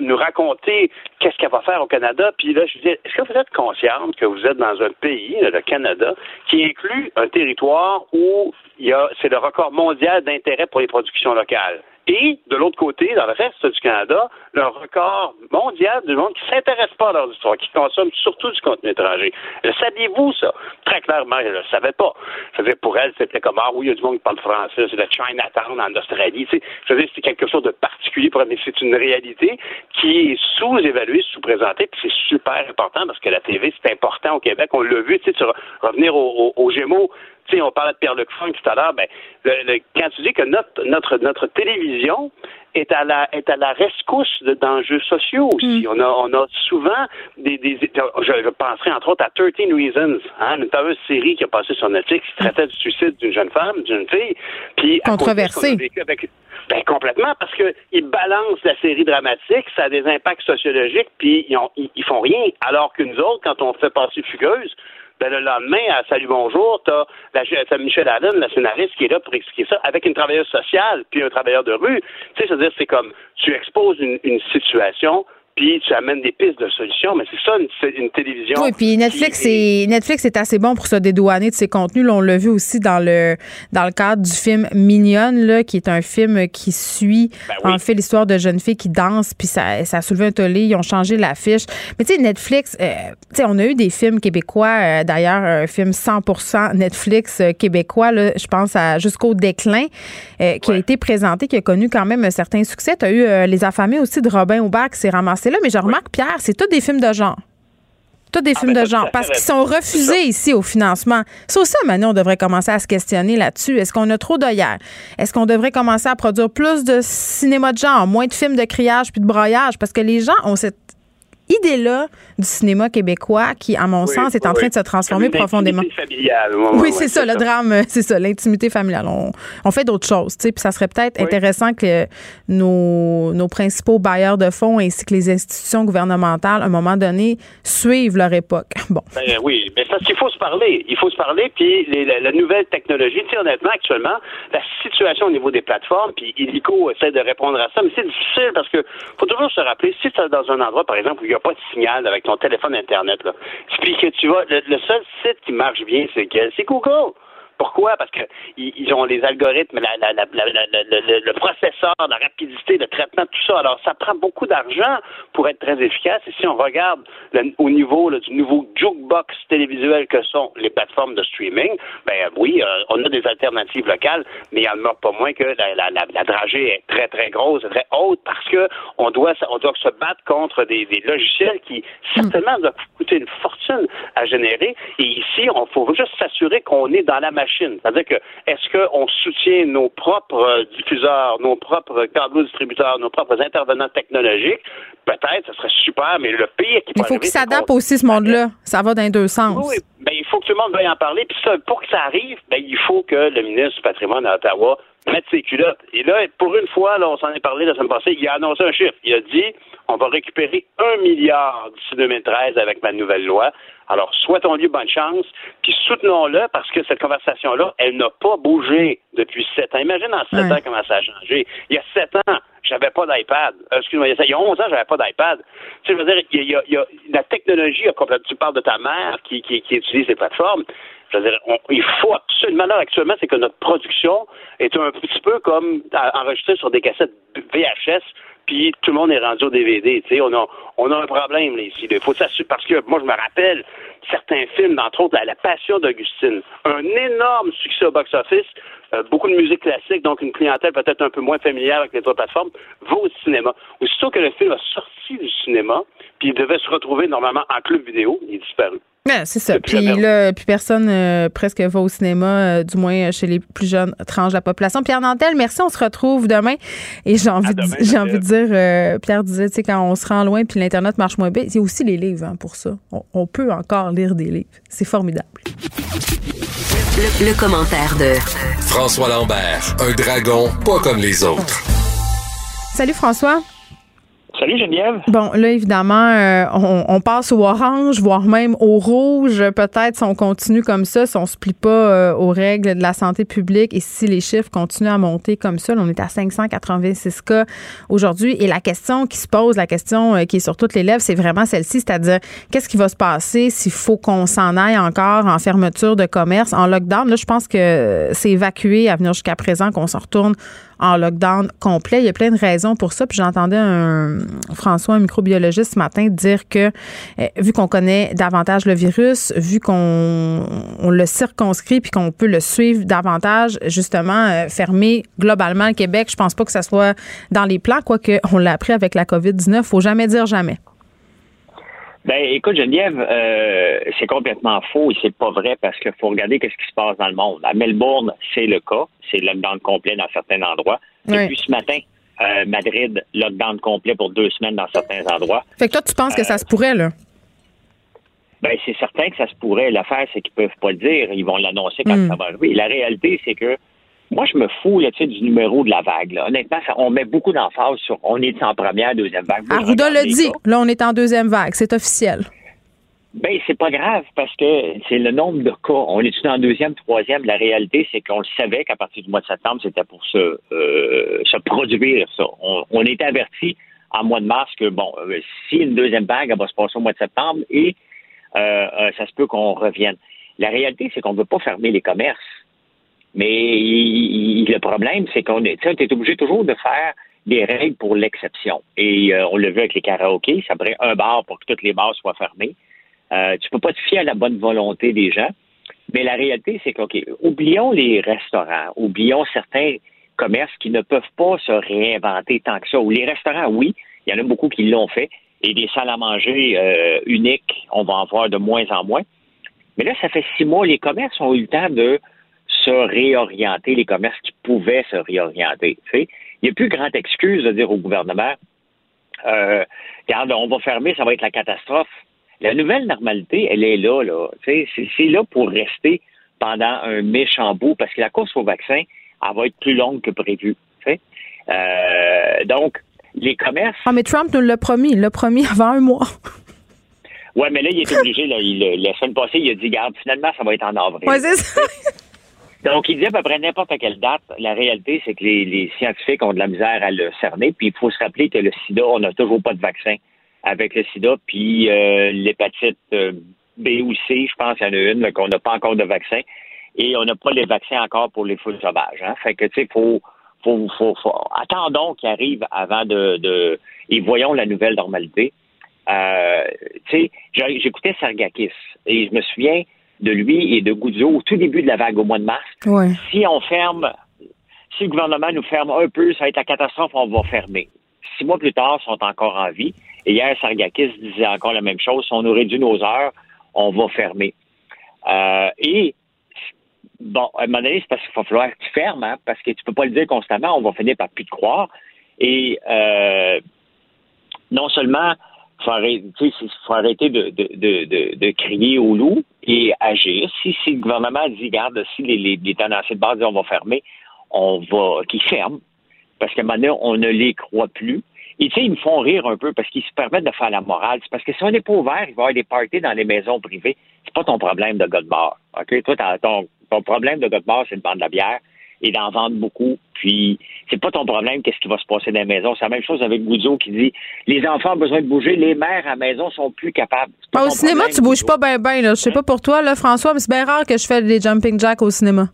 nous, raconter qu'est-ce qu'elle va faire au Canada. Puis là, je dis, est-ce que vous êtes consciente que vous êtes dans un pays, le Canada, qui inclut un territoire où il y a, c'est le record mondial d'intérêt pour les productions locales? Et de l'autre côté, dans le reste du Canada, le record mondial du monde qui ne s'intéresse pas à leur histoire, qui consomme surtout du contenu étranger. Le saviez-vous, ça? Très clairement, je ne le savais pas. Je veux dire, pour elle, c'était comme, ah oui, il y a du monde qui parle français, c'est le Chinatown en Australie. Tu sais, je veux dire, c'est quelque chose de particulier pour elle, mais c'est une réalité qui est sous-évaluée, sous-présentée, puis c'est super important parce que la TV, c'est important au Québec. On l'a vu, tu sais, revenir aux Gémeaux, sais, on parlait de Pierre-Luc Funk tout à l'heure, ben, quand tu dis que notre, notre, notre télévision est à la, est à la rescousse d'enjeux sociaux aussi. Mm. On, a, on a souvent des, des je, penserai entre autres à 13 Reasons, hein, une fameuse série qui a passé sur Netflix qui traitait du suicide d'une jeune femme, d'une fille. Puis, Controversée. Ben, complètement, parce qu'ils balancent la série dramatique, ça a des impacts sociologiques, puis ils, ont, ils, font rien. Alors que nous autres, quand on fait passer Fugueuse, ben, le lendemain, à Salut Bonjour, tu as, Michel Allen, la scénariste, qui est là pour expliquer ça, avec une travailleuse sociale puis un travailleur de rue. Tu sais, c'est-à-dire, c'est comme tu exposes une situation puis tu amènes des pistes de solutions. Mais c'est ça, une, télévision. Oui, puis Netflix, est, Netflix est assez bon pour se dédouaner de ses contenus. Là, on l'a vu aussi dans le dans le cadre du film Mignonne, là, qui est un film qui suit ben en fait l'histoire de jeunes filles qui dansent, puis ça, ça a soulevé un tollé. Ils ont changé l'affiche. Mais tu sais, Netflix, euh, tu sais, on a eu des films québécois. Euh, d'ailleurs, un film 100% Netflix euh, québécois, là, je pense à Jusqu'au déclin, qui a été présenté, qui a connu quand même un certain succès. Tu as eu Les affamés aussi de Robin Aubert qui s'est ramassé là, mais je remarque, Pierre, c'est tous des films de genre. Tous des ah, films ben, de genre. Parce qu'ils sont refusés ici au financement. C'est aussi, maintenant, on devrait commencer à se questionner là-dessus. Est-ce qu'on a trop d'œillères? Est-ce qu'on devrait commencer à produire plus de cinéma de genre, moins de films de criage puis de broyage? Parce que les gens ont cette idée-là du cinéma québécois qui, à mon sens, est en train de se transformer profondément. Familiale, oui, c'est ça, le drame, c'est ça, l'intimité familiale. On, fait d'autres choses, tu sais, puis ça serait peut-être intéressant que nos, nos principaux bailleurs de fonds ainsi que les institutions gouvernementales, à un moment donné, suivent leur époque. Bon. Ben, oui, mais parce qu'il faut se parler. Il faut se parler, puis la, nouvelle technologie, tu sais, honnêtement, actuellement, la situation au niveau des plateformes, puis Illico essaie de répondre à ça, mais c'est difficile parce que faut toujours se rappeler, si tu dans un endroit, par exemple, où il pas de signal avec ton téléphone Internet. Là. Puis que tu vois, le, seul site qui marche bien, c'est C'est Google. Pourquoi? Parce qu'ils ont les algorithmes, le, processeur, la rapidité, le traitement, tout ça. Alors, ça prend beaucoup d'argent pour être très efficace. Et si on regarde au niveau du nouveau jukebox télévisuel que sont les plateformes de streaming, ben oui, euh, on a des alternatives locales, mais il y en a pas moins que la, dragée est très, très grosse, très haute, parce que on doit, se battre contre des, logiciels qui certainement doivent coûter une fortune à générer. Et ici, on faut juste s'assurer qu'on est dans la C'est-à-dire que est-ce qu'on soutient nos propres diffuseurs, nos propres câbles distributeurs, nos propres intervenants technologiques? Peut-être, ce serait super, mais le pire qui Il faut qu'il s'adapte aussi, ce monde-là. Ça va dans les deux sens. Oui, ben, il faut que tout le monde veuille en parler. Puis ça, pour que ça arrive, ben, il faut que le ministre du patrimoine à Ottawa mettre ses culottes. Et là, pour une fois, là, on s'en est parlé la semaine passée, il a annoncé un chiffre. Il a dit on va récupérer un milliard d'ici 2013 avec ma nouvelle loi. Alors, souhaitons-lui bonne chance, puis soutenons-le parce que cette conversation-là, elle n'a pas bougé depuis sept ans. Imagine en sept ans comment ça a changé. Il y a sept ans, j'avais pas d'iPad. Euh, excuse-moi, il y a 11 ans, j'avais pas d'iPad. Tu sais, je veux dire, il y a, il y a, la technologie a complètement. Tu parles de ta mère qui, qui, qui utilise les plateformes. Je veux dire, on, il faut absolument, là, actuellement, c'est que notre production est un petit peu comme enregistrée sur des cassettes VHS puis tout le monde est rendu au DVD. Tu sais, on a, on a un problème là, ici. Il faut parce que moi, je me rappelle certains films, entre autres La Passion d'Augustine, un énorme succès au box-office, euh, beaucoup de musique classique, donc une clientèle peut-être un peu moins familière avec les autres plateformes, va au cinéma. Aussitôt que le film a sorti du cinéma, puis il devait se retrouver normalement en club vidéo, il est disparu c'est ça. Puis là, plus personne euh, presque va au cinéma, euh, du moins chez les plus jeunes tranches de la population. Pierre Nantel, merci. On se retrouve demain. Et j'ai envie, de, j'ai envie de dire, euh, Pierre disait, tu sais, quand on se rend loin puis l'Internet marche moins bien, il y a aussi les livres hein, pour ça. On, peut encore lire des livres. C'est formidable. le commentaire de François Lambert, un dragon pas comme les autres. Salut François. Salut Geneviève. Bon, là, évidemment, euh, on, passe au orange, voire même au rouge. Peut-être si on continue comme ça, si on ne se plie pas euh, aux règles de la santé publique et si les chiffres continuent à monter comme ça, on est à 586 cas aujourd'hui. Et la question qui se pose, la question euh, qui est sur toutes les lèvres, c'est vraiment celle-ci, c'est-à-dire qu'est-ce qui va se passer s'il faut qu'on s'en aille encore en fermeture de commerce, en lockdown? Là, je pense que c'est évacué à venir jusqu'à présent qu'on se retourne en lockdown complet. Il y a plein de raisons pour ça. Puis j'entendais un François, un microbiologiste ce matin, dire que eh, vu qu'on connaît davantage le virus, vu qu'on le circonscrit puis qu'on peut le suivre davantage, justement, euh, fermer globalement le Québec, je pense pas que ça soit dans les plans, quoique on l'a appris avec la COVID-19. Faut jamais dire jamais. Ben, écoute, Geneviève, euh, c'est complètement faux et c'est pas vrai parce qu'il faut regarder qu'est-ce qui se passe dans le monde. À Melbourne, c'est le cas. C'est lockdown complet dans certains endroits. Depuis ce matin, euh, Madrid, lockdown complet pour deux semaines dans certains endroits. Fait que toi, tu penses que ça se pourrait, là? Ben, c'est certain que ça se pourrait. L'affaire, c'est qu'ils peuvent pas le dire. Ils vont l'annoncer quand hmm. ça va arriver. La réalité, c'est que moi, je me fous là, du numéro de la vague. Honnêtement, on met beaucoup d'emphase sur on est en première, deuxième vague. Arruda le dit. Là, on est en deuxième vague. C'est officiel. Ben, c'est pas grave parce que c'est le nombre de cas. On est en deuxième, troisième? La réalité, c'est qu'on le savait qu'à partir du mois de septembre, c'était pour se, euh, se produire, ça. On, on était averti en mois de mars que, bon, euh, si une deuxième vague, elle va se passer au mois de septembre et euh, ça se peut qu'on revienne. La réalité, c'est qu'on ne veut pas fermer les commerces. Mais le problème, c'est qu'on est, est obligé toujours de faire des règles pour l'exception. Et euh, on l'a vu avec les karaokés, ça prend un bar pour que toutes les bars soient fermés. Euh, tu peux pas te fier à la bonne volonté des gens. Mais la réalité, c'est qu'OK, oublions les restaurants, oublions certains commerces qui ne peuvent pas se réinventer tant que ça. Ou les restaurants, oui, il y en a beaucoup qui l'ont fait. Et des salles à manger euh, uniques, on va en voir de moins en moins. Mais là, ça fait six mois, les commerces ont eu le temps de se réorienter, les commerces qui pouvaient se réorienter. Il n'y a plus grande excuse de dire au gouvernement euh, regarde, on va fermer, ça va être la catastrophe. La nouvelle normalité, elle est là, là. C'est là pour rester pendant un méchant bout, parce que la course au vaccin, elle va être plus longue que prévu. Euh, donc, les commerces. Ah, mais Trump nous l'a promis. Il l'a promis avant un mois. Oui, mais là, il est obligé. Là, il, la semaine passée, il a dit, garde, finalement, ça va être en avril. Oui, c'est ça. Donc, il dit à peu près n'importe quelle date. La réalité, c'est que les, scientifiques ont de la misère à le cerner. Puis, il faut se rappeler que le sida, on n'a toujours pas de vaccin avec le sida. Puis, euh, l'hépatite euh, B ou C, je pense qu'il y en a une, qu'on n'a pas encore de vaccin. Et on n'a pas les vaccins encore pour les foules sauvages. Hein. Fait que, tu sais, faut, faut, faut, attendons qu'il arrive avant de, de, Et voyons la nouvelle normalité. Euh, tu sais, j'écoutais Sargakis et je me souviens de lui et de Goudzo au tout début de la vague au mois de mars. Si on ferme, si le gouvernement nous ferme un peu, ça va être la catastrophe, on va fermer. Six mois plus tard, ils sont encore en vie. Et hier, Sargakis disait encore la même chose. Si on nous réduit nos heures, on va fermer. Euh, et bon, à un moment donné, c'est parce qu'il va falloir que tu fermes, hein, parce que tu peux pas le dire constamment, on va finir par plus te croire. Et euh, non seulement faut arrêter, faut arrêter de, de, de, de, crier au loup et agir. Si, si le gouvernement dit, regarde, si les, les, les de base disent on va fermer, on va qu'ils ferment. Parce qu'à un moment on ne les croit plus. Et tu sais, ils me font rire un peu parce qu'ils se permettent de faire la morale. C'est parce que si on n'est pas ouvert, il va y avoir des parties dans les maisons privées. C'est pas ton problème de gars. OK? Ton, ton problème de gars c'est de vendre de la bière et d'en vendre beaucoup. Puis, c'est pas ton problème, qu'est-ce qui va se passer dans la maison. C'est la même chose avec Goudzo qui dit les enfants ont besoin de bouger, les mères à la maison sont plus capables. au cinéma, tu bouges pas bien, bien. Je sais pas pour toi, là, François, mais c'est bien rare que je fais des jumping jacks au cinéma.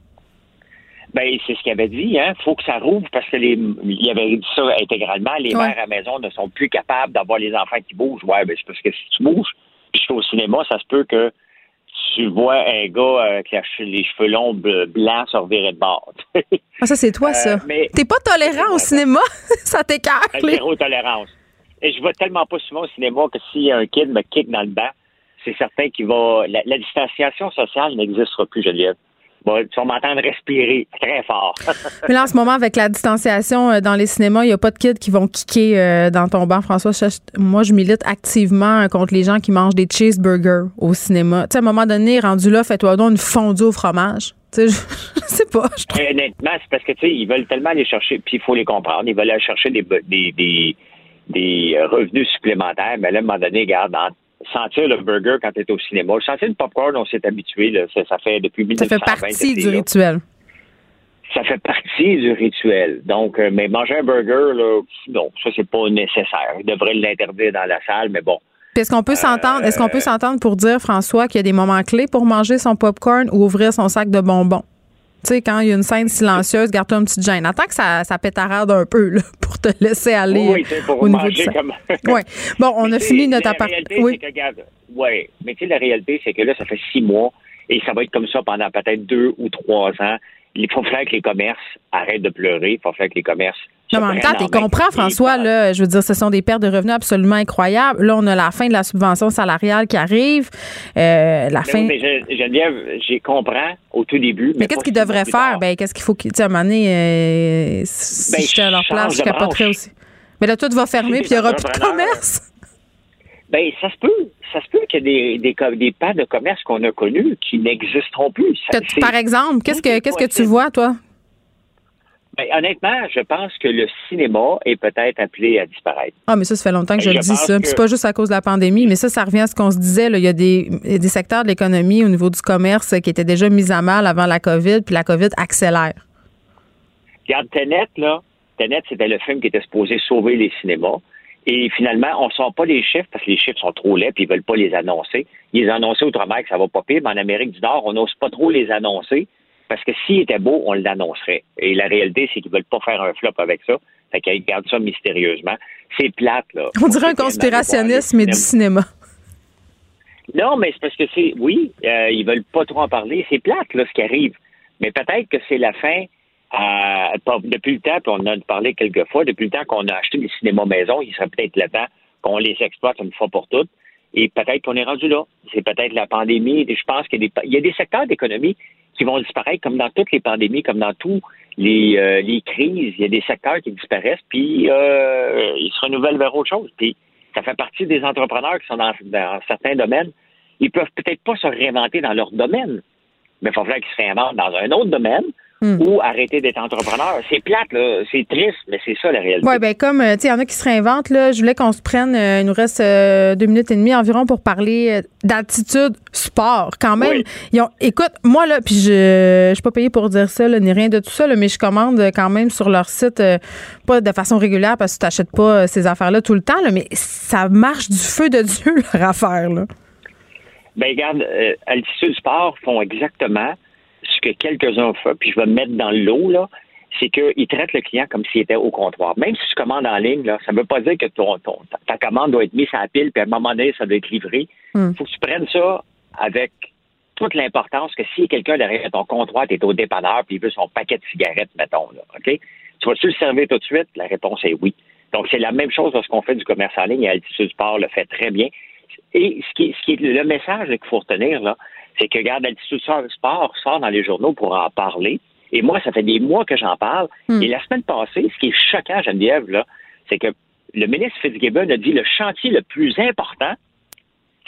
Ben, c'est ce qu'il avait dit, hein. Faut que ça rouvre parce que les, il avait dit ça intégralement. Les mères à la maison ne sont plus capables d'avoir les enfants qui bougent. Ouais, ben, c'est parce que si tu bouges, puis au cinéma, ça se peut que tu vois un gars euh, avec les cheveux longs blancs se revirer de bord. ah, ça, c'est toi, euh, ça. T'es pas tolérant au cinéma? ça t'écarte. Zéro tolérance. Et je vois tellement pas souvent au cinéma que si un kid me kick dans le banc, c'est certain qu'il va. La, la distanciation sociale n'existera plus, Geneviève tu vas m'entendre respirer très fort. Mais là, en ce moment, avec la distanciation euh, dans les cinémas, il n'y a pas de kids qui vont kicker euh, dans ton banc, François. Moi, je milite activement contre les gens qui mangent des cheeseburgers au cinéma. Tu sais, à un moment donné, rendu là, fais-toi donc une fondue au fromage. Tu sais, je, sais pas. Honnêtement, c'est parce que, tu sais, ils veulent tellement aller chercher, puis il faut les comprendre, ils veulent aller chercher des, des, des, des revenus supplémentaires. Mais là, à un moment donné, regarde, sentir le burger quand tu es au cinéma. Sentir le popcorn, on s'est habitué. Ça, fait depuis 1920. Ça fait partie du rituel. Ça fait partie du rituel. Donc, euh, mais manger un burger, là, non, ça, c'est pas nécessaire. Il devrait l'interdire dans la salle, mais bon. Est-ce qu'on peut s'entendre, est-ce qu'on peut euh, s'entendre pour dire, François, qu'il y a des moments clés pour manger son popcorn ou ouvrir son sac de bonbons? Tu sais, quand il y a une scène silencieuse, garde-toi une petite gêne. Attends que ça, ça pétarade un peu là, pour te laisser aller oui, pour au niveau du comme... Oui. Bon, on a fini notre appart. Oui. Oui, mais tu sais, la réalité, c'est que là, ça fait six mois et ça va être comme ça pendant peut-être deux ou trois ans. Il faut faire que les commerces arrêtent de pleurer. Il faut faire que les commerces non, mais en même temps, tu comprends, François, là, je veux dire, ce sont des pertes de revenus absolument incroyables. Là, on a la fin de la subvention salariale qui arrive. Euh, la fin. mais Geneviève, j'ai comprends au tout début. Mais, qu'est-ce qu'ils devraient faire? Ben, qu'est-ce qu'il faut qu'ils. Tu sais, à un moment donné, euh, si ben, j'étais à leur place, je capoterais aussi. Mais là, tout va fermer, puis il n'y aura plus de commerce. Ben, ça se peut. Ça se peut qu'il y ait des, des, des pas de commerce qu'on a connus qui n'existeront plus. par exemple, qu'est-ce que, qu'est-ce que tu vois, toi? Ben, honnêtement, je pense que le cinéma est peut-être appelé à disparaître. Ah, mais ça, ça fait longtemps que je, le dis, ça. C'est pas juste à cause de la pandémie, mais ça, ça revient à ce qu'on se disait. Là. Il, y a des, des secteurs de l'économie au niveau du commerce qui étaient déjà mis à mal avant la COVID, puis la COVID accélère. Regarde, Tenet, là. Tenet, c'était le film qui était supposé sauver les cinémas. Et finalement, on ne sort pas les chiffres parce que les chiffres sont trop laids puis ils veulent pas les annoncer. Ils les annonçaient autrement que ça va pas pire, mais en Amérique du Nord, on n'ose pas trop les annoncer parce que s'il était beau, on l'annoncerait. Et la réalité, c'est qu'ils veulent pas faire un flop avec ça. Fait qu'ils gardent ça mystérieusement. C'est plate, là. On dirait un conspirationnisme, mais du cinéma. Non, mais c'est parce que c'est. Oui, euh, ils veulent pas trop en parler. C'est plate, là, ce qui arrive. Mais peut-être que c'est la fin. Euh, depuis le temps, puis on en a parlé quelques fois, depuis le temps qu'on a acheté des cinémas maison, il serait peut-être le temps qu'on les exploite une fois pour toutes. Et peut-être qu'on est rendu là. C'est peut-être la pandémie. Je pense qu'il y a des secteurs d'économie qui vont disparaître comme dans toutes les pandémies, comme dans tous les, euh, les crises. Il y a des secteurs qui disparaissent, puis euh, ils se renouvellent vers autre chose. Puis ça fait partie des entrepreneurs qui sont dans, dans certains domaines. Ils peuvent peut-être pas se réinventer dans leur domaine, mais il faut falloir qu'ils se réinventent dans un autre domaine Hmm. ou arrêter d'être entrepreneur. C'est plate, là. C'est triste, mais c'est ça la réalité. Oui, bien, comme, euh, tu sais, il y en a qui se réinventent, là. Je voulais qu'on se prenne, euh, il nous reste euh, deux minutes et demie environ pour parler d'attitude sport. Quand même, ils ont, écoute, moi, là, puis je ne suis pas payée pour dire ça, là, ni rien de tout ça, là, mais je commande quand même sur leur site, pas de façon régulière parce que tu n'achètes pas ces affaires-là tout le temps, là, mais ça marche du feu de Dieu, leur affaire, là. Ben, regarde, Altitude Sport font exactement que quelques-uns font, puis je vais me mettre dans le lot, là, c'est qu'ils traitent le client comme s'il était au comptoir. Même si tu commandes en ligne, là, ça ne veut pas dire que ton, ta commande doit être mise à la pile, puis à un moment donné, ça doit être livré. Il hmm. faut que tu prennes ça avec toute l'importance que si quelqu'un derrière ton comptoir, tu es au dépanneur, puis il veut son paquet de cigarettes, mettons, là, OK? Tu vas-tu le servir tout de suite? La réponse est oui. Donc, c'est la même chose lorsqu'on fait du commerce en ligne et Altitude Sport le fait très bien. Et ce qui, ce qui est le message qu'il faut retenir, là, c'est que, regarde, Altitude Sport sort dans les journaux pour en parler. Et moi, ça fait des mois que j'en parle. Hmm. Et la semaine passée, ce qui est choquant, Geneviève, là, c'est que le ministre Fitzgibbon a dit le chantier le plus important,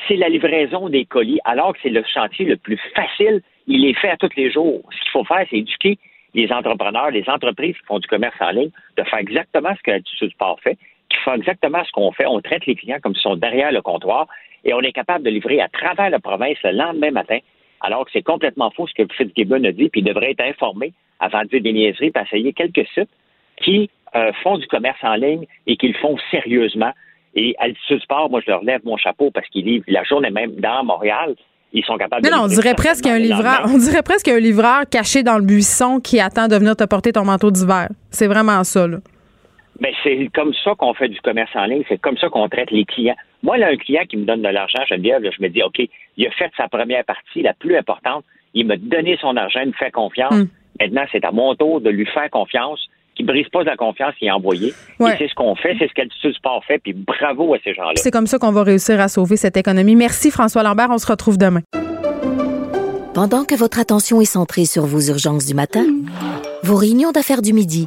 c'est la livraison des colis, alors que c'est le chantier le plus facile. Il est fait à tous les jours. Ce qu'il faut faire, c'est éduquer les entrepreneurs, les entreprises qui font du commerce en ligne, de faire exactement ce que l'Altitude Sport fait, qui font exactement ce qu'on fait. On traite les clients comme s'ils sont derrière le comptoir et on est capable de livrer à travers la province le lendemain matin, alors que c'est complètement faux ce que Fitzgibbon a dit, puis il devrait être informé avant de dire des niaiseries, puis essayer quelques sites qui euh, font du commerce en ligne et qui le font sérieusement. Et Altitude Sport, moi, je leur lève mon chapeau parce qu'ils livrent la journée même dans Montréal. Ils sont capables non, de. Non, on dirait presque un livreur. On dirait presque un livreur caché dans le buisson qui attend de venir te porter ton manteau d'hiver. C'est vraiment ça, là. Mais ben, c'est comme ça qu'on fait du commerce en ligne. C'est comme ça qu'on traite les clients. Moi, là, un client qui me donne de l'argent, Geneviève, là, je me dis, OK, il a fait sa première partie, la plus importante. Il m'a donné son argent, il me fait confiance. Hmm. Maintenant, c'est à mon tour de lui faire confiance qui brise pas de la confiance qui est envoyé. Et c'est ce qu'on fait, c'est ce qu'Altitude Sport fait, puis bravo à ces gens-là. C'est comme ça qu'on va réussir à sauver cette économie. Merci François Lambert, on se retrouve demain. Pendant que votre attention est centrée sur vos urgences du matin, vos réunions d'affaires du midi,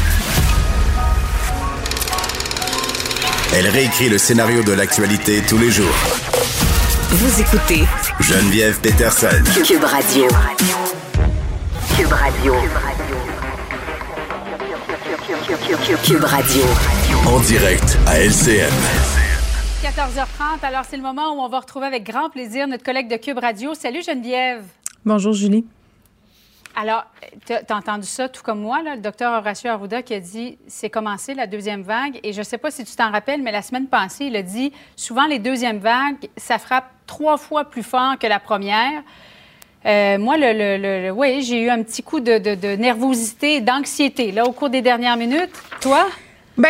Elle réécrit le scénario de l'actualité tous les jours. Vous écoutez Geneviève Peterson. Cube Radio. Cube Radio. Cube Radio. En direct à LCM. 14h30, alors c'est le moment où on va retrouver avec grand plaisir notre collègue de Cube Radio. Salut Geneviève. Bonjour Julie. Alors, tu as entendu ça tout comme moi, le docteur Horacio Arruda qui a dit c'est commencé la deuxième vague. Et je ne sais pas si tu t'en rappelles, mais la semaine passée, il a dit souvent les deuxièmes vagues, ça frappe trois fois plus fort que la première. Euh, moi, le, oui, j'ai eu un petit coup de, de, de nervosité, d'anxiété là au cours des dernières minutes. Toi? Ben,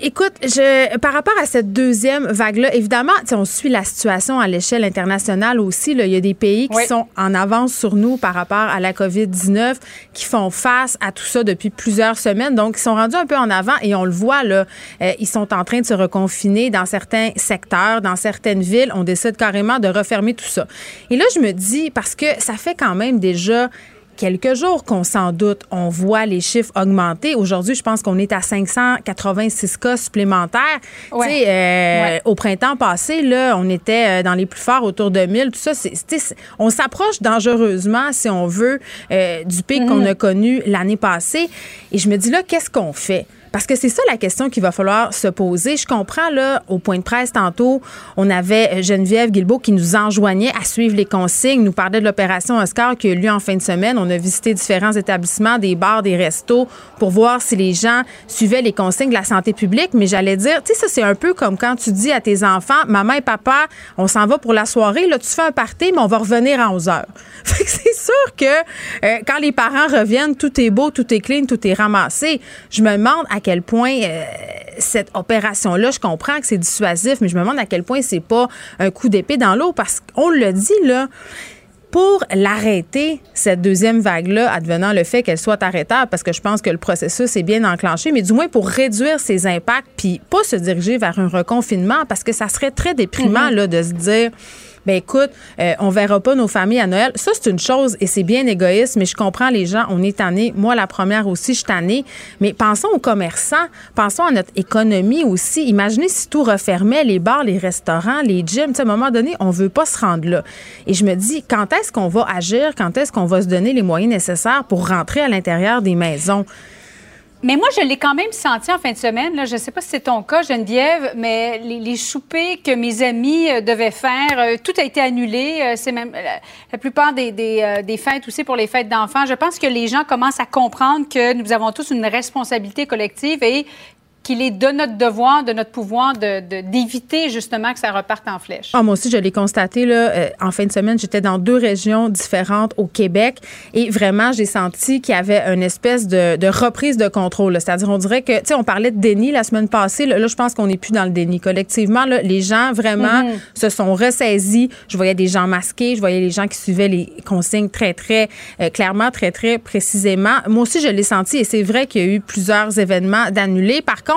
écoute, je, par rapport à cette deuxième vague-là, évidemment, on suit la situation à l'échelle internationale aussi. Là. Il y a des pays qui sont en avance sur nous par rapport à la COVID-19, qui font face à tout ça depuis plusieurs semaines. Donc, ils sont rendus un peu en avant et on le voit, là, euh, ils sont en train de se reconfiner dans certains secteurs, dans certaines villes. On décide carrément de refermer tout ça. Et là, je me dis, parce que ça fait quand même déjà quelques jours qu'on s'en doute. On voit les chiffres augmenter. Aujourd'hui, je pense qu'on est à 586 cas supplémentaires. Euh, au printemps passé, là, on était euh, dans les plus forts autour de 1000. Tout ça, on s'approche dangereusement, si on veut, euh, du pic qu'on mhm. a connu l'année passée. Et je me dis là, qu'est-ce qu'on fait? Parce que c'est ça la question qu'il va falloir se poser. Je comprends, là, au point de presse, tantôt, on avait euh, Geneviève Guilbeault qui nous enjoignait à suivre les consignes, nous parlait de l'opération Oscar qui a eu lieu en fin de semaine. On a visité différents établissements, des bars, des restos, pour voir si les gens suivaient les consignes de la santé publique. Mais j'allais dire, tu sais, ça, c'est un peu comme quand tu dis à tes enfants, maman et papa, on s'en va pour la soirée, là, tu fais un party, mais on va revenir à 11 heures. Fait que c'est sûr que euh, quand les parents reviennent, tout est beau, tout est clean, tout est ramassé. Je me demande à quel point euh, cette opération-là, je comprends que c'est dissuasif, mais je me demande à quel point c'est pas un coup d'épée dans l'eau parce qu'on le dit, là pour l'arrêter, cette deuxième vague-là, advenant le fait qu'elle soit arrêtable, parce que je pense que le processus est bien enclenché, mais du moins pour réduire ses impacts, puis pas se diriger vers un reconfinement, parce que ça serait très déprimant mm-hmm. là, de se dire ben écoute, euh, on verra pas nos familles à Noël. Ça, c'est une chose et c'est bien égoïste, mais je comprends les gens. On est tannés. Moi, la première aussi, je suis tannée. Mais pensons aux commerçants. Pensons à notre économie aussi. Imaginez si tout refermait, les bars, les restaurants, les gyms. à un moment donné, on veut pas se rendre là. Et je me dis, quand est-ce qu'on va agir? Quand est-ce qu'on va se donner les moyens nécessaires pour rentrer à l'intérieur des maisons? Mais moi, je l'ai quand même senti en fin de semaine. Là. Je ne sais pas si c'est ton cas, Geneviève, mais les, les soupers que mes amis euh, devaient faire, euh, tout a été annulé. Euh, c'est même la, plupart des, des, des, fêtes aussi pour les fêtes d'enfants. Je pense que les gens commencent à comprendre que nous avons tous une responsabilité collective et qu'il est de notre devoir, de notre pouvoir d'éviter de, justement que ça reparte en flèche. Ah, moi aussi, je l'ai constaté là, euh, en fin de semaine. J'étais dans deux régions différentes au Québec et vraiment, j'ai senti qu'il y avait une espèce de, de reprise de contrôle. C'est-à-dire, on dirait que, tu sais, on parlait de déni la semaine passée. Là, je pense qu'on n'est plus dans le déni. Collectivement, là, les gens vraiment mm-hmm. se sont ressaisis. Je voyais des gens masqués, je voyais les gens qui suivaient les consignes très, très euh, clairement, très, très précisément. Moi aussi, je l'ai senti et c'est vrai qu'il y a eu plusieurs événements d'annulés. Par contre,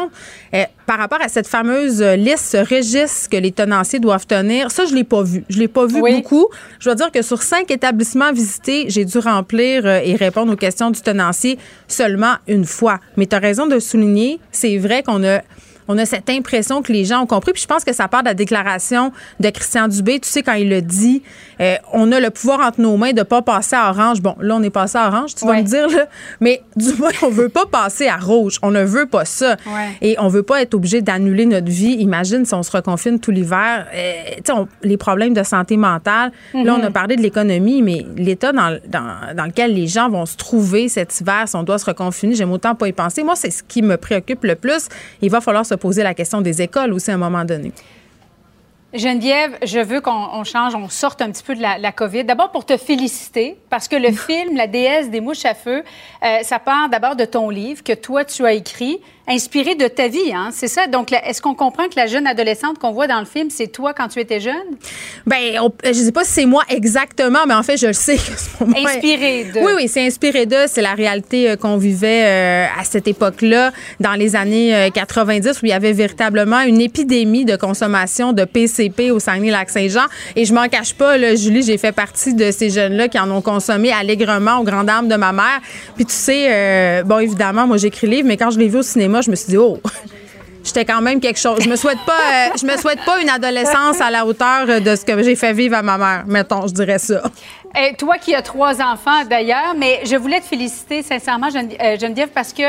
euh, par rapport à cette fameuse liste, ce registre que les tenanciers doivent tenir, ça, je ne l'ai pas vu. Je ne l'ai pas vu beaucoup. Je dois dire que sur cinq établissements visités, j'ai dû remplir euh, et répondre aux questions du tenancier seulement une fois. Mais tu as raison de souligner, c'est vrai qu'on a on a cette impression que les gens ont compris. Puis je pense que ça part de la déclaration de Christian Dubé. Tu sais, quand il le dit, euh, on a le pouvoir entre nos mains de ne pas passer à orange. Bon, là, on est passé à orange, tu vas me dire, là. Mais du moins, on veut pas passer à rouge. On ne veut pas ça. Et on veut pas être obligé d'annuler notre vie. Imagine si on se reconfine tout l'hiver. Euh, tu sais, les problèmes de santé mentale. Là, on a mhm. parlé de l'économie, mais l'état dans, dans, dans, lequel les gens vont se trouver cet hiver, si on doit se reconfiner, j'aime autant pas y penser. Moi, c'est ce qui me préoccupe le plus. Il va falloir se poser la question des écoles aussi à un moment donné? Geneviève, je veux qu'on change, on sorte un petit peu de la, COVID. D'abord pour te féliciter, parce que le film La déesse des mouches à feu, euh, ça part d'abord de ton livre que toi, tu as écrit inspiré de ta vie, hein? C'est ça? Donc, est-ce qu'on comprend que la jeune adolescente qu'on voit dans le film, c'est toi quand tu étais jeune? Ben, je sais pas si c'est moi exactement, mais en fait, je le sais que Inspiré de. Oui, oui, c'est inspiré de. C'est la réalité euh, qu'on vivait euh, à cette époque-là, dans les années 90, euh, où il y avait véritablement une épidémie de consommation de PCP au Saguenay-Lac-Saint-Jean. Et je m'en cache pas, là, Julie, j'ai fait partie de ces jeunes-là qui en ont consommé allègrement aux grandes dames de ma mère. Puis tu sais, bon, évidemment, moi, j'écris livre, mais quand je l'ai vu au cinéma, je me suis dit, oh, j'étais quand même quelque chose. Je me souhaite pas, euh, je me souhaite pas une adolescence à la hauteur de ce que j'ai fait vivre à ma mère. Mettons, je dirais ça. Et toi qui as trois enfants d'ailleurs, mais je voulais te féliciter sincèrement, euh, Geneviève, parce que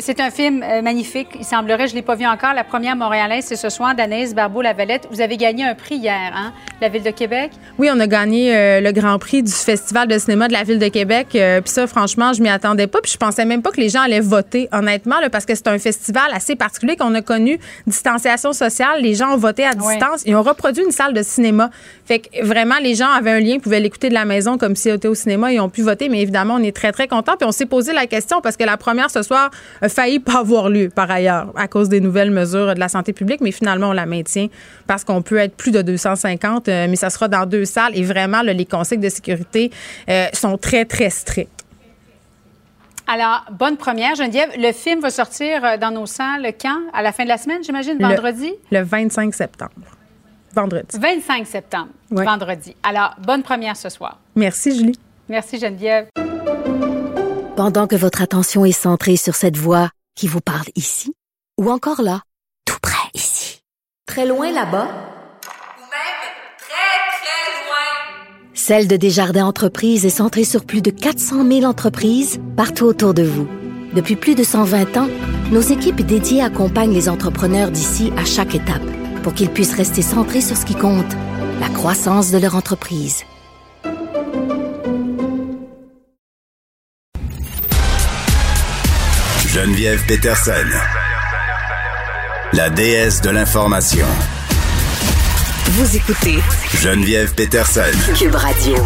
c'est un film euh, magnifique. Il semblerait, je ne l'ai pas vu encore, la première montréalaise, c'est ce soir d'Anaïs Barbeau-Lavalette. Vous avez gagné un prix hier, hein, la Ville de Québec? Oui, on a gagné euh, le Grand Prix du Festival de cinéma de la Ville de Québec. Puis ça, franchement, je m'y attendais pas. Puis je pensais même pas que les gens allaient voter, honnêtement, parce que c'est un festival assez particulier qu'on a connu, distanciation sociale. Les gens ont voté à distance. Ils ont reproduit une salle de cinéma. Fait que vraiment, les gens avaient un lien, pouvaient l'écouter de la maison comme s'ils étaient au cinéma, ils ont pu voter. Mais évidemment, on est très, très contents. Puis on s'est posé la question parce que la première ce soir a failli pas avoir lieu, par ailleurs, à cause des nouvelles mesures de la santé publique. Mais finalement, on la maintient parce qu'on peut être plus de 250, euh, mais ça sera dans deux salles. Et vraiment, les conseils de sécurité euh, sont très, très stricts. Alors, bonne première, Geneviève. Le film va sortir euh, dans nos salles quand? À la fin de la semaine, j'imagine, vendredi? Le, le 25 septembre. Vendredi. 25 septembre, vendredi. Alors, bonne première ce soir. Merci, Julie. Merci, Geneviève. Pendant que votre attention est centrée sur cette voix qui vous parle ici, ou encore là, tout près ici, très loin là-bas, ou même très, très loin, Celle de Desjardins Entreprises est centrée sur plus de 400 000 entreprises partout autour de vous. Depuis plus de 120 ans, nos équipes dédiées accompagnent les entrepreneurs d'ici à chaque étape pour qu'ils puissent rester centrés sur ce qui compte, la croissance de leur entreprise. Geneviève Peterson, la déesse de l'information. Vous écoutez Geneviève Peterson, Cube Radio.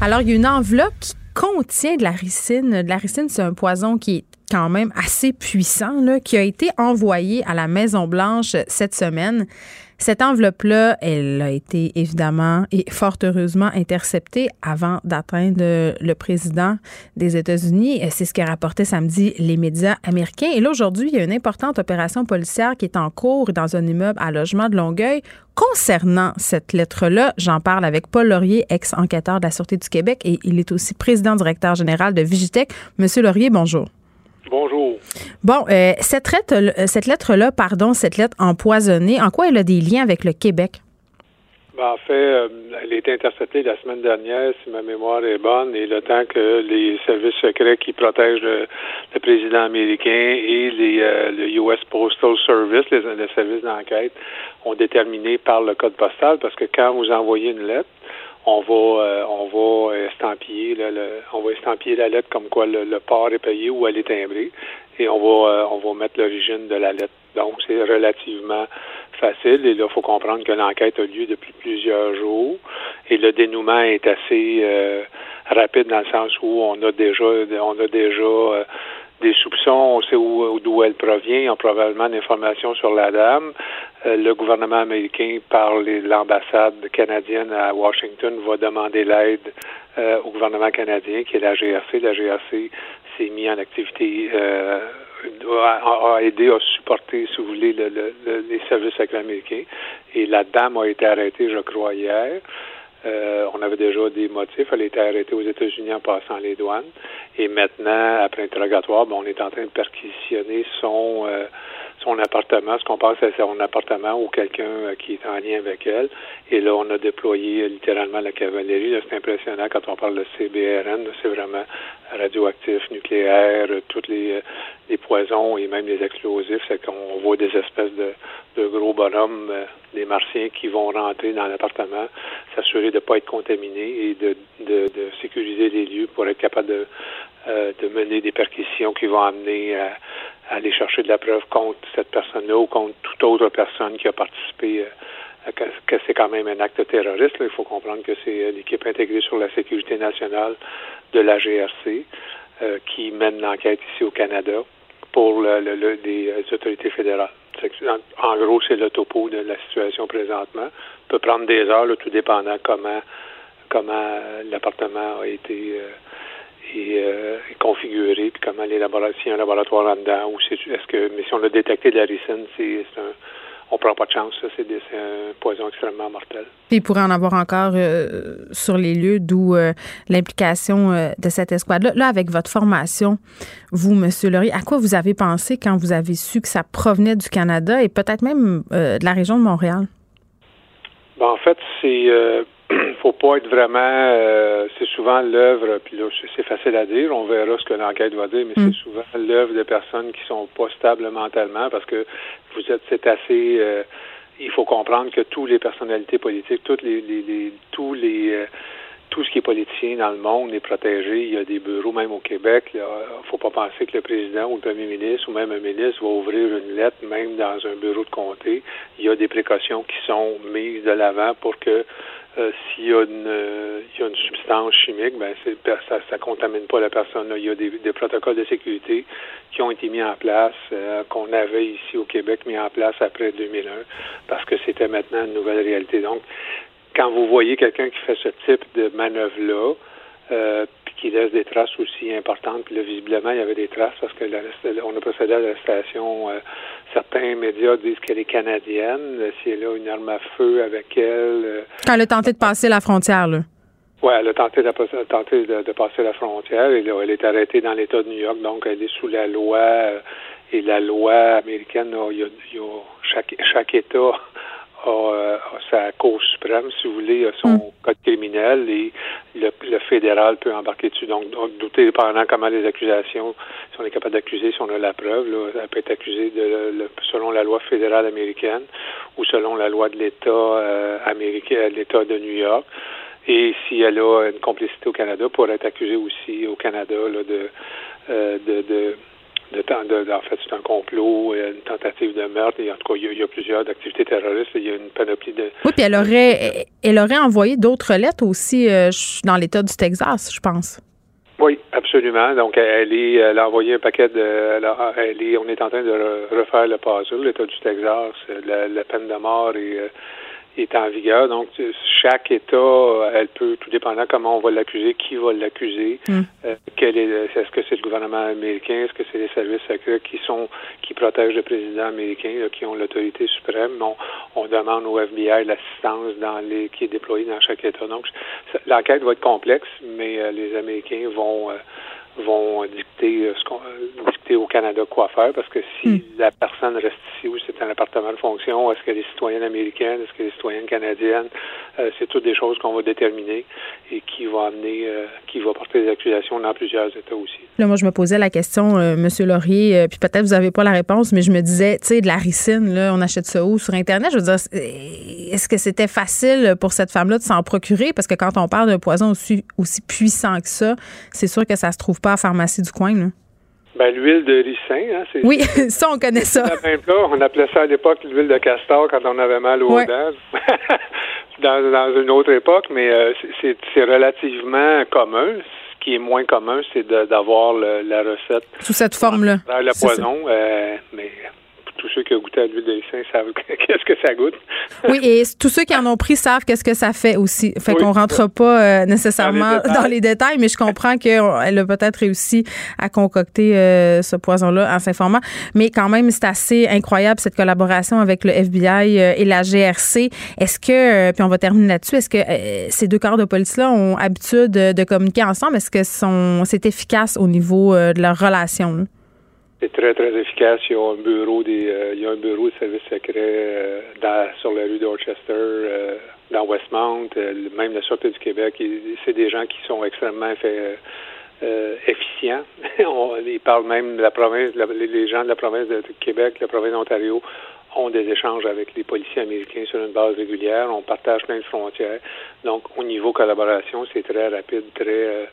Alors, il y a une enveloppe qui contient de la ricine. De la ricine, c'est un poison qui est quand même assez puissant qui a été envoyé à la Maison Blanche cette semaine. Cette enveloppe-là, elle a été évidemment et fort heureusement interceptée avant d'atteindre le président des États-Unis. C'est ce qu'a rapporté samedi les médias américains. Et là, aujourd'hui, il y a une importante opération policière qui est en cours dans un immeuble à logement de Longueuil. Concernant cette lettre-là, j'en parle avec Paul Laurier, ex-enquêteur de la Sûreté du Québec, et il est aussi président-directeur général de Vigitech. Monsieur Laurier, bonjour. Bonjour. Bon, euh, cette lettre, euh, cette lettre-là, pardon, cette lettre empoisonnée, en quoi elle a des liens avec le Québec? Ben, en fait, euh, elle a été interceptée la semaine dernière, si ma mémoire est bonne, et le temps que les services secrets qui protègent le, président américain et les, le US Postal Service, les, les services d'enquête, ont déterminé par le code postal, parce que quand vous envoyez une lettre, on va euh, on va estampiller le, on va estampiller la lettre comme quoi le, port est payé ou elle est timbrée. et on va on va mettre l'origine de la lettre. Donc c'est relativement facile. Et là, il faut comprendre que l'enquête a lieu depuis plusieurs jours et le dénouement est assez rapide dans le sens où on a déjà on a déjà des soupçons, on sait d'où elle provient, ils ont probablement d'informations sur la dame. Euh, le gouvernement américain, par l'ambassade canadienne à Washington, va demander l'aide euh, au gouvernement canadien, qui est la GRC. La GRC s'est mis en activité, euh, a, aidé, a supporté, si vous voulez, le, les services américains. Et la dame a été arrêtée, je crois, hier. Euh, on avait déjà des motifs. Elle été arrêtée aux États-Unis en passant les douanes. Et maintenant, après interrogatoire, on est en train de perquisitionner son euh, son appartement, ce qu'on pense à son appartement ou quelqu'un euh, qui est en lien avec elle. Et là, on a déployé littéralement la cavalerie. C'est impressionnant quand on parle de CBRN. C'est vraiment radioactif, nucléaire, tous les, poisons et même les explosifs. C'est qu'on voit des espèces de, de gros bonhommes, des martiens qui vont rentrer dans l'appartement s'assurer de ne pas être contaminé et de, de, de, sécuriser les lieux pour être capable de, euh, de mener des perquisitions qui vont amener à, aller chercher de la preuve contre cette personne-là ou contre toute autre personne qui a participé, euh, que, c'est quand même un acte terroriste. Il faut comprendre que c'est euh, l'équipe intégrée sur la sécurité nationale de la GRC qui mène l'enquête ici au Canada pour le, le, le, les autorités fédérales. En, gros, c'est le topo de la situation présentement peut prendre des heures, tout dépendant comment comment l'appartement a été euh, euh, configuré, puis comment les laboratoires, s'il y a un laboratoire là-dedans, ou est-ce que, mais si on a détecté de la ricine, c'est un, on prend pas de chance, c'est un poison extrêmement mortel. Puis il pourrait en avoir encore euh, sur les lieux, d'où l'implication de cette escouade-là. Là, avec votre formation, vous, M. Laurie, à quoi vous avez pensé quand vous avez su que ça provenait du Canada et peut-être même de la région de Montréal? Ben, en fait, c'est euh, faut pas être vraiment euh, c'est souvent l'œuvre, puis là c'est facile à dire, on verra ce que l'enquête va dire, mais c'est mm. souvent l'œuvre de personnes qui sont pas stables mentalement parce que vous êtes c'est assez euh, il faut comprendre que toutes les personnalités politiques, toutes les, les, tous les euh, tout ce qui est politicien dans le monde est protégé. Il y a des bureaux, même au Québec. Il ne faut pas penser que le président ou le premier ministre ou même un ministre va ouvrir une lettre, même dans un bureau de comté. Il y a des précautions qui sont mises de l'avant pour que euh, s'il y, a une, euh, y a une substance chimique, ben ça ne contamine pas la personne. Il y a des, protocoles de sécurité qui ont été mis en place, euh, qu'on avait ici au Québec mis en place après 2001, parce que c'était maintenant une nouvelle réalité. Donc, quand vous voyez quelqu'un qui fait ce type de manœuvre-là, euh, qui laisse des traces aussi importantes, puis là, visiblement, il y avait des traces parce que on a procédé à l'arrestation. Euh, certains médias disent qu'elle est canadienne. Si elle a une arme à feu avec elle. Euh, quand elle a tenté de passer la frontière, là. Oui, elle a tenté, de, tenté de, passer la frontière et là, elle est arrêtée dans l'État de New York, donc elle est sous la loi euh, et la loi américaine, il y a, il y a chaque, chaque État a, sa Cour suprême, si vous voulez, a son mm. code criminel et le, fédéral peut embarquer dessus. Donc, douter pendant comment les accusations, si on est capable d'accuser, si on a la preuve, là, elle peut être accusée de, selon la loi fédérale américaine ou selon la loi de l'État euh, américain, l'État de New York. Et si elle a une complicité au Canada, pourrait être accusée aussi au Canada là, de, euh, de, de de, de, en fait, c'est un complot, une tentative de meurtre. Et en tout cas, il y a, plusieurs activités terroristes. Il y a une panoplie de. Oui, puis elle aurait, elle aurait envoyé d'autres lettres aussi euh, dans l'État du Texas, je pense. Oui, absolument. Donc, elle, est, elle a envoyé un paquet de. Elle, est, on est en train de refaire le puzzle. L'État du Texas, la, la peine de mort et euh, est en vigueur. Donc, chaque État, elle peut, tout dépendant comment on va l'accuser, qui va l'accuser, hmm. euh, quel est, est-ce que c'est le gouvernement américain, est-ce que c'est les services secrets qui sont, qui protègent le président américain, qui ont l'autorité suprême. On, on, demande au FBI l'assistance dans les, qui est déployée dans chaque État. Donc, l'enquête va être complexe, mais euh, les Américains vont euh, vont dicter euh, ce qu'on euh, dicter au Canada quoi faire parce que si hmm. la personne reste ici ou c'est un appartement de fonction, est-ce qu'elle est citoyenne américaine, est-ce qu'elle est citoyenne canadienne, euh, c'est toutes des choses qu'on va déterminer et qui va amener, qui va porter des accusations dans plusieurs États aussi. Là, moi, je me posais la question, Monsieur Laurier, puis peut-être vous n'avez pas la réponse, mais je me disais, tu sais, de la ricine, là, on achète ça où? Sur Internet? Je veux dire, est-ce que c'était facile pour cette femme-là de s'en procurer? Parce que quand on parle d'un poison aussi, aussi puissant que ça, c'est sûr que ça se trouve pas la pharmacie du coin, là? Ben, l'huile de ricin, hein, c'est... Oui, ça, on connaît ça. On appelait ça à l'époque l'huile de castor quand on avait mal aux dents. dans, dans, une autre époque, mais euh, c'est, c'est relativement commun. Ce qui est moins commun, c'est d'avoir la recette. Sous cette forme-là. Le poison, euh, mais tous ceux qui ont goûté à l'huile de ricin savent qu'est-ce que ça goûte. oui, et tous ceux qui en ont pris savent qu'est-ce que ça fait aussi. Fait qu'on rentre pas euh, nécessairement dans les, détails, mais je comprends qu'elle a peut-être réussi à concocter euh, ce poison-là en s'informant. Mais quand même, c'est assez incroyable cette collaboration avec le FBI euh, et la GRC. Est-ce que, puis on va terminer là-dessus, est-ce que ces deux corps de police-là ont habitude de, communiquer ensemble? Est-ce que c'est efficace au niveau de leur relation? C'est très, très efficace. Il y a un bureau des euh, il y a un bureau de service secret euh, sur la rue Dorchester, euh, dans Westmount, même la Sûreté du Québec. C'est des gens qui sont extrêmement efficients. On, ils parlent même de la province, les gens de la province de Québec, la province d'Ontario ont des échanges avec les policiers américains sur une base régulière. On partage plein de frontières. Donc, au niveau collaboration, c'est très rapide, très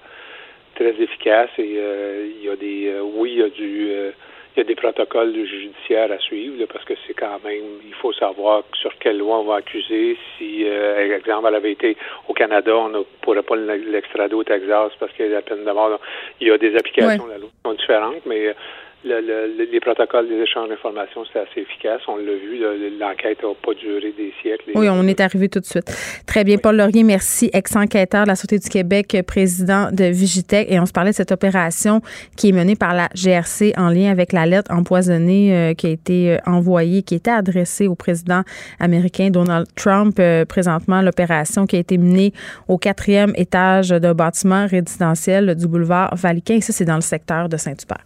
très efficace et euh, il y a des euh, oui il y a du euh, il y a des protocoles judiciaires à suivre parce que c'est quand même il faut savoir sur quelle loi on va accuser. Si par exemple elle avait été au Canada on ne pourrait pas l'extrader au Texas parce qu'il y a la peine de mort. Il y a des applications de la loi qui sont différentes mais les protocoles des échanges d'informations, c'est assez efficace. On l'a vu, l'enquête n'a pas duré des siècles. Oui, on est arrivé tout de suite. Très bien, Paul Laurier, merci, ex-enquêteur de la Sûreté du Québec, président de Vigitech. Et on se parlait de cette opération qui est menée par la GRC en lien avec la lettre empoisonnée euh, qui a été euh, envoyée, qui était adressée au président américain Donald Trump. Euh, présentement, l'opération qui a été menée au quatrième étage d'un bâtiment résidentiel du boulevard Valiquin. Et ça, c'est dans le secteur de Saint-Hubert.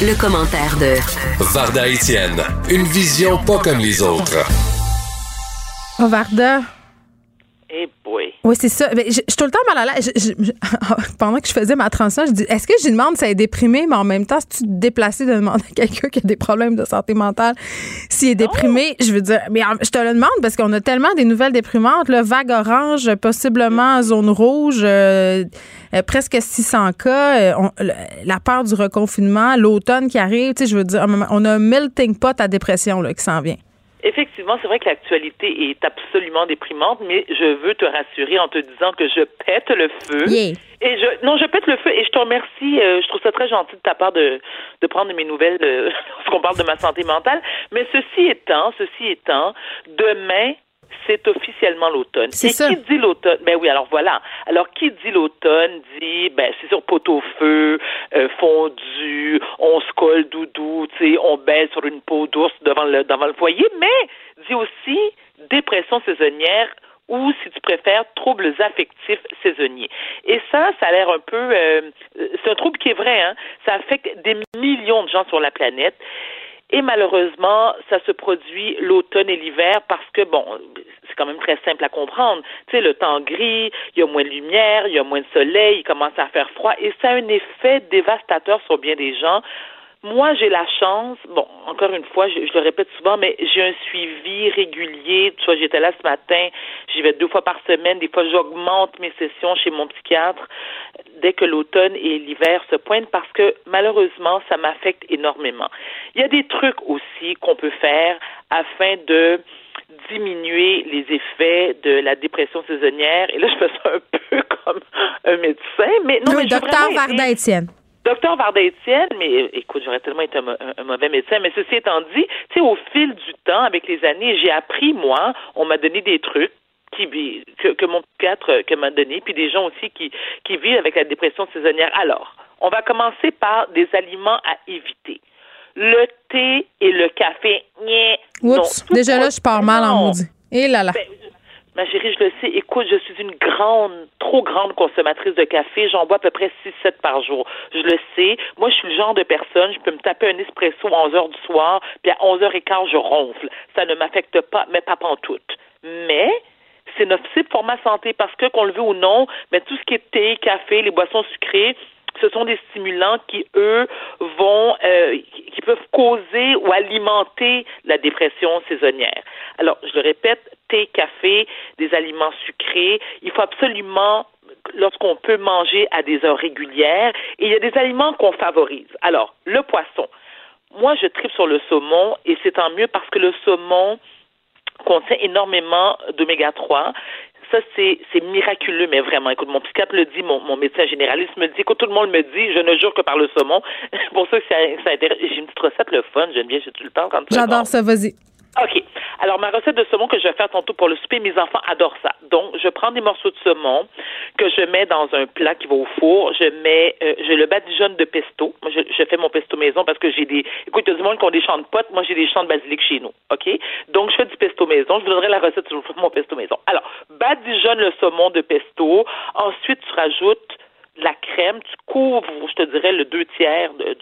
Le, commentaire de Varda Etienne, une vision pas comme les autres. Oh, Varda. Eh boy. Oui, c'est ça. je, suis tout le temps mal à l'aise. pendant que je faisais ma transition, je dis est-ce que je demande si elle est déprimée, mais en même temps, si tu te déplacer de demander à quelqu'un qui a des problèmes de santé mentale s'il est déprimé, je veux dire, mais je te le demande parce qu'on a tellement des nouvelles déprimantes, le vague orange, possiblement zone rouge. Euh, euh, presque 600 cas, euh, la peur du reconfinement, l'automne qui arrive, tu sais, je veux dire, on a un melting pot à dépression là, qui s'en vient. Effectivement, c'est vrai que l'actualité est absolument déprimante, mais je veux te rassurer en te disant que je pète le feu. Et je non, je pète le feu et je te remercie. Euh, je trouve ça très gentil de ta part de, de prendre mes nouvelles lorsqu'on parle de ma santé mentale. Mais ceci étant, ceci étant, demain, c'est officiellement l'automne. C'est ça. qui dit l'automne? Ben oui, alors voilà. Alors, qui dit l'automne dit, ben, c'est sur pot-au-feu, euh, fondu, on se colle doudou, tu sais, on baisse sur une peau d'ours devant le, devant le foyer, mais dit aussi dépression saisonnière ou, si tu préfères, troubles affectifs saisonniers. Et ça, ça a l'air un peu... Euh, c'est un trouble qui est vrai, hein? Ça affecte des millions de gens sur la planète. Et malheureusement, ça se produit l'automne et l'hiver parce que, bon, c'est quand même très simple à comprendre. Tu sais, le temps gris, il y a moins de lumière, il y a moins de soleil, il commence à faire froid et ça a un effet dévastateur sur bien des gens. Moi, j'ai la chance, bon, encore une fois, je, le répète souvent, mais j'ai un suivi régulier. Tu vois, j'étais là ce matin, j'y vais deux fois par semaine. Des fois, j'augmente mes sessions chez mon psychiatre dès que l'automne et l'hiver se pointent parce que malheureusement, ça m'affecte énormément. Il y a des trucs aussi qu'on peut faire afin de diminuer les effets de la dépression saisonnière. Et là, je fais ça un peu comme un médecin, mais non, mais docteur Varda Étienne. Docteur Varda-Étienne, mais écoute, j'aurais tellement été un, mauvais médecin, mais ceci étant dit, tu sais, au fil du temps, avec les années, j'ai appris, moi, on m'a donné des trucs qui, que, que mon psychiatre euh, que m'a donné, puis des gens aussi qui, qui vivent avec la dépression saisonnière. Alors, on va commencer par des aliments à éviter. Le thé et le café, Oups, déjà là, je pars mal en maudit. Et là là. Ben, Ma chérie, je le sais. Écoute, je suis une grande, trop grande consommatrice de café. J'en bois à peu près 6-7 par jour. Je le sais. Moi, je suis le genre de personne, je peux me taper un espresso à 11 heures du soir, puis à 11 h quart, je ronfle. Ça ne m'affecte pas, mais pas tout. Mais, c'est nocif pour ma santé parce que, qu'on le veut ou non, mais tout ce qui est thé, café, les boissons sucrées, ce sont des stimulants qui, eux, vont, euh, qui peuvent causer ou alimenter la dépression saisonnière. Alors, je le répète, thé, café, des aliments sucrés. Il faut absolument lorsqu'on peut manger à des heures régulières. Il y a des aliments qu'on favorise. Alors, le poisson. Moi, je tripe sur le saumon et c'est tant mieux parce que le saumon contient énormément d'oméga 3 ça, c'est, miraculeux, mais vraiment. Écoute, mon psychiatre le dit, mon, mon, médecin généraliste me dit, écoute, tout le monde me dit, je ne jure que par le saumon. pour ça que ça, ça intéresse. J'ai une petite recette, le fun, j'aime bien, j'ai tout le temps quand J'adore ça, vas-y. OK. Alors, ma recette de saumon que je vais faire tantôt pour le souper, mes enfants adorent ça. Donc, je prends des morceaux de saumon que je mets dans un plat qui va au four. Je mets, euh, je le badigeonne de pesto. Moi, je, je, fais mon pesto maison parce que j'ai des, écoute, il y a du monde qui ont des champs de potes. Moi, j'ai des champs de basilic chez nous. OK? Donc, je fais du pesto maison. Je vous donnerai la recette sur mon pesto maison. Alors, badigeonne le saumon de pesto. Ensuite, tu rajoutes la crème, tu couvres, je te dirais, le deux tiers de,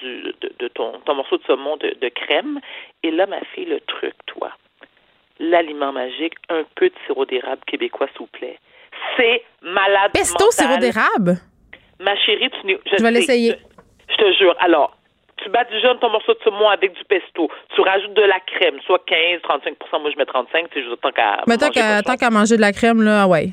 de, ton, ton, morceau de saumon de, de crème. Et là, ma fille, le truc, toi, l'aliment magique, un peu de sirop d'érable québécois, s'il vous plaît. C'est malade. Pesto sirop d'érable? Ma chérie, tu je, je vais l'essayer. Je, te jure. Alors, tu badigeonnes ton morceau de saumon avec du pesto. Tu rajoutes de la crème, soit 15, 35% Moi, je mets 35, c'est juste tant qu'à. Mais tant qu'à manger de la crème, là, ouais.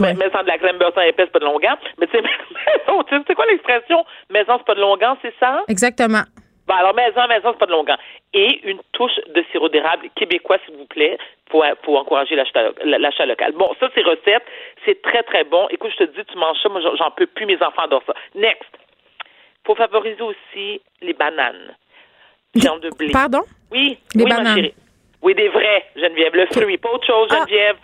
Mais, mais sans de la crème beurre sans épaisse, pas de longueur. Mais tu sais, c'est quoi l'expression? Maison, c'est pas de longueur, c'est ça? Exactement. Bon, alors maison, maison, c'est pas de longueur. Et une touche de sirop d'érable québécois, s'il vous plaît, pour, pour encourager l'achat local. Bon, ça, c'est recette. C'est très, très bon. Écoute, je te dis, tu manges ça, moi, j'en peux plus, mes enfants adorent ça. Next. Faut favoriser aussi les bananes. Viande de blé. Pardon? Oui. Les oui, bananes. Ma chérie. Oui, des vrais, Geneviève. Le fruit, pas autre chose, ah. Geneviève.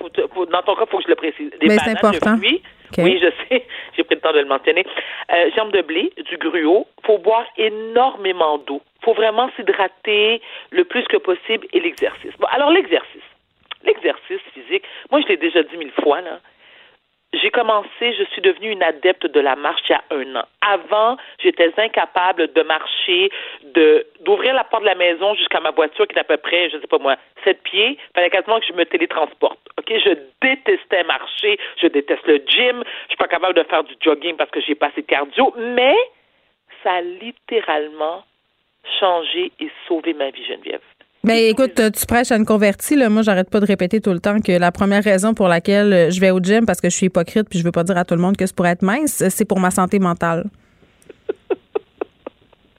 dans ton cas, il faut que je le précise. Des Mais bananes, important. de. Oui, je sais. J'ai pris le temps de le mentionner. Euh, germe de blé, du gruau. faut boire énormément d'eau. faut vraiment s'hydrater le plus que possible et l'exercice. Bon, alors l'exercice. L'exercice physique, moi, je l'ai déjà dit mille fois, là j'ai commencé, je suis devenue une adepte de la marche il y a un an. Avant, j'étais incapable de marcher, de d'ouvrir la porte de la maison jusqu'à ma voiture qui est à peu près, je sais pas moi, sept pieds. Fallait quasiment que je me télétransporte. Ok, je détestais marcher, je déteste le gym. Je suis pas capable de faire du jogging parce que j'ai pas assez de cardio, mais ça a littéralement changé et sauvé ma vie, Geneviève. Mais écoute, tu prêches à une convertie. Là. Moi, j'arrête pas de répéter tout le temps que la première raison pour laquelle euh, je vais au gym, parce que je suis hypocrite puis je veux pas dire à tout le monde que c'est pour être mince, c'est pour ma santé mentale.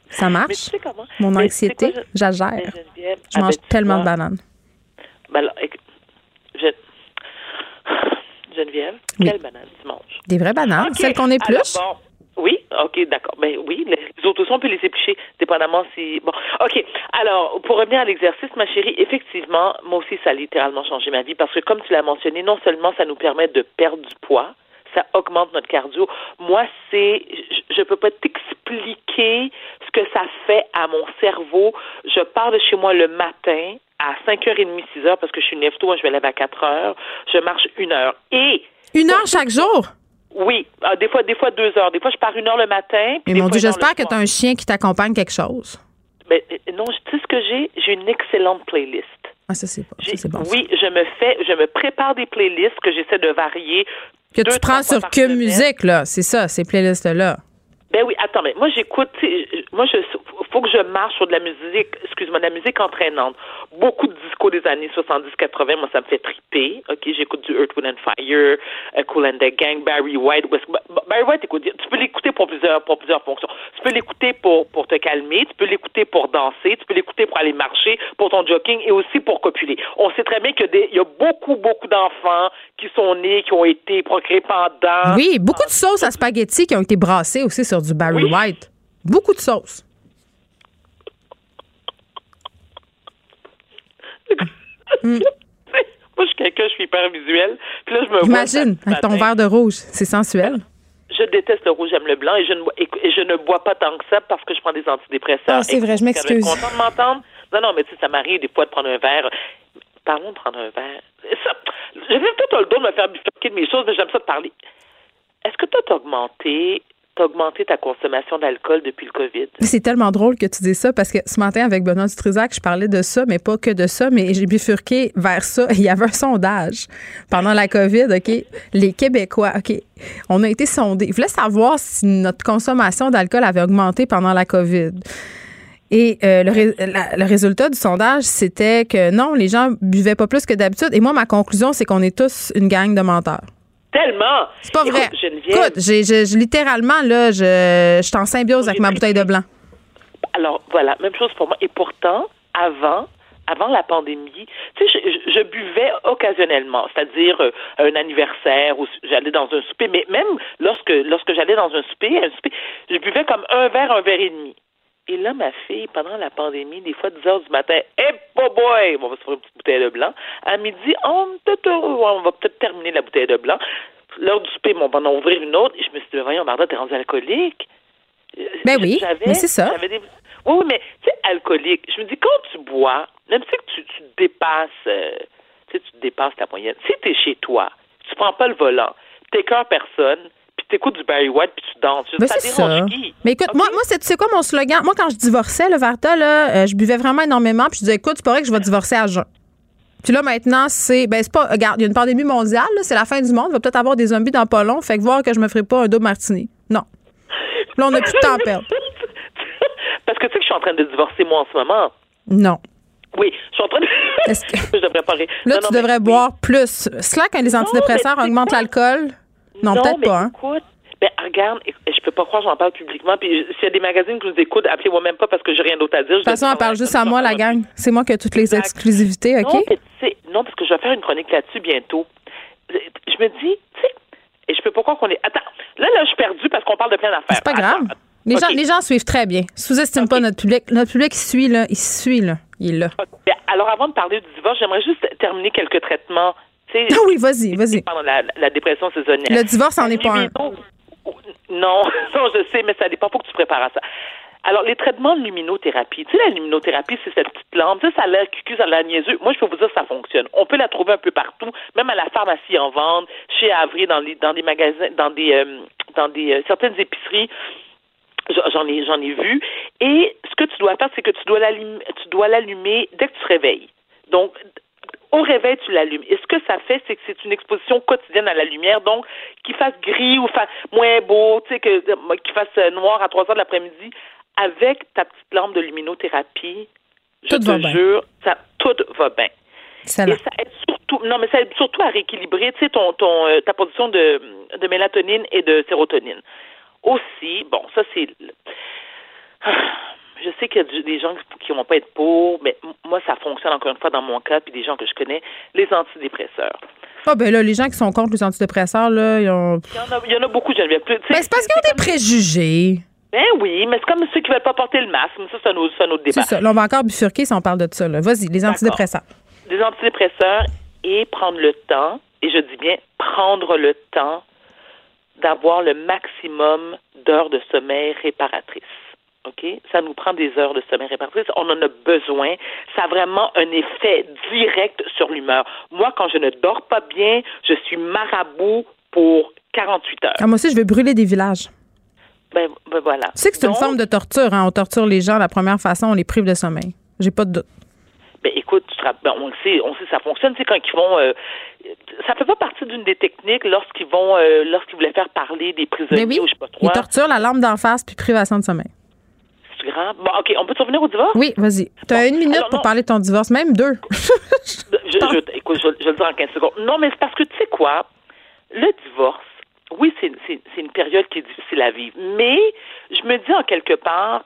Ça marche? Mon anxiété, j'agère. Je mange tellement de bananes. Ben alors, je... Geneviève, quelle banane tu manges? Des vraies bananes, celles qu'on épluche. Oui, ok, d'accord. Ben oui, les aussi, on peut les éplucher, dépendamment si. Bon, ok. Alors, pour revenir à l'exercice, ma chérie, effectivement, moi aussi, ça a littéralement changé ma vie parce que, comme tu l'as mentionné, non seulement ça nous permet de perdre du poids, ça augmente notre cardio. Moi, c'est, je, ne peux pas t'expliquer ce que ça fait à mon cerveau. Je pars de chez moi le matin à 5h30, 6h parce que je suis une moi je vais lever à 4h. Je marche une heure. Et. Une heure chaque jour? Oui, ah, des fois, des fois deux heures. Des fois, je pars une heure le matin. Mais mon Dieu, j'espère que tu as un chien qui t'accompagne quelque chose. Mais, ben, euh, non, tu sais ce que j'ai? J'ai une excellente playlist. Ah, ça, c'est bon. Oui, je me fais, je me prépare des playlists que j'essaie de varier. Que tu prends sur Que Musique, là. C'est ça, ces playlists-là. Ben oui, attends, mais moi j'écoute, moi je faut que je marche sur de la musique, excuse-moi, de la musique entraînante. Beaucoup de disco des années 70-80, moi ça me fait triper. OK, j'écoute du Earth, Wind and Fire, uh, Cool and the Gang, Barry White. Barry White, écoute, tu peux l'écouter pour plusieurs pour plusieurs fonctions. Tu peux l'écouter pour pour te calmer, tu peux l'écouter pour danser, tu peux l'écouter pour aller marcher, pour ton jogging et aussi pour copuler. On sait très bien qu'il y a beaucoup beaucoup d'enfants qui sont nés, qui ont été procréés pendant. Oui, beaucoup de sauces à spaghetti qui ont été brassées aussi sur du Barry White. Beaucoup de sauces. Mm. Moi, je suis quelqu'un, je suis hyper visuel. Puis là, je me Imagine, avec ton verre de rouge, c'est sensuel. Je déteste le rouge, j'aime le blanc et je, ne, et, je ne bois pas tant que ça parce que je prends des antidépresseurs. Ah, c'est vrai, je m'excuse. Je content de m'entendre. Non, non, mais tu sais, ça m'arrive des fois de prendre un verre. Parlons de prendre un verre. Ça, j'ai peut-être le dos de me faire bifurquer de mes choses, mais j'aime ça de parler. Est-ce que tu as augmenté t'as augmenté ta consommation d'alcool depuis le COVID. C'est tellement drôle que tu dis ça parce que ce matin, avec Benoît Dutrisac, je parlais de ça, mais pas que de ça, mais j'ai bifurqué vers ça. Il y avait un sondage pendant la COVID, OK? Les Québécois, OK? On a été sondés. Ils voulaient savoir si notre consommation d'alcool avait augmenté pendant la COVID. Et euh, le, le, résultat du sondage, c'était que non, les gens buvaient pas plus que d'habitude. Et moi, ma conclusion, c'est qu'on est tous une gang de menteurs. Tellement. C'est pas vrai. Écoute, j'ai, littéralement, là, je, je suis en symbiose avec ma bouteille de blanc. Alors, voilà, même chose pour moi. Et pourtant, avant, avant la pandémie, tu sais, je, buvais occasionnellement, c'est-à-dire euh, un anniversaire ou j'allais dans un souper, mais même lorsque lorsque j'allais dans un souper, un souper, je buvais comme un verre, un verre et demi. Et là, ma fille, pendant la pandémie, des fois 10 heures du matin, hey, boy, on va se faire une petite bouteille de blanc. À midi, on, on va peut-être terminer la bouteille de blanc. L'heure du souper, on va en ouvrir une autre. Et je me suis dit, voyons, Marda, t'es rendu alcoolique. Ben oui, mais c'est ça. Oui, mais tu sais, alcoolique. Je me dis, quand tu bois, même si tu, tu dépasses, euh, tu sais, tu dépasses la moyenne. Si tu es chez toi, tu prends pas le volant, tu cœur personne, puis tu écoutes du Barry White, puis tu danses. Mais c'est ça. Mais écoute, moi, moi tu sais quoi mon slogan? Moi, quand je divorçais, le Varta, là, euh, je buvais vraiment énormément, puis je disais, écoute, c'est pas vrai que je vais divorcer à jeun. Puis là, maintenant, c'est. Ben, c'est pas. Regarde, il y a une pandémie mondiale, c'est la fin du monde. Il va peut-être avoir des zombies dans pas long. Fait que voir que je me ferai pas un double martini. Non. Là, on a plus de temps à perdre. Parce que tu sais que je suis en train de divorcer, moi, en ce moment. Non. Oui, je suis en train de. je devrais parler. Là, tu devrais boire plus. Cela, quand les antidépresseurs augmentent l'alcool? Non, peut-être pas. Hein. Écoute, ben, regarde, je peux pas croire que j'en parle publiquement. Puis s'il y a des magazines que je vous écoute, appelez-moi même pas parce que j'ai rien d'autre à dire. De toute façon, on parle juste à moi, la gang. C'est moi qui ai toutes les exclusivités, OK? Non, non, parce que je vais faire une chronique là-dessus bientôt. Je me dis, tu sais, et je peux pas croire qu'on est. Attends, là, là, je suis perdue parce qu'on parle de plein d'affaires. C'est pas grave. Les, gens, les gens suivent très bien. Sous-estime pas notre public. Notre public suit, là. Il suit, là. Il est là. Alors, avant de parler du divorce, j'aimerais juste terminer quelques traitements. Ah oui, vas-y, vas-y. Pendant la, la, dépression saisonnière. Le divorce en est pas un. Non, non, je sais, mais ça dépend. Faut que tu prépares à ça. Alors, les traitements de luminothérapie, tu sais, la luminothérapie, c'est cette petite lampe, tu sais, ça a l'air cucu, ça a l'air niaiseux. Moi, je peux vous dire, ça fonctionne. On peut la trouver un peu partout, même à la pharmacie en vente, chez Avry, dans, les, dans des magasins, dans des, euh, dans des euh, certaines épiceries. J'en ai, j'en ai vu. Et ce que tu dois faire, c'est que tu dois l'allumer, tu dois l'allumer dès que tu te réveilles. Donc, au réveil, tu l'allumes. Et ce que ça fait, c'est que c'est une exposition quotidienne à la lumière, donc qu'il fasse gris ou fasse moins beau, tu sais, que, qu'il fasse noir à 3 heures de l'après-midi, avec ta petite lampe de luminothérapie, je te jure, ça, tout va bien. Et ça aide surtout, non, mais ça aide surtout à rééquilibrer, tu sais, ton, ton, euh, ta production de, de mélatonine et de sérotonine. Aussi, bon, ça c'est. Je sais qu'il y a des gens qui vont pas être pour, mais moi, ça fonctionne encore une fois dans mon cas, puis des gens que je connais, les antidépresseurs. Ah, ben là, les gens qui sont contre les antidépresseurs, là, ils ont. Il y en a, il y en a beaucoup, Geneviève. Ben, c'est parce qu'ils ont des préjugés. Ben oui, mais c'est comme ceux qui veulent pas porter le masque. Mais ça, c'est un, autre, un autre débat. C'est ça. Là, on va encore bifurquer si on parle de ça. Vas-y, les antidépresseurs. Des antidépresseurs et prendre le temps, et je dis bien prendre le temps d'avoir le maximum d'heures de sommeil réparatrices. OK? Ça nous prend des heures de sommeil réparatrices. On en a besoin. Ça a vraiment un effet direct sur l'humeur. Moi, quand je ne dors pas bien, je suis marabout pour 48 heures. Ah, moi aussi, je vais brûler des villages. Ben, ben voilà. Tu sais que c'est une forme de torture. Hein? On torture les gens la première façon, on les prive de sommeil. J'ai pas de doute. Ben écoute, ben, on sait, on sait ça fonctionne. C'est quand ils vont, euh, ça fait pas partie d'une des techniques lorsqu'ils vont, euh, lorsqu'ils voulaient faire parler des prisonniers oui, ou je sais pas trop. Ils torturent la lampe d'en face puis privation de sommeil. Grave. Bon, ok, on peut revenir au divorce? Oui, vas-y. Tu as une minute pour parler de ton divorce, même deux. je, je, écoute, je, je le dis en 15 secondes. Non, mais c'est parce que tu sais quoi, le divorce oui, c'est une période qui est difficile à vivre. Mais je me dis en quelque part,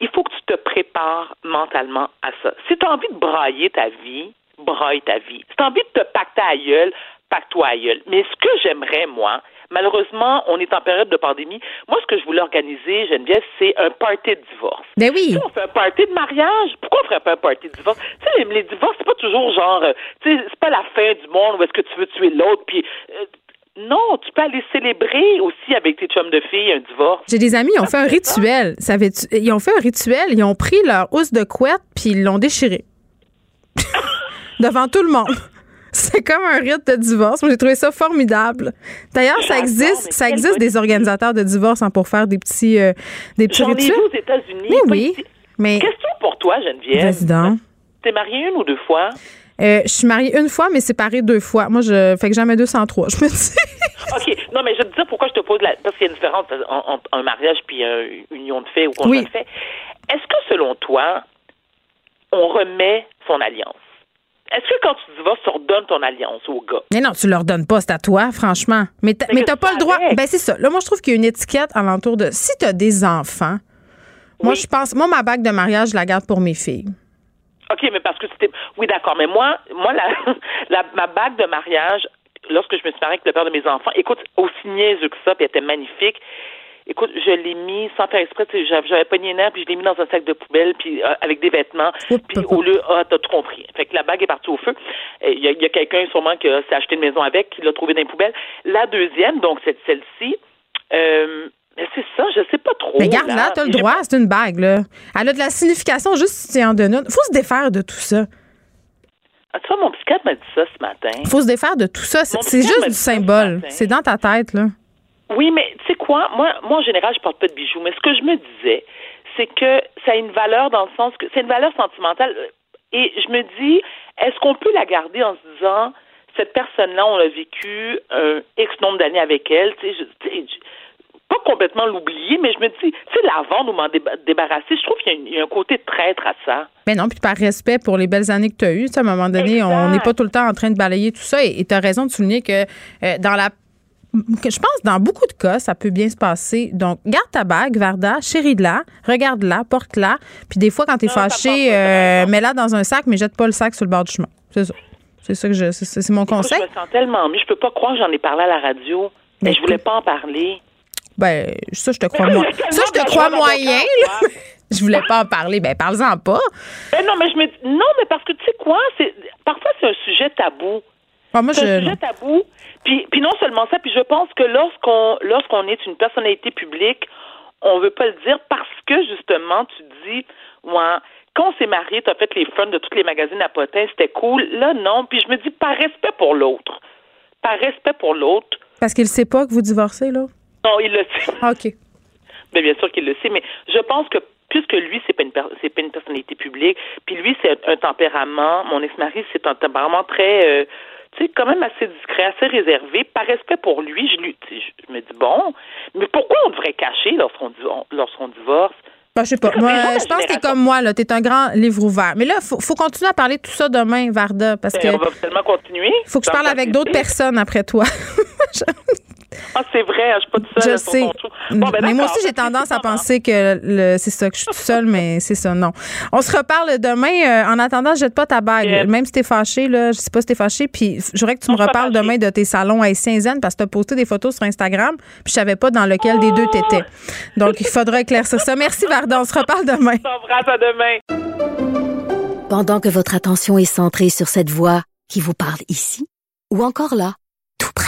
il faut que tu te prépares mentalement à ça. Si tu as envie de brailler ta vie, braille ta vie. Si tu as envie de te pacter à gueule, gueule. Mais ce que j'aimerais, moi, malheureusement, on est en période de pandémie. Moi, ce que je voulais organiser, Geneviève, c'est un party de divorce. Ben oui. on fait un party de mariage. Pourquoi on ferait pas un party de divorce? Tu sais, les, divorces, c'est pas toujours genre, euh, tu sais, c'est pas la fin du monde où est-ce que tu veux tuer l'autre, puis euh, non, tu peux aller célébrer aussi avec tes chums de filles un divorce. J'ai des amis, ils ont fait un rituel. Ça ils ont fait un rituel, ils ont pris leur housse de couette puis ils l'ont déchiré. Devant tout le monde. C'est comme un rite de divorce. Moi, j'ai trouvé ça formidable. D'ailleurs, ça existe, ça existe des organisateurs de divorce hein, pour faire des petits, euh, des petits rituels. aux États-Unis. Mais oui. Mais... Question pour toi, Geneviève. Président. T'es mariée une ou deux fois? Euh, je suis mariée une fois, mais séparée deux fois. Moi, je fais que jamais 203. Je me dis. OK. Non, mais je te dis pourquoi je te pose la. Parce qu'il y a une différence entre un mariage puis une union de fait ou conjoint de fait. Est-ce que, selon toi, on remet son alliance? Est-ce que quand tu divorces, tu redonnes ton alliance au gars? Mais non, tu leur donnes pas, c'est à toi, franchement. Mais t'as, mais t'as pas le droit. Ben, c'est ça. Là, moi, je trouve qu'il y a une étiquette alentour de. Si tu as des enfants, moi, je pense. Moi, ma bague de mariage, je la garde pour mes filles. OK, mais parce que c'était. Oui, d'accord. Mais moi, moi la, ma bague de mariage, lorsque je me suis mariée avec le père de mes enfants, écoute, aussi niaiseux que ça, puis elle était magnifique. Écoute, je l'ai mis sans faire exprès. J'avais pas une nerf, puis je l'ai mis dans un sac de poubelle, puis euh, avec des vêtements. Puis au lieu, ah, t'as tout compris. Fait que la bague est partie au feu. Il y a, quelqu'un sûrement qui s'est acheté une maison avec, qui l'a trouvée dans une poubelle. La deuxième, donc c'est celle-ci. Euh, c'est ça, je sais pas trop. Mais garde là, t'as le droit, c'est une bague, là. Elle a de la signification juste si tu en donnes une. Faut se défaire de tout ça. Ah, tu vois, mon psychiatre m'a dit ça ce matin. Faut se défaire de tout ça. C'est juste du symbole. C'est dans ta tête, là. Oui, mais tu sais quoi? Moi, moi, en général, je porte pas de bijoux. Mais ce que je me disais, c'est que ça a une valeur dans le sens que c'est une valeur sentimentale. Et je me dis, est-ce qu'on peut la garder en se disant, cette personne-là, on a vécu un X nombre d'années avec elle, tu sais, pas complètement l'oublier, mais je me dis, tu sais, la vendre ou m'en débarrasser, je trouve qu'il y, a un côté traître à ça. Mais non, puis par respect pour les belles années que tu as eues, à un moment donné, on n'est pas tout le temps en train de balayer tout ça. Et tu as raison de souligner que euh, dans la je pense dans beaucoup de cas, ça peut bien se passer. Donc, garde ta bague, Varda, chérie-la, regarde-la, porte-la. Puis des fois, quand tu es fâché, euh, mets-la dans un sac, mais jette pas le sac sur le bord du chemin. C'est ça. C'est ça que je. C'est mon conseil. je me sens tellement mieux. Je peux pas croire que j'en ai parlé à la radio. Mais, je voulais pas en parler. Ben, ça, je te crois moi. Ça, je te crois moyen, je voulais pas en parler. Ben, parle-en pas. Ben non, mais je me non, mais parce que tu sais quoi, c'est parfois c'est un sujet tabou. Ah, moi, c'est un sujet tabou. Puis, puis non seulement ça, puis je pense que lorsqu'on lorsqu'on est une personnalité publique, on veut pas le dire parce que justement, tu dis, ouais, quand on s'est marié, tu as fait les fun de tous les magazines à potins, c'était cool. Là, non. Puis je me dis, par respect pour l'autre, par respect pour l'autre. Parce qu'il sait pas que vous divorcez, là? Non, il le sait. Ah, OK. Mais bien sûr qu'il le sait, mais je pense que puisque lui, c'est pas une c'est pas une personnalité publique, puis lui, c'est un, tempérament, mon ex-mari, c'est un tempérament très euh, tu sais, quand même assez discret, assez réservé, par respect pour lui, je lui je me dis bon, mais pourquoi on devrait cacher lorsqu'on lorsqu'on divorce? Ben, je sais pas. Moi, je pense que t'es comme moi, là. T'es un grand livre ouvert. Mais là, faut, faut continuer à parler de tout ça demain, Varda, parce ben, que. On va tellement continuer. Faut que je parle avec d'autres personnes après toi. Ah, c'est vrai, je suis pas toute seule. Je sais. Ben, mais moi aussi, j'ai tendance à penser que c'est ça, que je suis toute seule, mais c'est ça, non. On se reparle demain. Euh, en attendant, jette pas ta bague. Même si t'es fâché, là, je sais pas si t'es fâché, puis je voudrais que tu me reparles demain de tes salons à Saint-Zen parce que t'as posté des photos sur Instagram, puis je savais pas dans lequel des deux t'étais. Donc, il faudra éclaircir ça. Merci, Varda. On se reparle demain. On à demain. Pendant que votre attention est centrée sur cette voix qui vous parle ici, ou encore là, tout près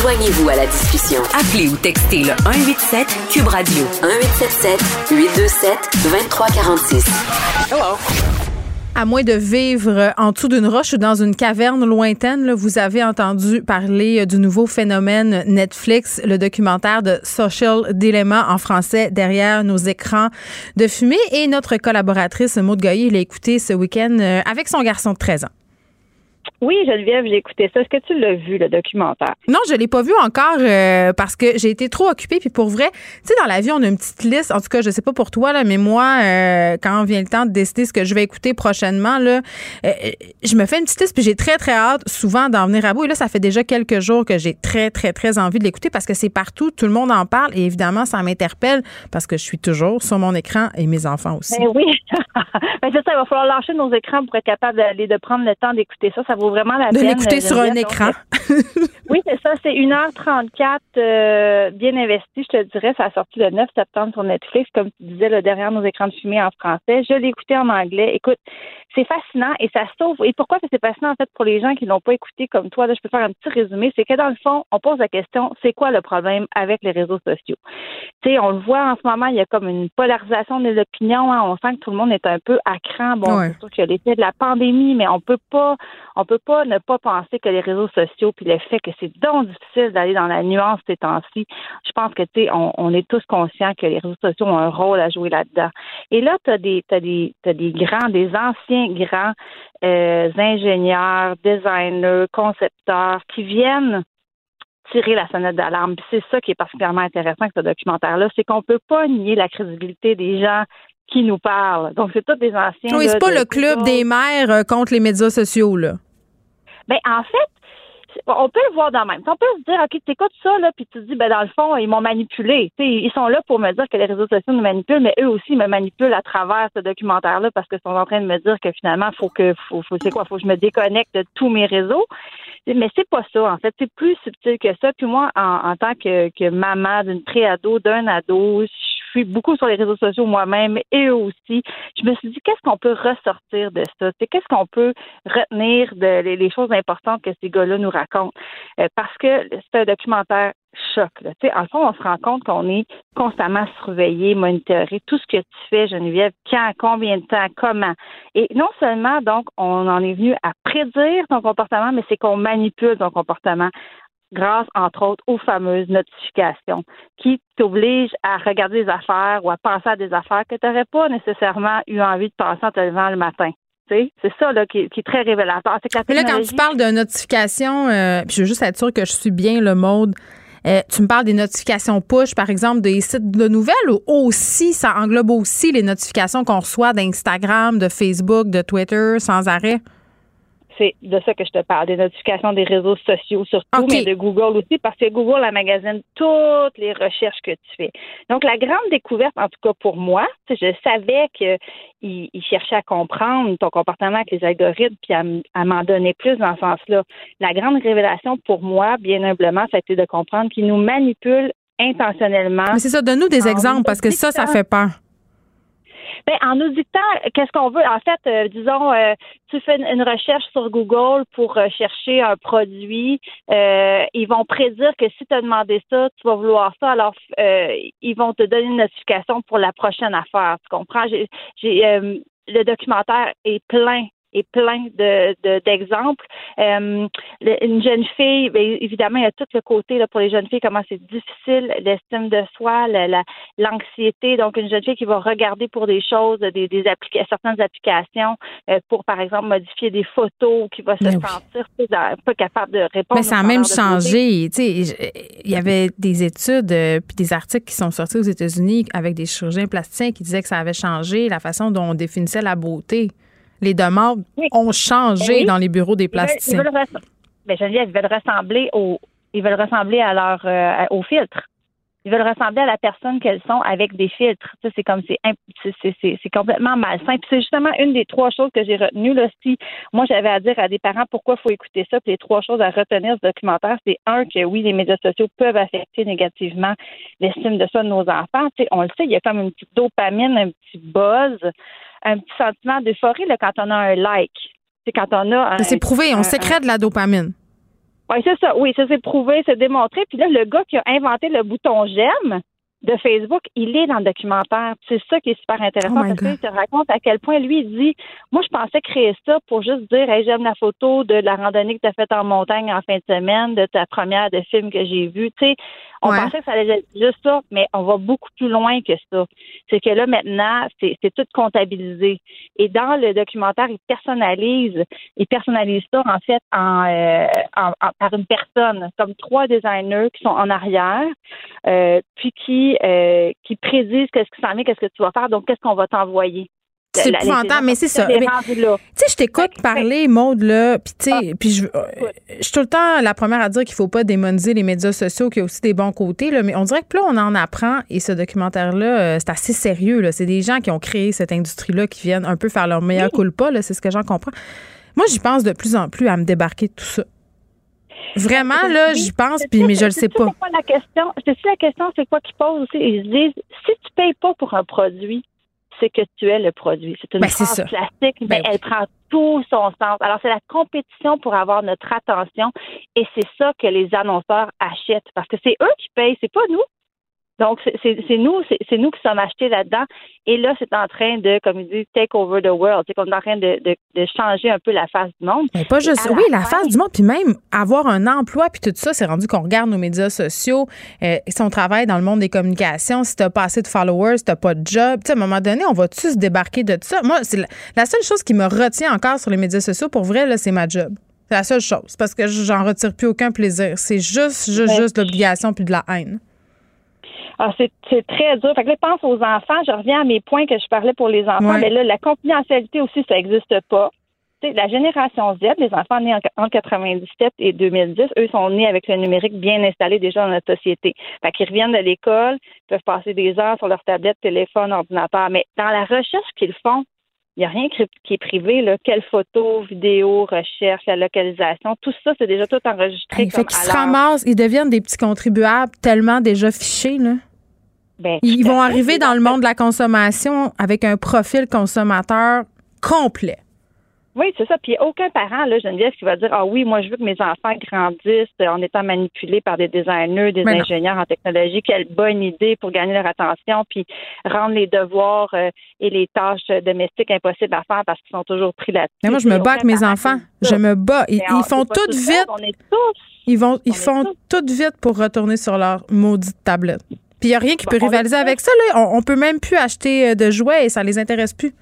Joignez-vous à la discussion. Appelez ou textez le 187 Cube Radio 1877 827 2346. Hello. À moins de vivre en dessous d'une roche ou dans une caverne lointaine, vous avez entendu parler du nouveau phénomène Netflix, le documentaire de Social Dilemma en français derrière nos écrans de fumée. Et notre collaboratrice Maud Goyer l'a écouté ce week-end euh, avec son garçon de 13 ans. Oui, Geneviève, j'ai écouté ça. Est-ce que tu l'as vu, le documentaire? Non, je l'ai pas vu encore euh, parce que j'ai été trop occupée. Puis pour vrai, tu sais, dans la vie, on a une petite liste. En tout cas, je sais pas pour toi, là, mais moi, euh, quand vient le temps de décider ce que je vais écouter prochainement, là, euh, je me fais une petite liste. Puis j'ai très, très hâte souvent d'en venir à bout. Et là, ça fait déjà quelques jours que j'ai très, très, très envie de l'écouter parce que c'est partout. Tout le monde en parle. Et évidemment, ça m'interpelle parce que je suis toujours sur mon écran et mes enfants aussi. Ben oui. ben c'est ça, il va falloir lâcher nos écrans pour être capable d'aller de prendre le temps d'écouter ça. Ça vaut vraiment la de l'écouter sur un écran. oui, c'est ça. C'est 1h34 euh, bien investi, je te dirais. Ça a sorti le 9 septembre sur Netflix, comme tu disais, le derrière nos écrans de fumée en français. Je l'ai écouté en anglais. Écoute, c'est fascinant et ça sauve. Et pourquoi c'est fascinant, en fait, pour les gens qui l'ont pas écouté comme toi? Là, je peux faire un petit résumé. C'est que dans le fond, on pose la question, c'est quoi le problème avec les réseaux sociaux? Tu sais, on le voit en ce moment, il y a comme une polarisation des opinions. Hein. On sent que tout le monde est un peu à cran. Bon, c'est sûr qu'il y a l'effet de la pandémie, mais on peut pas, on peut pas ne pas penser que les réseaux sociaux, puis le fait que c'est donc difficile d'aller dans la nuance ces temps-ci, je pense que, tu sais, on, est tous conscients que les réseaux sociaux ont un rôle à jouer là-dedans. Et là, tu as des, t'as des, t'as des grands, des anciens grands euh, ingénieurs, designers, concepteurs qui viennent tirer la sonnette d'alarme. C'est ça qui est particulièrement intéressant avec ce documentaire-là, c'est qu'on peut pas nier la crédibilité des gens qui nous parlent. Donc, c'est tous des anciens. Oui, c'est pas le club des mères euh, contre les médias sociaux, là? Ben, en fait, on peut le voir dans même. On peut se dire, OK, tu écoutes ça, là, puis tu te dis, ben, dans le fond, ils m'ont manipulé. ils sont là pour me dire que les réseaux sociaux nous manipulent, mais eux aussi me manipulent à travers ce documentaire-là parce qu'ils sont en train de me dire que finalement, faut que, faut, faut quoi, faut que je me déconnecte de tous mes réseaux. Mais c'est pas ça, en fait. C'est plus subtil que ça. Puis moi, en, en tant que, que maman d'une pré-ado, d'un ado, je beaucoup sur les réseaux sociaux moi-même et eux aussi. Je me suis dit, qu'est-ce qu'on peut ressortir de ça? Qu'est-ce qu'on peut retenir de les, choses importantes que ces gars-là nous racontent? Euh, parce que c'est un documentaire choc. En le fond, on se rend compte qu'on est constamment surveillé, monitoré. Tout ce que tu fais, Geneviève, quand, combien de temps, comment? Et non seulement, donc, on en est venu à prédire ton comportement, mais c'est qu'on manipule ton comportement grâce, entre autres, aux fameuses notifications qui t'obligent à regarder des affaires ou à penser à des affaires que tu n'aurais pas nécessairement eu envie de penser en te levant le matin. C'est ça là, qui, est très révélateur. Mais là, quand tu parles de notifications, euh, je veux juste être sûr que je suis bien le mode. Euh, tu me parles des notifications push, par exemple, des sites de nouvelles ou aussi, ça englobe aussi les notifications qu'on reçoit d'Instagram, de Facebook, de Twitter sans arrêt? C'est de ça que je te parle, des notifications des réseaux sociaux surtout, mais de Google aussi, parce que Google la magasine toutes les recherches que tu fais. Donc, la grande découverte, en tout cas pour moi, je savais qu'il il cherchait à comprendre ton comportement avec les algorithmes, puis à, m'en donner plus dans ce sens-là. La grande révélation pour moi, bien humblement, ça a été de comprendre qu'il nous manipule intentionnellement. Mais c'est ça, donne-nous des exemples, parce que ça, ça fait peur. Ben, en nous dictant qu'est-ce qu'on veut. En fait, euh, disons, euh, tu fais une, recherche sur Google pour euh, chercher un produit. ils vont prédire que si tu as demandé ça, tu vas vouloir ça. Alors, ils vont te donner une notification pour la prochaine affaire. Tu comprends? J'ai, le documentaire est plein est plein de, d'exemples. Euh, une jeune fille, bien, évidemment, il y a tout le côté là, pour les jeunes filles, comment c'est difficile, l'estime de soi, la, l'anxiété. Donc, une jeune fille qui va regarder pour des choses, des, des certaines applications euh, pour, par exemple, modifier des photos, qui va se sentir pas capable de répondre. Mais ça a même changé. Il y avait des études euh, puis des articles qui sont sortis aux États-Unis avec des chirurgiens plasticiens qui disaient que ça avait changé la façon dont on définissait la beauté. Les demandes ont changé dans les bureaux des plasticiens. Ils veulent, ben, ils veulent ressembler au, ils veulent ressembler à leur, euh, au filtre. Ils veulent ressembler à la personne qu'elles sont avec des filtres. Ça, c'est comme c'est c'est complètement malsain. Puis c'est justement une des trois choses que j'ai retenues. Là, si moi j'avais à dire à des parents pourquoi il faut écouter ça, puis les trois choses à retenir ce documentaire, c'est un que oui, les médias sociaux peuvent affecter négativement l'estime de soi de nos enfants. on le sait, il y a comme une petite dopamine, un petit buzz un petit sentiment d'euphorie quand on a un like. C'est quand on a. C'est prouvé, on sécrète de la dopamine. Oui, c'est ça. Oui, ça c'est prouvé, c'est démontré. Puis là, le gars qui a inventé le bouton j'aime de Facebook, il est dans le documentaire. C'est ça qui est super intéressant oh parce qu'il te raconte à quel point lui il dit Moi, je pensais créer ça pour juste dire hey, j'aime la photo de la randonnée que tu as faite en montagne en fin de semaine, de ta première de film que j'ai vu. Tu sais, on pensait que ça allait être juste ça, mais on va beaucoup plus loin que ça. C'est que là, maintenant, c'est tout comptabilisé. Et dans le documentaire, il personnalise, il personnalise ça, en fait, euh, en, par une personne, comme trois designers qui sont en arrière, euh, puis qui, euh, qui prédisent qu'est-ce qui s'en vient, qu'est-ce que tu vas faire, donc qu'est-ce qu'on va t'envoyer. C'est épouvantable, mais c'est ça. Tu sais, je t'écoute parler, Maude, là, puis tu sais, ah, puis je, suis tout le temps la première à dire qu'il faut pas démoniser les médias sociaux, qu'il y a aussi des bons côtés, là, mais on dirait que là, on en apprend, et ce documentaire-là, euh, c'est assez sérieux, là. C'est des gens qui ont créé cette industrie-là qui viennent un peu faire leur meilleur oui. culpa, là, c'est ce que j'en comprends. Moi, j'y pense de plus en plus à me débarquer de tout ça. Vraiment, là, j'y pense, puis, mais je le sais pas. la question, je sais la question, c'est quoi qu'ils posent aussi. Ils se disent, si tu payes pas pour un produit, c'est que tu es le produit. C'est une ben, phrase classique, mais ben elle prend tout son sens. Alors, c'est la compétition pour avoir notre attention et c'est ça que les annonceurs achètent parce que c'est eux qui payent, c'est pas nous. Donc, c'est nous, c'est nous qui sommes achetés là-dedans. Et là, c'est en train de, comme il dit, take over the world. C'est qu'on est en train de, de, changer un peu la face du monde. Mais pas juste, oui, la, face du monde, puis même avoir un emploi, puis tout ça, c'est rendu qu'on regarde nos médias sociaux. Euh, si on travaille dans le monde des communications, si t'as pas assez de followers, si t'as pas de job, à un moment donné, on va tous se débarquer de tout ça? Moi, c'est la, seule chose qui me retient encore sur les médias sociaux, pour vrai, là, c'est ma job. C'est la seule chose, parce que j'en retire plus aucun plaisir. C'est juste, juste, juste l'obligation puis de la haine. Ah, c'est très dur. Fait que là, pense aux enfants. Je reviens à mes points que je parlais pour les enfants. Mais là, la confidentialité aussi, ça n'existe pas. sais, la génération Z, les enfants nés en, 97 et 2010, eux sont nés avec le numérique bien installé déjà dans notre société. Fait qu'ils reviennent de l'école, peuvent passer des heures sur leur tablette, téléphone, ordinateur. Mais dans la recherche qu'ils font, il n'y a rien qui est privé. Là. Quelle photo, vidéo, recherche, la localisation, tout ça, c'est déjà tout enregistré. Hey, fait qu'ils se ramassent, ils deviennent des petits contribuables tellement déjà fichés. Là. Ben, ils vont arriver dans le monde de la consommation avec un profil consommateur complet. Oui, c'est ça. Puis aucun parent, là, Geneviève, qui va dire Ah oui, moi, je veux que mes enfants grandissent en étant manipulés par des designers, des ingénieurs en technologie. Quelle bonne idée pour gagner leur attention, puis rendre les devoirs euh, et les tâches domestiques impossibles à faire parce qu'ils sont toujours pris là-dessus. Mais moi, je me bats avec mes enfants. Je me bats. Ils, font tout vite. On est tous. Ils, vont, ils font tout vite pour retourner sur leur maudite tablette. Puis il n'y a rien qui peut rivaliser avec ça. Là. On, on peut même plus acheter euh, de jouets et ça les intéresse plus.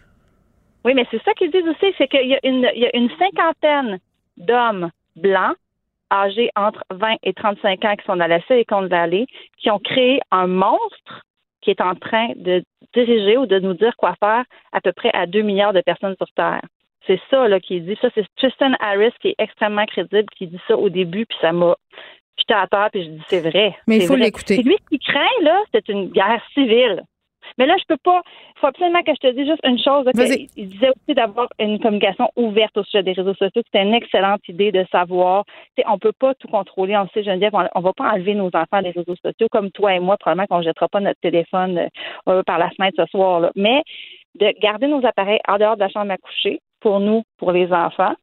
Oui, mais c'est ça qu'ils disent aussi, c'est qu'il y, a une, il y a une cinquantaine d'hommes blancs âgés entre 20 et 35 ans qui sont dans la Silicon Valley, qui ont créé un monstre qui est en train de diriger ou de nous dire quoi faire à peu près à 2 milliards de personnes sur Terre. C'est ça là qui dit ça. C'est Tristan Harris qui est extrêmement crédible, qui dit ça au début, puis ça m'a j'étais à terre, puis je dis c'est vrai. Mais il faut l'écouter. Lui, ce qu'il craint, là, c'est une guerre civile. Mais là, je peux pas. Il faut absolument que je te dise juste une chose. il disait aussi d'avoir une communication ouverte au sujet des réseaux sociaux. C'était une excellente idée de savoir. On on peut pas tout contrôler. On sait, Geneviève, on, on va pas enlever nos enfants des réseaux sociaux comme toi et moi. Probablement qu'on jettera pas notre téléphone euh, par la fenêtre ce soir. Là. Mais de garder nos appareils en dehors de la chambre à coucher pour nous, pour les enfants,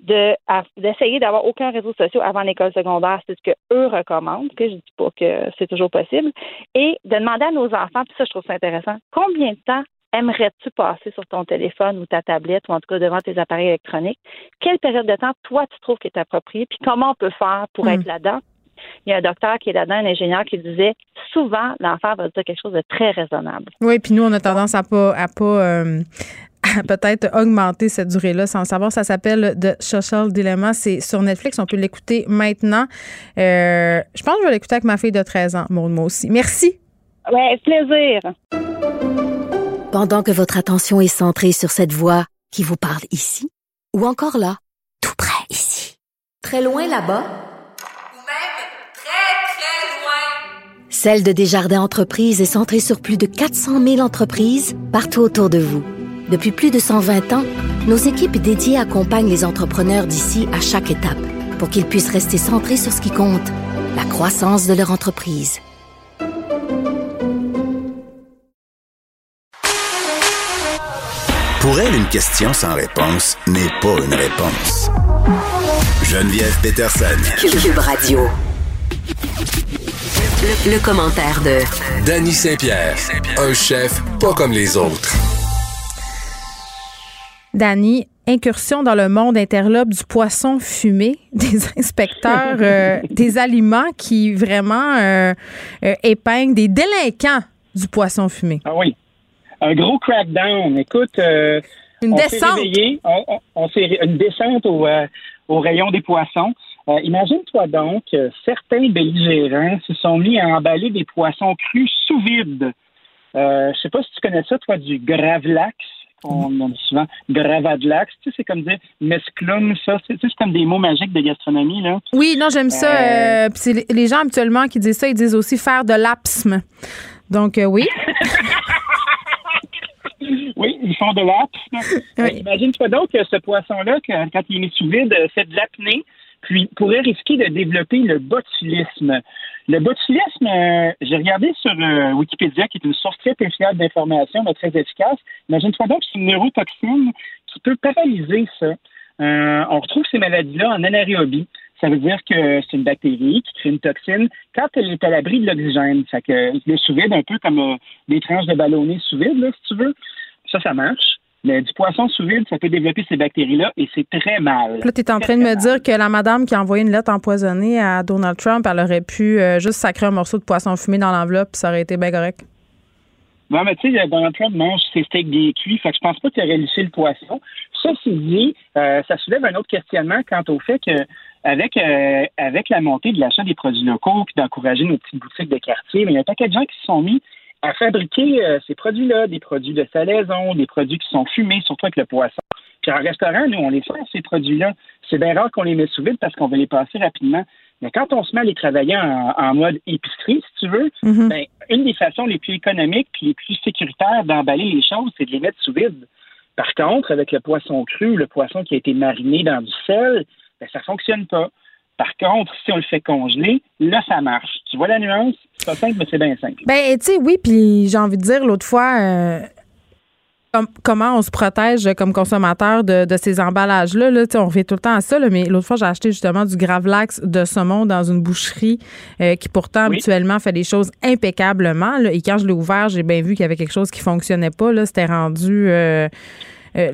d'essayer d'avoir aucun réseau social avant l'école secondaire, c'est ce que eux recommandent, que je dis pas que c'est toujours possible, et de demander à nos enfants, puis ça je trouve ça intéressant, combien de temps aimerais-tu passer sur ton téléphone ou ta tablette ou en tout cas devant tes appareils électroniques? Quelle période de temps toi tu trouves qui est appropriée? Puis comment on peut faire pour hmm. être là-dedans? Il y a un docteur qui est là-dedans, un ingénieur qui disait souvent l'enfant va dire quelque chose de très raisonnable. Oui, puis nous on a tendance à pas à pas euh, peut-être augmenter cette durée-là sans savoir. Ça s'appelle The Social Dilemma. C'est sur Netflix. On peut l'écouter maintenant. Euh, je pense que je vais l'écouter avec ma fille de 13 ans, moi aussi. Merci. Ouais, plaisir. Pendant que votre attention est centrée sur cette voix qui vous parle ici, ou encore là, tout près ici, très loin là-bas, ou même très, très loin, Celle de Desjardins Entreprises est centrée sur plus de 400 000 entreprises partout autour de vous. Depuis plus de 120 ans, nos équipes dédiées accompagnent les entrepreneurs d'ici à chaque étape pour qu'ils puissent rester centrés sur ce qui compte, la croissance de leur entreprise. Pour elle, une question sans réponse n'est pas une réponse. Geneviève Peterson. Cube Radio. Le, le commentaire de Danny Saint-Pierre, un chef pas comme les autres. Dani, incursion dans le monde interlope du poisson fumé, des inspecteurs euh, des aliments qui vraiment euh, euh, épinglent des délinquants du poisson fumé. Ah oui. Un gros crackdown. Écoute, une descente. on, une descente au, au, rayon des poissons. Imagine-toi donc que certains belligérants se sont mis à emballer des poissons crus sous vide. Je sais pas si tu connais ça, toi, du gravlax on, dit souvent gravadlax, tu sais, c'est comme dire mesclum, ça, c'est comme des mots magiques de gastronomie, là. Oui, non, j'aime ça. Euh, euh les gens habituellement qui disent ça, ils disent aussi faire de l'apsme. Donc, euh, oui. oui, ils font de l'apsme. Euh, imagine-toi donc que ce poisson-là, quand il est sous vide, fait de l'apnée, puis pourrait risquer de développer le botulisme. Le botulisme, euh, j'ai regardé sur euh, Wikipédia, qui est une source très fiable d'informations, mais très efficace. Imagine-toi donc que c'est une neurotoxine qui peut paralyser ça. Euh, on retrouve ces maladies-là en anaérobie. ça veut dire que c'est une bactérie qui crée une toxine quand elle est à l'abri de l'oxygène. Ça que le sous-vide, un peu comme des tranches de ballonné sous vide, là, si tu veux, ça, ça marche. Du poisson sous vide, ça peut développer ces bactéries-là et c'est très mal. Là, tu es en train de me dire que la madame qui a envoyé une lettre empoisonnée à Donald Trump, elle aurait pu euh, juste sacrer un morceau de poisson fumé dans l'enveloppe, ça aurait été bien correct. Non, mais tu sais, Donald Trump mange ses steaks bien cuits, fait que je pense pas qu'il aurait lissé le poisson. Ça, c'est dit, euh, ça soulève un autre questionnement quant au fait que avec, euh, avec la montée de l'achat des produits locaux, puis d'encourager nos petites boutiques de quartier, mais il y a un paquet de gens qui se sont mis à fabriquer euh, ces produits-là, des produits de salaison, des produits qui sont fumés, surtout avec le poisson. Puis en restaurant, nous, on les fait, ces produits-là. C'est bien rare qu'on les met sous vide parce qu'on veut les passer rapidement. Mais quand on se met à les travailler en, mode épicerie, si tu veux, mhm. ben, une des façons les plus économiques et les plus sécuritaires d'emballer les choses, c'est de les mettre sous vide. Par contre, avec le poisson cru, le poisson qui a été mariné dans du sel, ben, ça fonctionne pas. Par contre, si on le fait congeler, là, ça marche. Tu vois la nuance? C'est pas simple, mais c'est bien simple. Ben, tu sais, oui, puis j'ai envie de dire, l'autre fois, euh, comment on se protège comme consommateur de, ces emballages-là. Là, on revient tout le temps à ça, mais l'autre fois, j'ai acheté justement du Gravlax de saumon dans une boucherie euh, qui pourtant habituellement fait des choses impeccablement. et quand je l'ai ouvert, j'ai bien vu qu'il y avait quelque chose qui fonctionnait pas. C'était rendu... Euh, euh,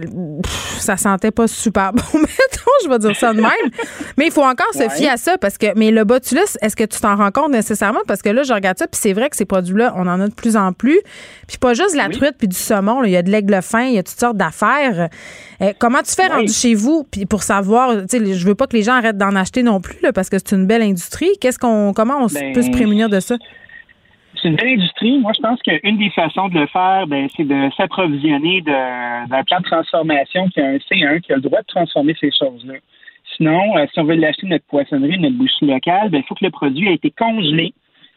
ça sentait pas super bon, mettons, je vais dire ça de même. mais il faut encore se fier à ça parce que, mais le botulus, est-ce que tu t'en rends compte nécessairement? Parce que là, je regarde ça, puis c'est vrai que ces produits-là, on en a de plus en plus. Puis pas juste la truite puis du saumon, il y a de l'aigle fin, il y a toutes sortes d'affaires. Euh, comment tu fais rendu chez vous? Puis pour savoir, tu sais, je veux pas que les gens arrêtent d'en acheter non plus, là, parce que c'est une belle industrie. Qu'est-ce qu'on, comment on ben, peut se prémunir de ça? C'est une belle industrie. Moi, je pense qu'une des façons de le faire, ben, c'est de s'approvisionner d'un plan de transformation qui a un C1 qui a le droit de transformer ces choses-là. Sinon, euh, si on veut l'acheter notre poissonnerie, notre boucherie locale, ben, il faut que le produit ait été congelé.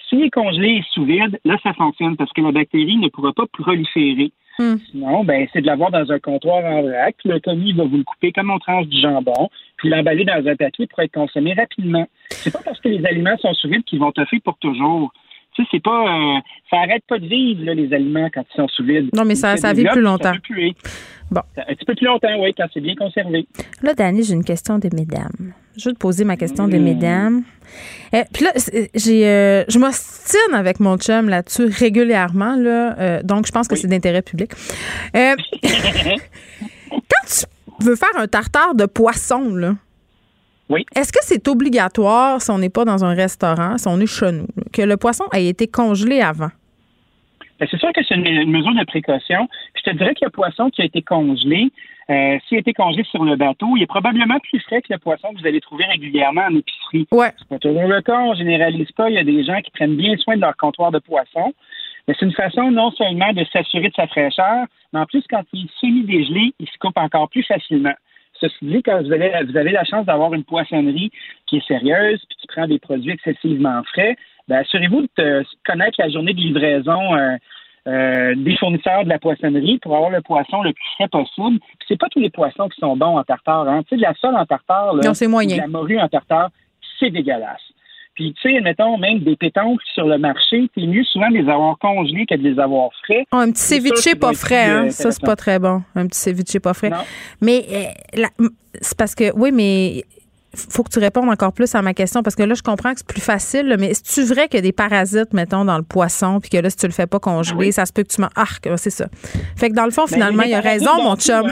S'il est congelé et sous vide, là, ça fonctionne parce que la bactérie ne pourra pas proliférer. Hmm. Sinon, ben, c'est de l'avoir dans un comptoir en vrac. Le commis va vous le couper comme on tranche du jambon, puis l'emballer dans un papier pour être consommé rapidement. C'est pas parce que les aliments sont sous vide qu'ils vont te faire pour toujours. Tu sais, c'est pas. Euh, ça arrête pas de vivre, là, les aliments, quand ils sont sous vide. Non, mais ça, ça vit plus longtemps. Bon. Un petit peu plus longtemps, oui, quand c'est bien conservé. Là, Dani, j'ai une question des mesdames. Je vais te poser ma question des mesdames. Euh, puis là, j'ai, euh, je m'ostine avec mon chum là-dessus régulièrement, là, donc je pense que c'est d'intérêt public. quand tu veux faire un tartare de poisson, là, oui. Est-ce que c'est obligatoire, si on n'est pas dans un restaurant, si on est chez nous, que le poisson ait été congelé avant? Ben, c'est sûr que c'est une, mesure de précaution. Je te dirais que le poisson qui a été congelé, euh, s'il a été congelé sur le bateau, il est probablement plus frais que le poisson que vous allez trouver régulièrement en épicerie. Ouais. C'est pas toujours le cas, on généralise pas. Il y a des gens qui prennent bien soin de leur comptoir de poisson. Mais c'est une façon non seulement de s'assurer de sa fraîcheur, mais en plus, quand il est semi-dégelé, il se coupe encore plus facilement. Ceci dit, quand vous avez, vous avez la chance d'avoir une poissonnerie qui est sérieuse puis qui prend des produits excessivement frais, ben, assurez-vous de connaître la journée de livraison euh, euh, des fournisseurs de la poissonnerie pour avoir le poisson le plus frais possible. Puis c'est pas tous les poissons qui sont bons en tartare. Hein. Tu sais, de la sole en tartare, là, non, c'est moyen. de la morue en tartare, c'est dégueulasse. Puis, tu sais, mettons, même des pétanques sur le marché, c'est mieux souvent de les avoir congelés que de les avoir frais. Oh, un petit ceviche pas frais, hein? Ça, c'est pas très bon. Un petit ceviche pas frais. Mais euh, c'est parce que, oui, mais faut que tu répondes encore plus à ma question parce que là, je comprends que c'est plus facile, mais est-ce vrai qu'il y a des parasites, mettons, dans le poisson, puis que là, si tu le fais pas congeler, ça se peut que tu m'en. Ah, c'est ça. Fait que dans le fond, ben, finalement, il y a raison, mon chum.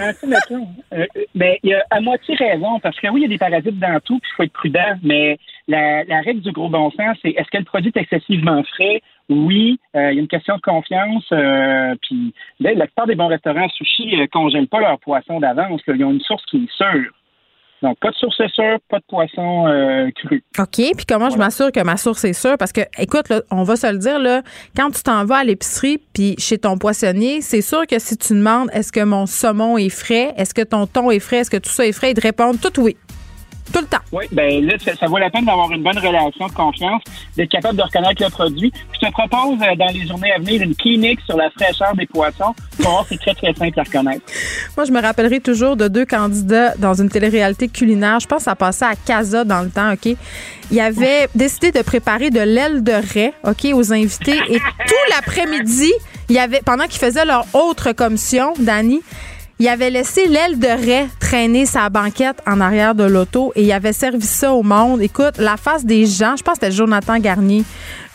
Euh, ben, il y a à moitié raison parce que oui, il y a des parasites dans tout, puis il faut être prudent, mais la, règle du gros bon sens, c'est est-ce que le produit est excessivement frais? Oui, euh, il y a une question de confiance. Euh, puis là, la plupart des bons restaurants sushi ne congèlent pas leur poisson d'avance. Ils ont une source qui est sûre. Donc, pas de source sûre, pas de poisson euh, cru. OK. Puis comment je m'assure que ma source est sûre? Parce que, écoute, on va se le dire, là, quand tu t'en vas à l'épicerie puis chez ton poissonnier, c'est sûr que si tu demandes est-ce que mon saumon est frais, est-ce que ton thon est frais, est-ce que tout ça est frais, ils te répondent tout oui. Tout le temps. Oui, bien là, ça, vaut la peine d'avoir une bonne relation de confiance, d'être capable de reconnaître le produit. Je te propose euh, dans les journées à venir une clinique sur la fraîcheur des poissons. Voir, c'est très, très simple à reconnaître. Moi, je me rappellerai toujours de deux candidats dans une télé-réalité culinaire. Je pense que ça passait à Casa dans le temps, OK? Il avait décidé de préparer de l'aile de raie, OK, aux invités. Et tout l'après-midi, il y avait, pendant qu'ils faisaient leur autre commission, Danny, il avait laissé l'aile de raie traîner sa banquette en arrière de l'auto et il avait servi ça au monde. Écoute, la face des gens, je pense que c'était Jonathan Garnier,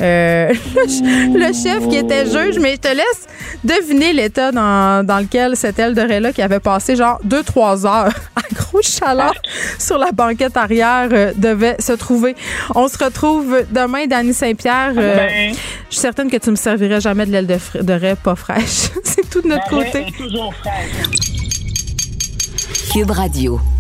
euh, le, chef qui était juge, mais je te laisse deviner l'état dans, lequel cette aile de raie-là qui avait passé genre deux, trois heures à grosse chaleur sur la banquette arrière euh, devait se trouver. On se retrouve demain, Danny Saint-Pierre. Euh, je suis certaine que tu me servirais jamais de l'aile de, de raie pas fraîche. C'est tout de notre côté. toujours fraîche. Cube Radio.